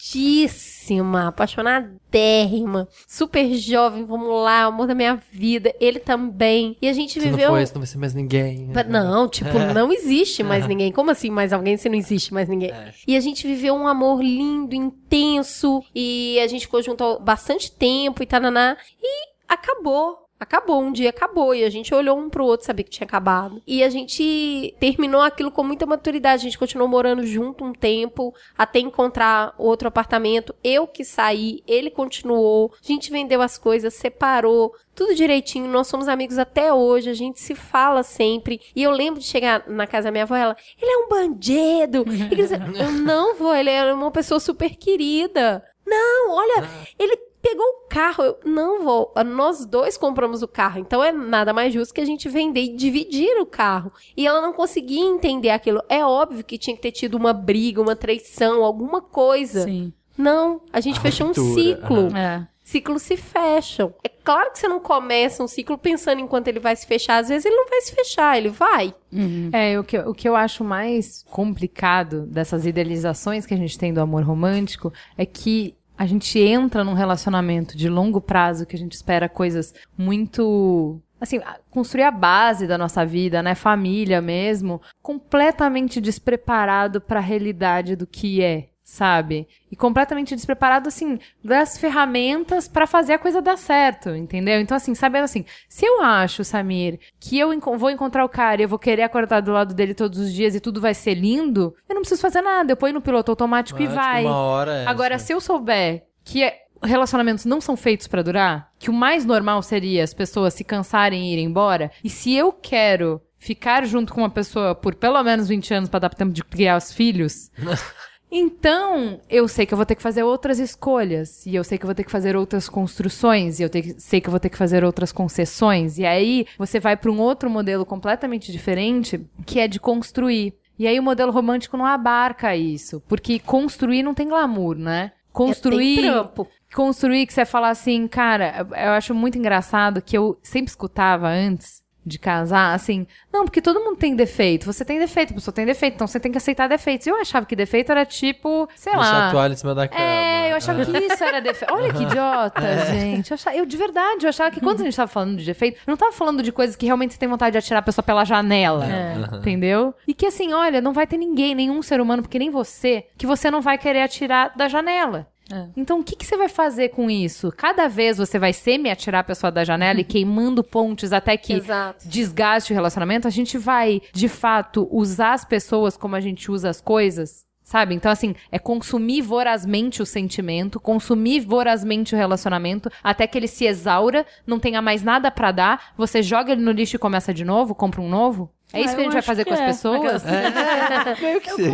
apaixonadíssima, apaixonadérrima, super jovem, vamos lá, amor da minha vida. Ele também. E a gente Se não viveu. for esse, não vai ser mais ninguém. Não, tipo, não existe mais ninguém. Como assim mais alguém se não existe mais ninguém? E a gente viveu um amor lindo, intenso, e a gente ficou junto há bastante tempo e tananá, e acabou. Acabou, um dia acabou. E a gente olhou um pro outro, sabia que tinha acabado. E a gente terminou aquilo com muita maturidade. A gente continuou morando junto um tempo, até encontrar outro apartamento. Eu que saí, ele continuou. A gente vendeu as coisas, separou, tudo direitinho. Nós somos amigos até hoje, a gente se fala sempre. E eu lembro de chegar na casa da minha avó, ela, ele é um bandido. <laughs> Eu não vou, ele é uma pessoa super querida. Não, olha, ele pegou o carro. Eu, não vou. Nós dois compramos o carro. Então é nada mais justo que a gente vender e dividir o carro. E ela não conseguia entender aquilo. É óbvio que tinha que ter tido uma briga, uma traição, alguma coisa. Sim. Não, a gente fechou um ruptura, ciclo. É. Ciclos se fecham. É claro que você não começa um ciclo pensando enquanto ele vai se fechar. Às vezes ele não vai se fechar, ele vai. É, o que, o que eu acho mais complicado dessas idealizações que a gente tem do amor romântico é que a gente entra num relacionamento de longo prazo que a gente espera coisas muito. Assim, construir a base da nossa vida, né? Família mesmo, completamente despreparado para a realidade do que é, sabe? E completamente despreparado, assim, das ferramentas para fazer a coisa dar certo, entendeu? Então, assim, sabendo assim, se eu acho, Samir, que eu enco- vou encontrar o cara e eu vou querer acordar do lado dele todos os dias e tudo vai ser lindo, eu não preciso fazer nada. Eu ponho no piloto automático e Acho que vai. Uma hora é, Agora, assim. se eu souber que é- relacionamentos não são feitos pra durar, que o mais normal seria as pessoas se cansarem e irem embora, e se eu quero ficar junto com uma pessoa por pelo menos 20 anos para dar tempo de criar os filhos. <laughs> Então, eu sei que eu vou ter que fazer outras escolhas, e eu sei que eu vou ter que fazer outras construções, e eu sei que eu vou ter que fazer outras concessões, e aí você vai para um outro modelo completamente diferente, que é de construir. E aí o modelo romântico não abarca isso, porque construir não tem glamour, né? Construir É, trampo. construir que você fala assim, cara, eu acho muito engraçado que eu sempre escutava antes de casar, assim, não, porque todo mundo tem defeito, você tem defeito, a pessoa tem defeito, então você tem que aceitar defeitos. Eu achava que defeito era tipo, sei Deixa a lá. toalha em cima da cama. É, eu achava que isso era defeito. Olha que idiota, gente. Eu, achava, eu, de verdade, eu achava que quando a gente tava falando de defeito, eu não tava falando de coisas que realmente você tem vontade de atirar a pessoa pela janela. Entendeu? E que assim, olha, não vai ter ninguém, nenhum ser humano, porque nem você, que você não vai querer atirar da janela. Então, o que, que você vai fazer com isso? Cada vez você vai semi-atirar a pessoa da janela e <laughs> queimando pontes até que Exato. desgaste o relacionamento, a gente vai, de fato, usar as pessoas como a gente usa as coisas? Sabe? Então, assim, é consumir vorazmente o sentimento, consumir vorazmente o relacionamento, até que ele se exaura, não tenha mais nada pra dar, você joga ele no lixo e começa de novo, compra um novo? É isso Ah, que a gente vai acho fazer com as é. pessoas? Meio que sim.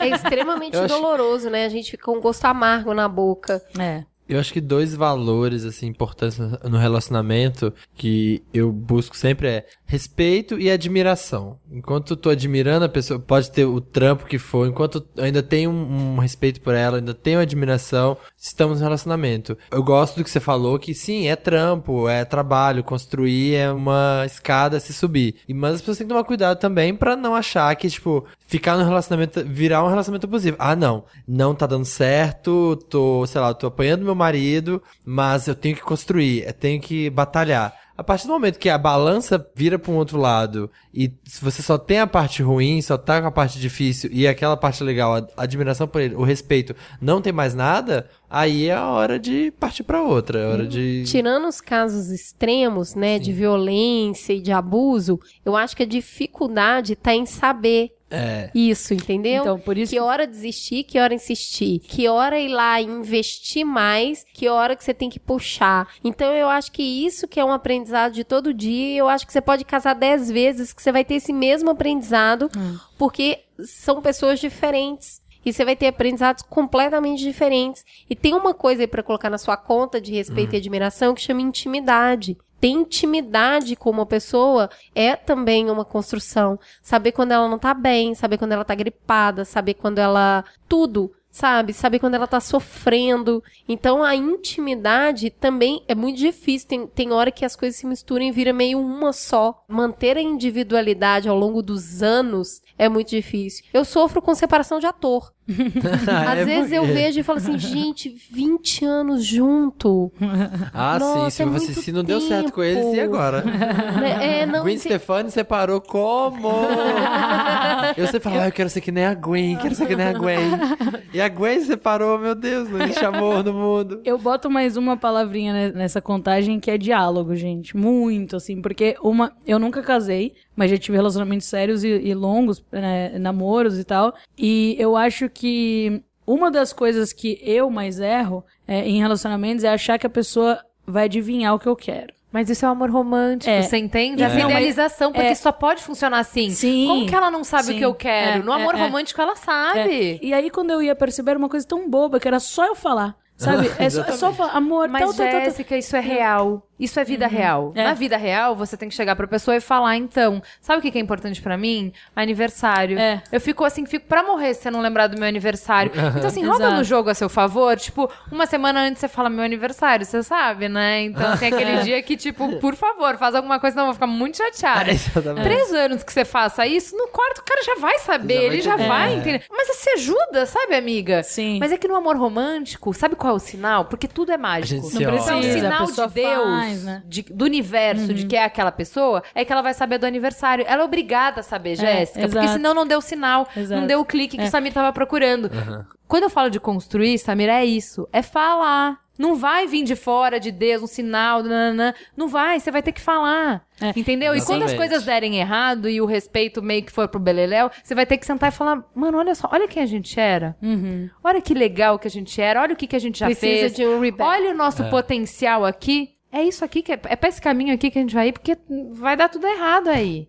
É extremamente Eu acho- doloroso, né? A gente fica com um gosto amargo na boca. É. Eu acho que dois valores, assim, importantes no relacionamento que eu busco sempre é respeito e admiração. Enquanto eu tô admirando a pessoa, pode ter o trampo que for, enquanto eu ainda tenho um, um respeito por ela, ainda tenho admiração, estamos no relacionamento. Eu gosto do que você falou, que sim, é trampo, é trabalho, construir é uma escada a se subir. Mas as pessoas têm que tomar cuidado também pra não achar que, tipo, ficar no relacionamento, virar um relacionamento abusivo. Ah, não, não tá dando certo, tô, sei lá, tô apanhando meu marido, mas eu tenho que construir, eu tenho que batalhar. A partir do momento que a balança vira para um outro lado e se você só tem a parte ruim, só tá com a parte difícil e aquela parte legal, a admiração por ele, o respeito, não tem mais nada, aí é a hora de partir para outra, é a hora de Tirando os casos extremos, né, de violência e de abuso, eu acho que a dificuldade tá em saber é, isso, entendeu? Então, por isso Que hora desistir, que hora insistir, que hora ir lá e investir mais, que hora que você tem que puxar. Então eu acho que isso que é um aprendizado de todo dia, eu acho que você pode casar dez vezes que você vai ter esse mesmo aprendizado, porque são pessoas diferentes. E você vai ter aprendizados completamente diferentes. E tem uma coisa aí pra colocar na sua conta de respeito e admiração que chama intimidade. Ter intimidade com uma pessoa é também uma construção. Saber quando ela não tá bem, saber quando ela tá gripada, saber quando ela. Tudo. Sabe? Saber quando ela tá sofrendo. Então a intimidade também é muito difícil. Tem, tem hora que as coisas se misturam e vira meio uma só. Manter a individualidade ao longo dos anos é muito difícil. Eu sofro com separação de ator. <laughs> Às É vezes eu porque- vejo e falo assim, gente, 20 anos junto. Ah, Nossa, sim, se, é você, muito se não deu certo com eles, e agora? <laughs> É, não, Gwen te- Stefani separou como? <laughs> eu sempre falava, ah, eu quero ser que nem a Gwen, quero ser que nem a Gwen. E a Gwen separou, meu Deus, não existe amor no mundo. Eu boto mais uma palavrinha ne- nessa contagem que é diálogo, gente. Muito, assim, porque uma. Eu nunca casei, mas já tive relacionamentos sérios e, e longos, né, namoros e tal. E eu acho que uma das coisas que eu mais erro é, em relacionamentos é achar que a pessoa vai adivinhar o que eu quero. Mas isso é o amor romântico, É. você entende? É. Essa idealização, porque é. só pode funcionar assim. Sim. Como que ela não sabe Sim. o que eu quero? É, no amor é, é. romântico ela É, sabe. E aí, quando eu ia perceber, era uma coisa tão boba que era só eu falar. Sabe? <laughs> É só, é só falar, amor, Mas, tal, tal, tal, tal. Jéssica, isso é real. Isso é vida real. É. Na vida real, você tem que chegar pra pessoa e falar, então, sabe o que que é importante pra mim? Aniversário. É. Eu fico assim, fico pra morrer se você não lembrar do meu aniversário. Então, assim, roda Exato. no jogo a seu favor. Tipo, uma semana antes você fala meu aniversário, você sabe, né? Então, assim, aquele <laughs> dia que, tipo, por favor, faz alguma coisa, senão eu vou ficar muito chateada. <laughs> Três anos que você faça isso, no quarto o cara já vai saber, Já ele já vai É. entender. Mas você ajuda, sabe, amiga? Sim. Mas é que no amor romântico, sabe qual é o sinal? Porque tudo é mágico. Não precisa, a sinal pessoa de Deus, faz, né? de- do universo, de que é aquela pessoa, é que ela vai saber do aniversário. Ela é obrigada a saber, Jéssica. Porque senão não deu sinal, Exato. não deu o clique que É. o Samir tava procurando. Quando eu falo de construir, Samir, é isso. É falar. Não vai vir de fora de Deus, um sinal, nananã. não vai, você vai ter que falar. É. Entendeu? E quando as Exatamente. coisas derem errado e o respeito meio que for pro beleléu, você vai ter que sentar e falar, mano, olha só, olha quem a gente era. Olha que legal que a gente era, olha o que, que a gente já Precisa fez. de um. Olha o nosso potencial aqui. É isso aqui que é, é pra esse caminho aqui que a gente vai ir, porque vai dar tudo errado aí.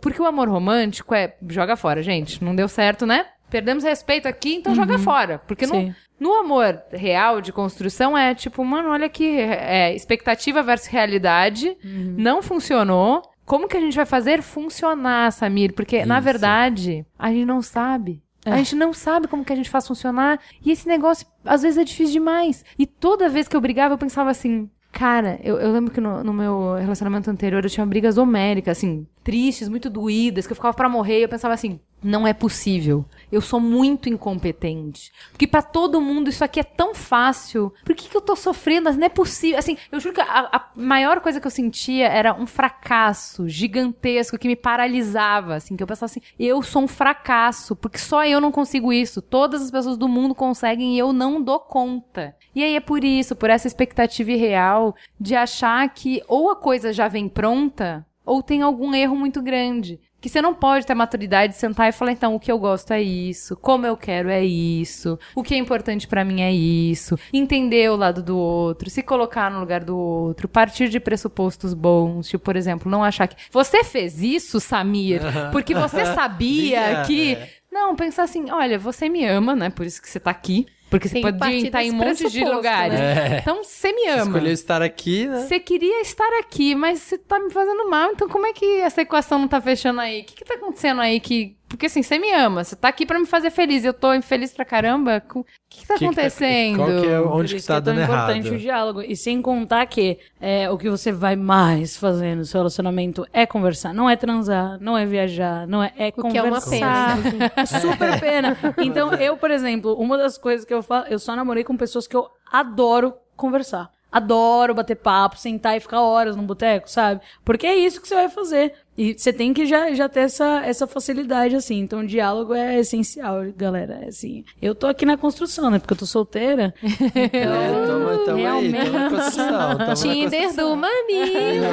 Porque o amor romântico é joga fora, gente. Não deu certo, né? Perdemos respeito aqui, então joga fora. Porque no, no amor real de construção é tipo, mano, olha aqui, é, expectativa versus realidade. Não funcionou. Como que a gente vai fazer funcionar, Samir? Porque, na Isso. verdade, a gente não sabe. A gente não sabe como que a gente faz funcionar. E esse negócio, às vezes, é difícil demais. E toda vez que eu brigava, eu pensava assim. Cara, eu, eu lembro que no, no meu relacionamento anterior eu tinha brigas homéricas, assim, tristes, muito doídas, que eu ficava pra morrer e eu pensava assim: não é possível. Eu sou muito incompetente. Porque pra todo mundo isso aqui é tão fácil. Por que, que eu tô sofrendo? Não é possível. Assim, eu juro que a, a maior coisa que eu sentia era um fracasso gigantesco que me paralisava, assim, que eu pensava assim: eu sou um fracasso, porque só eu não consigo isso. Todas as pessoas do mundo conseguem e eu não dou conta. E aí é por isso, por essa expectativa irreal de achar que ou a coisa já vem pronta, ou tem algum erro muito grande. Que você não pode ter a maturidade de sentar e falar, então, o que eu gosto é isso, como eu quero é isso, o que é importante pra mim é isso, entender o lado do outro, se colocar no lugar do outro, partir de pressupostos bons, tipo, por exemplo, não achar que você fez isso, Samir, porque você <laughs> sabia que é. não, pensar assim, olha, você me ama, né? Por isso que você tá aqui. Porque você Tem que pode estar em um monte de lugares. né? Então, você me Você ama. escolheu estar aqui, né? Você queria estar aqui, mas você tá me fazendo mal. Então, como é que essa equação não tá fechando aí? O que que tá acontecendo aí que... Porque, assim, você me ama. Você tá aqui pra me fazer feliz. Eu tô infeliz pra caramba. O que que tá Que que tá- acontecendo? qual que é Por onde que tá é tão dando importante errado? o diálogo. E sem contar que é, o que você vai mais fazer no seu relacionamento é conversar. Não é transar, não é viajar, não é, é O que é uma conversar. É <laughs> super pena. Então, eu, por exemplo, uma das coisas que eu falo, eu só namorei com pessoas que eu adoro conversar. Adoro bater papo, sentar e ficar horas num boteco, sabe? Porque é isso que você vai fazer. E você tem que já, já ter essa, essa facilidade, assim. Então, o diálogo é essencial, galera. É assim, eu tô aqui na construção, né? Porque eu tô solteira. Então, <laughs> É, tamo, tamo aí, realmente. tamo na construção. tamo na Tinder construção. do Mamilos.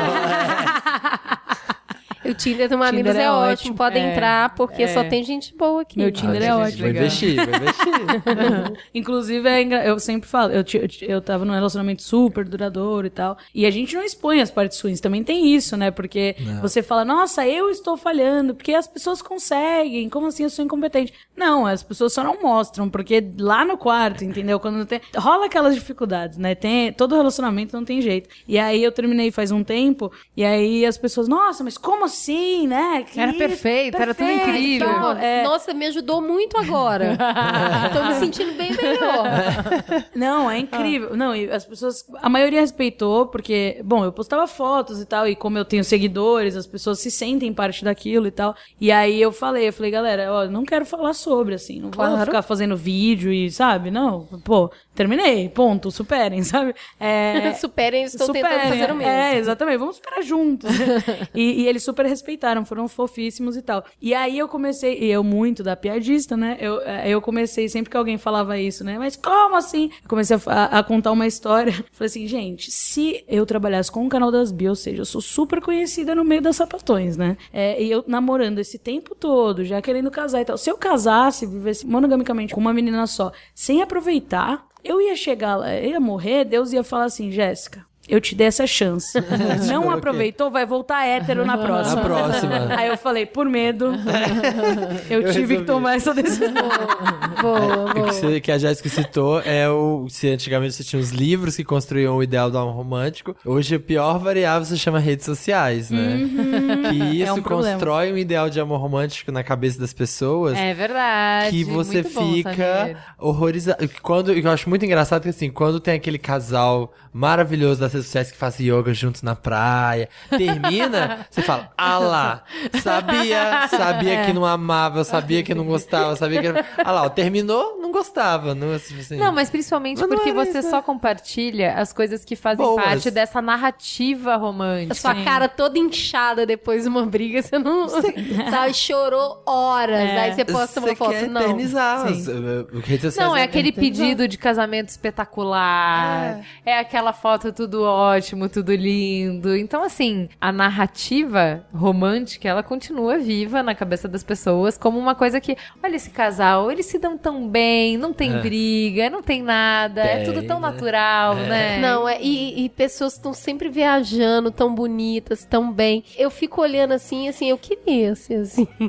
O Tinder do Mamilos Tinder é, é ótimo. ótimo. Pode É. entrar, porque É. só tem gente boa aqui. Meu Tinder é Ah, ótimo. Vou investir, vou investir. <laughs> Inclusive, é engra- eu sempre falo, eu, eu, eu tava num relacionamento super duradouro e tal. E a gente não expõe as partes ruins. Também tem isso, né? Porque você fala, nossa, eu estou falhando, porque as pessoas conseguem. Como assim eu sou incompetente? Não, as pessoas só não mostram, porque lá no quarto, entendeu? Quando tem. Rola aquelas dificuldades, né? Tem, todo relacionamento não tem jeito. E aí eu terminei faz um tempo, e aí as pessoas, nossa, mas como assim, né? Que Era isso? perfeito, era tudo Perfeito, incrível. então, é, Nossa, me ajudou muito agora. <laughs> Tô me sentindo bem melhor. Não, é incrível. Não, e as pessoas. A maioria respeitou, porque, bom, eu postava fotos e tal, e como eu tenho seguidores, as pessoas se sentem parte daquilo e tal. E aí eu falei, eu falei, galera, ó, não quero falar sobre, assim, não vou Claro. ficar fazendo vídeo e, sabe? Não, pô, terminei, ponto, superem, <laughs> sabe? É, Superem, estou tentando Superem, fazer o mesmo. É, exatamente. Vamos superar juntos. <laughs> e, e eles super respeitaram, foram fofíssimos e tal. E aí eu comecei, e eu muito da piadista, né? Eu, eh, eu comecei, sempre que alguém falava isso, né? Mas como assim? Eu comecei a, a- a contar uma história. <laughs> Falei assim, gente, se eu trabalhasse com o canal das Bi, ou seja, eu sou super conhecida no meio das sapatões, né? É, e eu namorando esse tempo todo, já querendo casar e tal. Se eu casasse, vivesse monogamicamente com uma menina só, sem aproveitar, eu ia chegar lá, eu ia morrer, Deus ia falar assim, Jéssica. Eu te dei essa chance. <laughs> Não aproveitou, vai voltar hétero na <laughs> próxima. Na próxima. <laughs> Aí eu falei, por medo, eu, tive resolvi. que tomar essa decisão. Boa, O que, boa. você- que a Jéssica citou é o. Se antigamente você tinha os livros que construíam o ideal do amor romântico, hoje a pior variável se chama redes sociais, né? Que isso um problema. constrói um ideal de amor romântico na cabeça das pessoas. É verdade. que você muito fica horrorizado. Quando, eu acho muito engraçado que assim, quando tem aquele casal maravilhoso das redes sociais que faz yoga juntos na praia, termina, você fala, ah lá, sabia, sabia que não amava, sabia que não gostava, sabia que. Ah lá, ó, terminou, não gostava. Não, assim, Não, mas principalmente Mas porque era você isso, só compartilha as coisas que fazem Boas. parte dessa narrativa A romântica. sua cara toda inchada depois de uma briga, você não. <laughs> Sabe, chorou horas. Aí você posta uma foto. quer Não. eternizar. As, uh, redes sociais Não, é aquele eternizar. pedido de casamento espetacular. É. aquela foto tudo ótimo, tudo lindo. Então, assim, a narrativa romântica, ela continua viva na cabeça das pessoas como uma coisa que, olha esse casal, eles se dão tão bem, não tem É. briga, não tem nada, é tudo tão né? natural, né? Não, é, e, e pessoas estão sempre viajando, tão bonitas, tão bem. Eu fico olhando assim, assim, eu queria ser assim. <laughs>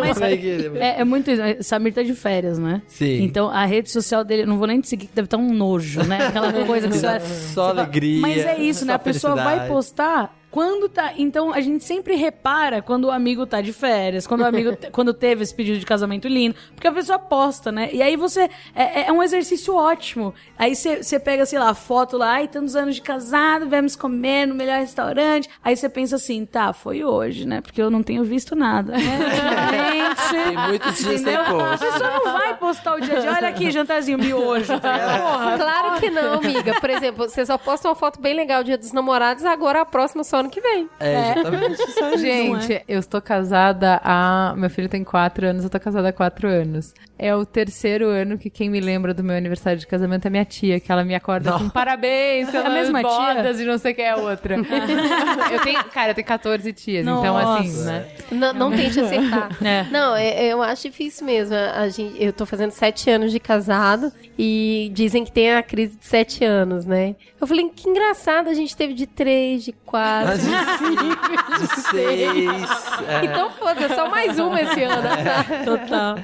Mas querer, mas- é, é muito isso. Samir tá de férias, né? Sim. Então a rede social dele, não vou nem te seguir, que deve estar um nojo, né? Aquela <laughs> coisa que você. Só alegria. Mas é isso, né? A pessoa vai postar quando tá. Então a gente sempre repara quando o amigo tá de férias, quando o amigo <laughs> te- quando teve esse pedido de casamento lindo, porque a pessoa posta, né? E aí você. É, é um exercício ótimo. Aí você pega, sei lá, a foto lá, ai, tantos anos de casado, vamos comer no melhor restaurante. Aí você pensa assim, tá, foi hoje, né? Porque eu não tenho visto nada. <laughs> Né? Gente. Tem muitos dias sem A pessoa não vai postar o dia de olha aqui, jantarzinho, miojo. tá ligado? Porra, Claro que não, amiga. Por exemplo, você só posta uma foto bem legal dia dos namorados, agora a próxima só ano que vem. É, exatamente. <laughs> Gente, eu estou casada há. Meu filho tem quatro anos, eu tô casada há quatro anos. É o terceiro ano que quem me lembra do meu aniversário de casamento é minha tia, que ela me acorda com parabéns, É a mesma tia? bodas e não sei o que é a outra. <laughs> eu tenho, cara, eu tenho 14 tias, então assim, Nossa. né? Não, não tente acertar. É. Não, é- eu acho difícil mesmo. A gente, eu tô fazendo sete anos de casado e dizem que tem a crise de sete anos, né? Eu falei, que engraçado, a gente teve de três, de quatro. De cinco, de seis. É, Então, foda, só mais uma esse ano. sabe? Total.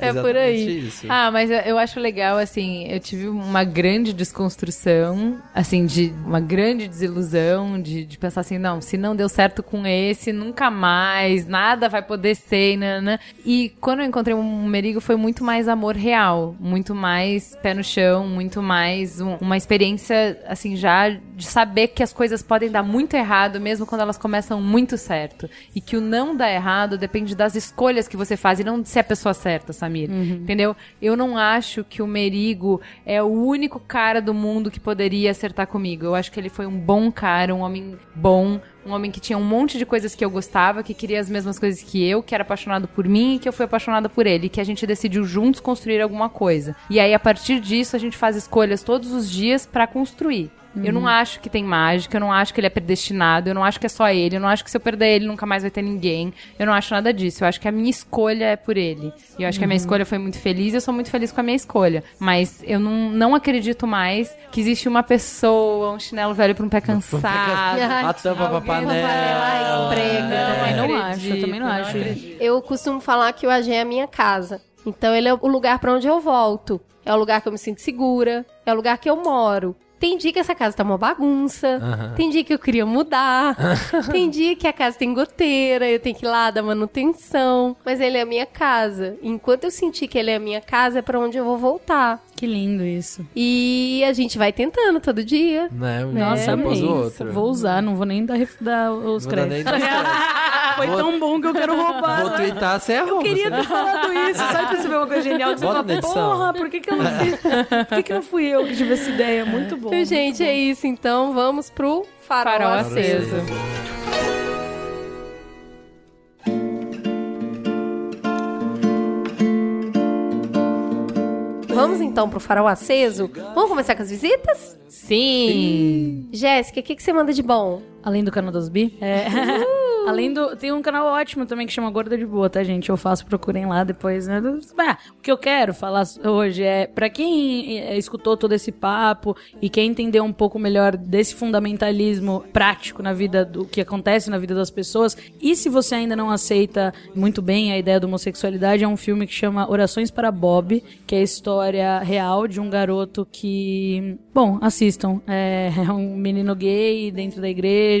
É por aí. Isso. Ah, mas eu, eu acho legal, assim, eu tive uma grande desconstrução, assim, de uma grande desilusão, de, de pensar assim, não, se não deu certo com esse, nunca mais, nada vai poder ser, né? E quando eu encontrei um Merigo, foi muito mais amor real, muito mais pé no chão, muito mais um- uma experiência, assim, já de saber que as coisas podem dar muito errado, mesmo quando elas começam muito certo. E que o não dar errado depende das escolhas que você faz e não de ser a pessoa certa, Samir. Entendeu? Eu não acho que o Merigo é o único cara do mundo que poderia acertar comigo. Eu acho que ele foi um bom cara, um homem bom, um homem que tinha um monte de coisas que eu gostava, que queria as mesmas coisas que eu, que era apaixonado por mim e que eu fui apaixonada por ele, e que a gente decidiu juntos construir alguma coisa. E aí a partir disso a gente faz escolhas todos os dias pra construir. Eu não acho que tem mágica, eu não acho que ele é predestinado, eu não acho que é só ele, eu não acho que se eu perder ele nunca mais vai ter ninguém. Eu não acho nada disso. Eu acho que a minha escolha é por ele. E eu acho que a minha escolha foi muito feliz e eu sou muito feliz com a minha escolha. Mas eu não, não acredito mais que existe uma pessoa, um chinelo velho pra um pé cansado. A tampa pra panela. Prega. também não acredito, acho, eu também não acho. acredito. Eu costumo falar que o AG é a minha casa. Então ele é o lugar pra onde eu volto. É o lugar que eu me sinto segura. É o lugar que eu moro. Tem dia que essa casa tá uma bagunça. Tem dia que eu queria mudar. <laughs> tem dia que a casa tem goteira, eu tenho que ir lá dar manutenção. Mas ele é a minha casa. Enquanto eu sentir que ele é a minha casa, é pra onde eu vou voltar. Que lindo isso. E a gente vai tentando todo dia. Né? Nossa, dia após o outro. Vou usar, não vou nem dar, dar os créditos. <laughs> Foi Vou- tão bom que eu quero roubar. Vou né? twittar sem Eu arroba. queria ter falado isso. Sabe quando você vê uma coisa genial que você Bota fala, porra, por que, que eu não fiz? Por que, que não fui eu que tive essa ideia? Muito bom. Então, gente, é isso. Então vamos pro farol, Farol aceso. aceso. Vamos então pro farol aceso? Vamos começar com as visitas? Sim. Jéssica, o que, que você manda de bom? Além do canal das Bi. É. <laughs> Além do. Tem um canal ótimo também que chama Gorda de Boa, tá, gente? Eu faço, procurem lá depois, né? Ah, o que eu quero falar hoje é, pra quem eh, escutou todo esse papo e quer entender um pouco melhor desse fundamentalismo prático na vida, do que acontece na vida das pessoas, e se você ainda não aceita muito bem a ideia da homossexualidade, é um filme que chama Orações para Bob, que é a história real de um garoto que. Bom, assistam. É, <laughs> é um menino gay dentro da igreja,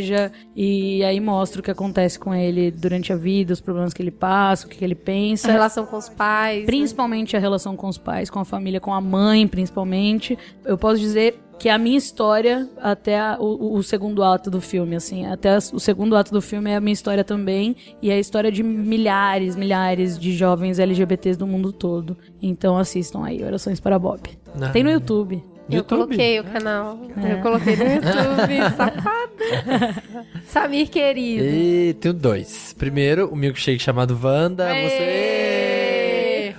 e aí mostra o que acontece com ele durante a vida, os problemas que ele passa, o que, que ele A pensa. relação com os pais. né? Principalmente a relação com os pais, com a família, com a mãe, principalmente. Eu posso dizer que é a minha história até a- o, o segundo ato do filme, assim. Até o segundo ato do filme é a minha história também. E é a história de milhares, milhares de jovens LGBTs do mundo todo. Então assistam aí, Orações para Bob. Ah. Tem no YouTube. Eu YouTube? coloquei o canal. Eu coloquei no YouTube, <laughs> safada. Samir, querido. E tenho dois. Primeiro, o milkshake chamado Wanda. Você.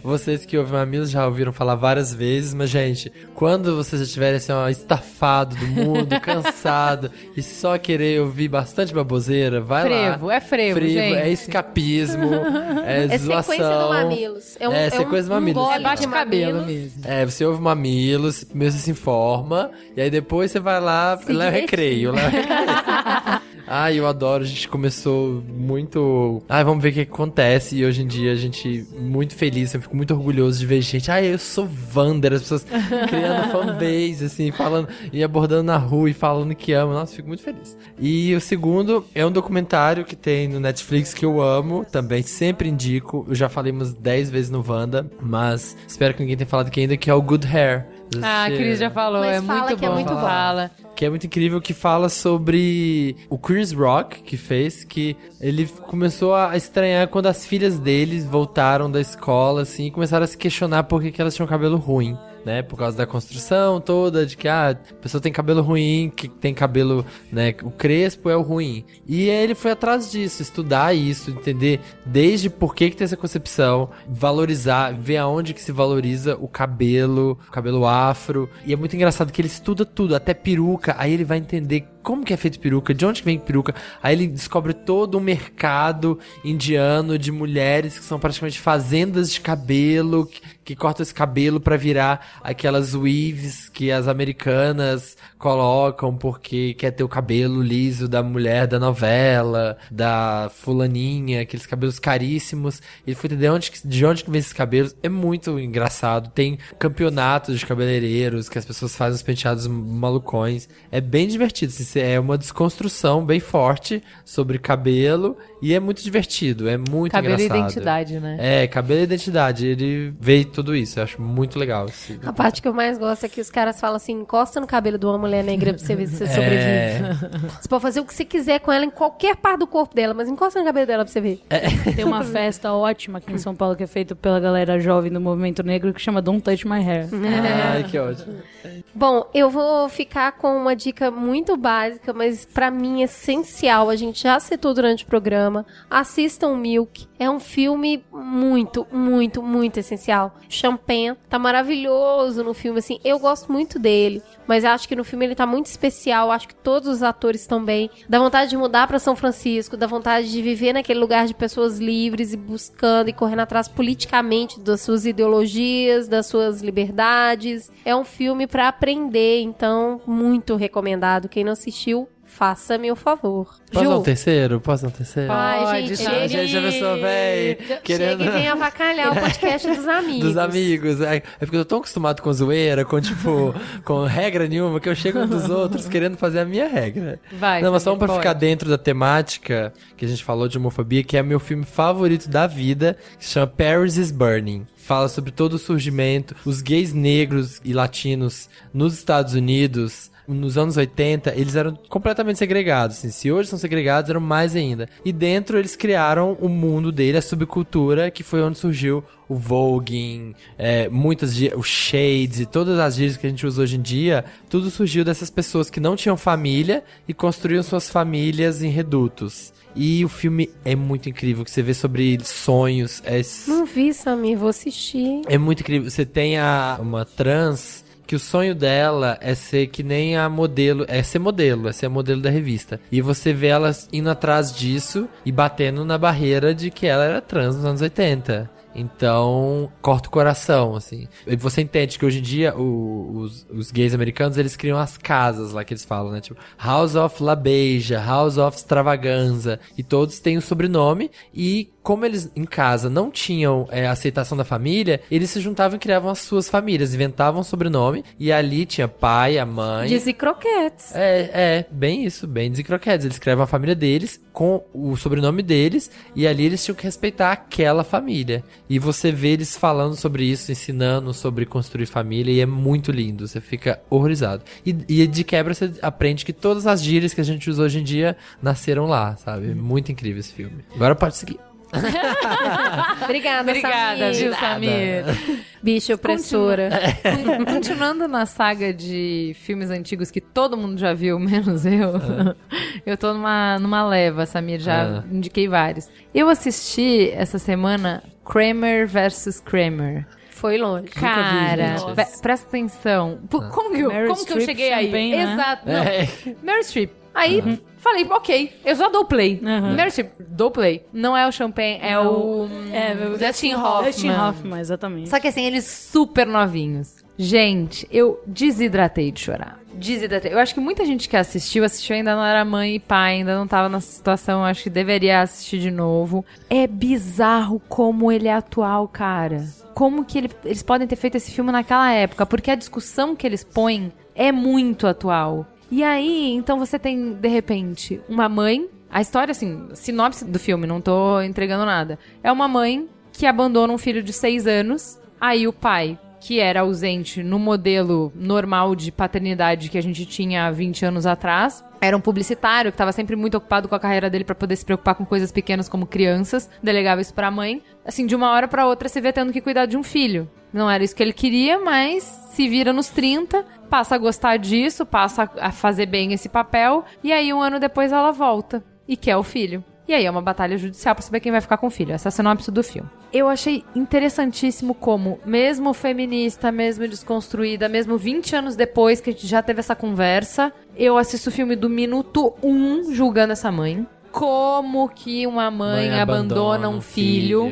Vocês que ouvem Mamilos já ouviram falar várias vezes, mas, gente, quando vocês já estiverem assim, ó, estafado do mundo, <laughs> cansado, e só querer ouvir bastante baboseira, vai frevo, lá. É frevo, frevo gente. É escapismo, <laughs> é, É zoação. sequência do Mamilos. É, um, É, é sequência um, do Mamilos. Um É gole bate de cabelo Mamilos. mesmo. É, você ouve Mamilos, primeiro você se informa, e aí depois você vai lá, lá é recreio, lá é o recreio. <laughs> Ai, eu adoro, a gente começou muito. Ai, vamos ver o que acontece. E hoje em dia a gente muito feliz, eu fico muito orgulhoso de ver gente. Ai, eu sou Wander, as pessoas <laughs> criando fanbase, assim, falando e abordando na rua e falando que ama. Nossa, fico muito feliz. E o segundo é um documentário que tem no Netflix que eu amo, também sempre indico. Eu já falei umas 10 vezes no Wanda, mas espero que ninguém tenha falado aqui ainda, que é o Good Hair. Ah, a Cris já falou, Mas é fala muito que é bom. muito bom. Fala. Que é muito incrível, que fala sobre o Chris Rock, que fez, que ele começou a estranhar quando as filhas deles voltaram da escola, assim, e começaram a se questionar por que, que elas tinham cabelo ruim. Né, por causa da construção toda, de que ah, a pessoa tem cabelo ruim, que tem cabelo, né, o crespo é o ruim. E ele foi atrás disso, estudar isso, entender desde por que, que tem essa concepção, valorizar, ver aonde que se valoriza o cabelo, o cabelo afro. E é muito engraçado que ele estuda tudo, até peruca, aí ele vai entender como que é feito peruca, de onde que vem peruca. Aí ele descobre todo um mercado indiano de mulheres que são praticamente fazendas de cabelo, que, que cortam esse cabelo pra virar aquelas weaves que as americanas colocam porque quer ter o cabelo liso da mulher da novela, da fulaninha, aqueles cabelos caríssimos. Ele foi entender onde, de onde que vem esses cabelos. É muito engraçado. Tem campeonatos de cabeleireiros que as pessoas fazem os penteados malucões. É bem divertido. assim, É uma desconstrução bem forte sobre cabelo e é muito divertido. É muito Cabelo e engraçado. identidade, né? É, cabelo e identidade. Ele vê tudo isso. Eu acho muito legal. esse A parte que eu mais gosto é que os caras falam assim: encosta no cabelo de uma mulher negra pra você ver se você <laughs> É. sobrevive. Você pode fazer o que você quiser com ela em qualquer parte do corpo dela, mas encosta no cabelo dela pra você ver. Tem uma <laughs> festa ótima aqui em São Paulo que é feita pela galera jovem do movimento negro que chama Don't Touch My Hair. Ai, que ótimo. Bom, eu vou ficar com uma dica muito básica, mas pra mim essencial. A gente já citou durante o programa. Assistam Milk. É um filme muito, muito, muito essencial. Champagne tá maravilhoso no filme, assim. Eu gosto muito dele, mas acho que no filme ele tá muito especial. Acho que todos os atores bem. Dá vontade de mudar pra São Francisco, dá vontade de viver naquele lugar de pessoas livres e buscando e correndo atrás politicamente das suas ideologias, das suas liberdades. É um filme pra aprender, então muito recomendado. Quem não assistiu, faça-me o favor. Posso dar um terceiro? Posso dar um terceiro? Ai, Pode, gente, chega, Gente, a pessoa vem querendo... chega e vem avacalhar o podcast dos <laughs> amigos. Dos amigos. É, é porque eu tô tão acostumado com zoeira, com tipo, <laughs> com regra nenhuma, que eu chego dos outros querendo fazer a minha regra. Vai, Não, mas só pra pode. ficar dentro da temática que a gente falou de homofobia, que é meu filme favorito da vida, que se chama Paris is Burning. Fala sobre todo o surgimento, os gays negros e latinos nos Estados Unidos. Nos anos 80, eles eram completamente segregados. Assim. Se hoje são segregados, eram mais ainda. E dentro eles criaram o mundo dele, a subcultura, que foi onde surgiu o voguing, é, muitas o shades e todas as gírias que a gente usa hoje em dia, tudo surgiu dessas pessoas que não tinham família e construíam suas famílias em redutos. E o filme é muito incrível, que você vê sobre sonhos, é, Não vi, Samir, vou assistir. é muito incrível. Você tem a, uma trans que o sonho dela é ser que nem a modelo, é ser modelo, é ser a modelo da revista. E você vê ela indo atrás disso e batendo na barreira de que ela era trans nos anos 80. Então, corta o coração, assim. E você entende que hoje em dia o- os, os gays americanos, eles criam as casas lá que eles falam, né? Tipo, House of La Beija, House of Extravaganza. E todos têm o sobrenome. E como eles em casa não tinham é, aceitação da família, eles se juntavam e criavam as suas famílias, inventavam um sobrenome. E ali tinha pai, a mãe. Dizzy Croquetes. É, é, bem isso, bem desencroquetes. Eles escrevem a família deles com o sobrenome deles e ali eles tinham que respeitar aquela família. E você vê eles falando sobre isso, ensinando sobre construir família e é muito lindo, você fica horrorizado. E, e de quebra você aprende que todas as gírias que a gente usa hoje em dia nasceram lá, sabe? Muito incrível esse filme. Agora pode seguir. <laughs> Obrigada, Obrigada, Samir. viu, Samir? Bicho opressora. <laughs> Con- Continuando na saga de filmes antigos que todo mundo já viu, <laughs> menos eu, eu tô numa, numa leva, Samir, já Ah. indiquei vários. Eu assisti essa semana Kramer vs. Kramer. Foi longe. Cara, ve- presta atenção. Pô, como que eu, como que eu cheguei aí? Né? Exato. É. Meryl Streep. Aí, falei, ok, eu já dou play. Uhum. Streep, dou play. Não é o Champagne, é o É, Dustin Hoffman. Dustin Hoffman, exatamente. Só que assim, eles super novinhos. Gente, eu desidratei de chorar. Desidratei. Eu acho que muita gente que assistiu, assistiu ainda não era mãe e pai, ainda não tava nessa situação, acho que deveria assistir de novo. É bizarro como ele é atual, cara. Como que ele- eles podem ter feito esse filme naquela época, porque a discussão que eles põem é muito atual. E aí, então você tem, de repente, uma mãe. A história, assim, sinopse do filme, não tô entregando nada. É uma mãe que abandona um filho de seis anos. Aí o pai, que era ausente no modelo normal de paternidade que a gente tinha há 20 anos atrás, era um publicitário que estava sempre muito ocupado com a carreira dele para poder se preocupar com coisas pequenas como crianças, delegava isso pra mãe. Assim, de uma hora pra outra você vê tendo que cuidar de um filho. Não era isso que ele queria, mas se vira nos 30, passa a gostar disso, passa a fazer bem esse papel, e aí um ano depois ela volta e quer o filho. E aí é uma batalha judicial pra saber quem vai ficar com o filho. Essa é a sinopse do filme. Eu achei interessantíssimo como, mesmo feminista, mesmo desconstruída, mesmo 20 anos depois que a gente já teve essa conversa, eu assisto o filme do minuto 1 julgando essa mãe. Como que uma mãe, abandona, um filho.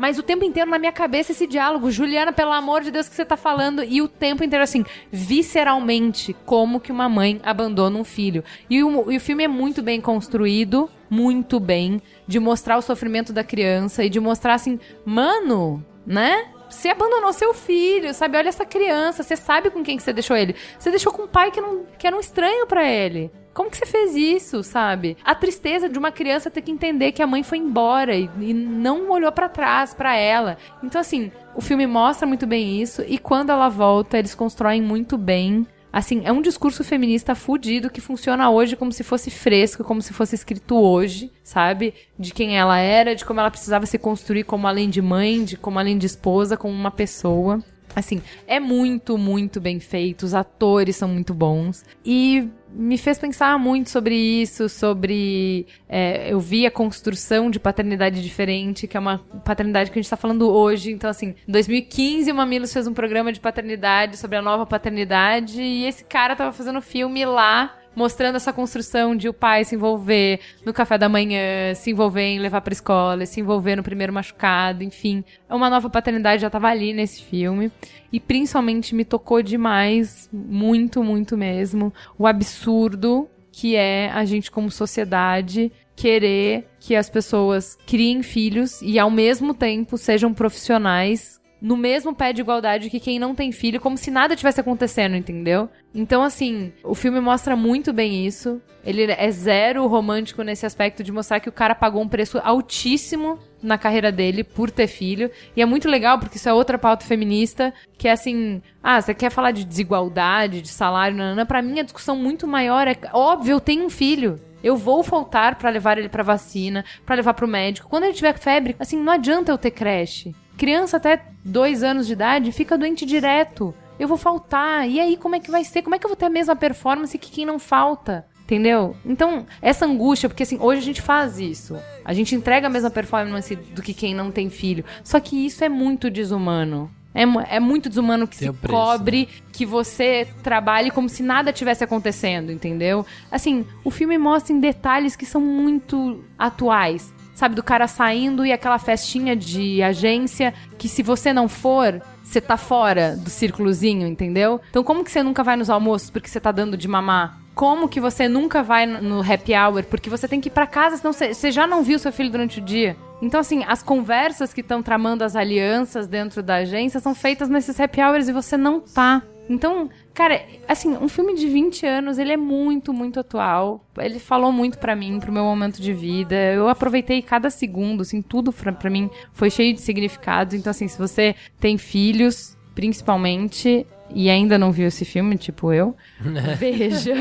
Mas o tempo inteiro na minha cabeça esse diálogo, Juliana, pelo amor de Deus que você tá falando, e o tempo inteiro assim, visceralmente, como que uma mãe abandona um filho. E o, e o filme é muito bem construído, muito bem, de mostrar o sofrimento da criança e de mostrar assim, mano, né? Você abandonou seu filho, sabe? Olha essa criança, você sabe com quem que você deixou ele. Você deixou com um pai que, não, que era um estranho pra ele. Como que você fez isso, sabe? A tristeza de uma criança ter que entender que a mãe foi embora e, e não olhou pra trás pra ela. Então, assim, o filme mostra muito bem isso e quando ela volta, eles constroem muito bem. Assim, é um discurso feminista fudido que funciona hoje como se fosse fresco, como se fosse escrito hoje, sabe? De quem ela era, de como ela precisava se construir como além de mãe, de como além de esposa, como uma pessoa. Assim, é muito, muito bem feito. Os atores são muito bons. E me fez pensar muito sobre isso, sobre. é, eu vi a construção de paternidade diferente, que é uma paternidade que a gente tá falando hoje. Então, assim, em 2015, o Mamilos fez um programa de paternidade sobre a nova paternidade. E esse cara tava fazendo filme lá mostrando essa construção de o pai se envolver no café da manhã, se envolver em levar pra escola, se envolver no primeiro machucado, enfim. Uma nova paternidade já tava ali nesse filme. E principalmente me tocou demais, muito, muito mesmo, o absurdo que é a gente como sociedade querer que as pessoas criem filhos e ao mesmo tempo sejam profissionais no mesmo pé de igualdade que quem não tem filho, como se nada tivesse acontecendo, entendeu? Então, assim, o filme mostra muito bem isso. Ele é zero romântico nesse aspecto de mostrar que o cara pagou um preço altíssimo na carreira dele por ter filho. E é muito legal, porque isso é outra pauta feminista, que é assim, ah, você quer falar de desigualdade, de salário, nanana. Pra mim a discussão muito maior é, óbvio, eu tenho um filho. Eu vou faltar pra levar ele pra vacina, pra levar pro médico. Quando ele tiver febre, assim, não adianta eu ter creche. Criança até dois anos de idade fica doente direto. Eu vou faltar. E aí, como é que vai ser? Como é que eu vou ter a mesma performance que quem não falta? Entendeu? Então, essa angústia, porque assim, hoje a gente faz isso. A gente entrega a mesma performance do que quem não tem filho. Só que isso é muito desumano. É, é muito desumano que Tem se preço, cobre que você trabalhe como se nada tivesse acontecendo, entendeu? Assim, o filme mostra em detalhes que são muito atuais. Sabe, do cara saindo e aquela festinha de agência que se você não for, você tá fora do círculozinho, entendeu? Então como que você nunca vai nos almoços porque você tá dando de mamar? Como que você nunca vai no happy hour porque você tem que ir pra casa, senão você, já não viu seu filho durante o dia? Então, assim, as conversas que estão tramando as alianças dentro da agência são feitas nesses happy hours e você não tá. Então, cara, assim, um filme de 20 anos, ele é muito, muito atual. Ele falou muito pra mim, pro meu momento de vida. Eu aproveitei cada segundo, assim, tudo pra mim foi cheio de significados. Então, assim, se você tem filhos, principalmente, e ainda não viu esse filme, tipo eu, <laughs> veja.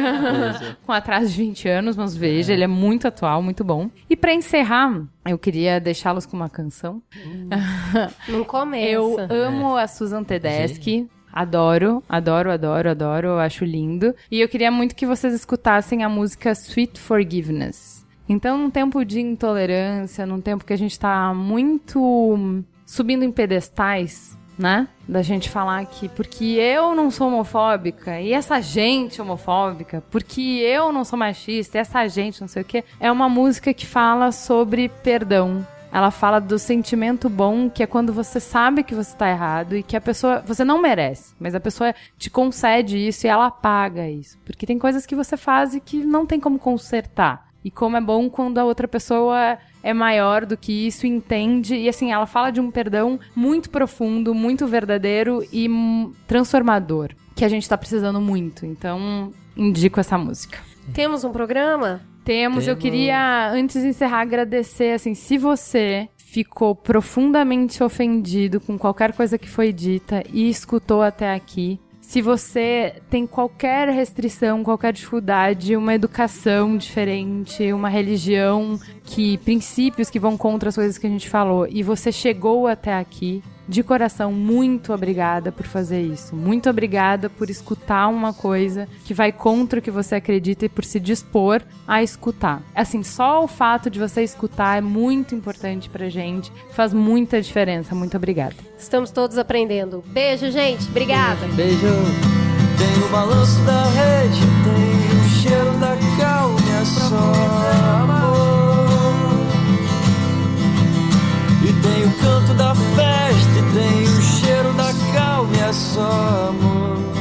Com atraso de 20 anos, mas veja, ele é muito atual, muito bom. E pra encerrar, eu queria deixá-los com uma canção. Não começa. Eu amo a Susan Tedeschi. Adoro, adoro, adoro, adoro, eu acho lindo. E eu queria muito que vocês escutassem a música Sweet Forgiveness. Então, num tempo de intolerância, num tempo que a gente tá muito subindo em pedestais, né? Da gente falar que porque eu não sou homofóbica e essa gente homofóbica, porque eu não sou machista e essa gente não sei o que, é uma música que fala sobre perdão, ela fala do sentimento bom, que é quando você sabe que você tá errado e que a pessoa. Você não merece, mas a pessoa te concede isso e ela paga isso. Porque tem coisas que você faz e que não tem como consertar. E como é bom quando a outra pessoa é maior do que isso, entende. E assim, ela fala de um perdão muito profundo, muito verdadeiro e transformador. Que a gente tá precisando muito. Então, indico essa música. Temos um programa? Temos. Eu queria, antes de encerrar, agradecer, assim, se você ficou profundamente ofendido com qualquer coisa que foi dita e escutou até aqui, se você tem qualquer restrição, qualquer dificuldade, uma educação diferente, uma religião que princípios que vão contra as coisas que a gente falou e você chegou até aqui, de coração, muito obrigada por fazer isso. Muito obrigada por escutar uma coisa que vai contra o que você acredita e por se dispor a escutar. Assim, só o fato de você escutar é muito importante pra gente, faz muita diferença. Muito obrigada. Estamos todos aprendendo. Beijo, gente. Obrigada. Beijo. Tem o balanço da rede, tem o cheiro da calma, é só. E tem o canto da festa. Tem o cheiro da calma e é só amor.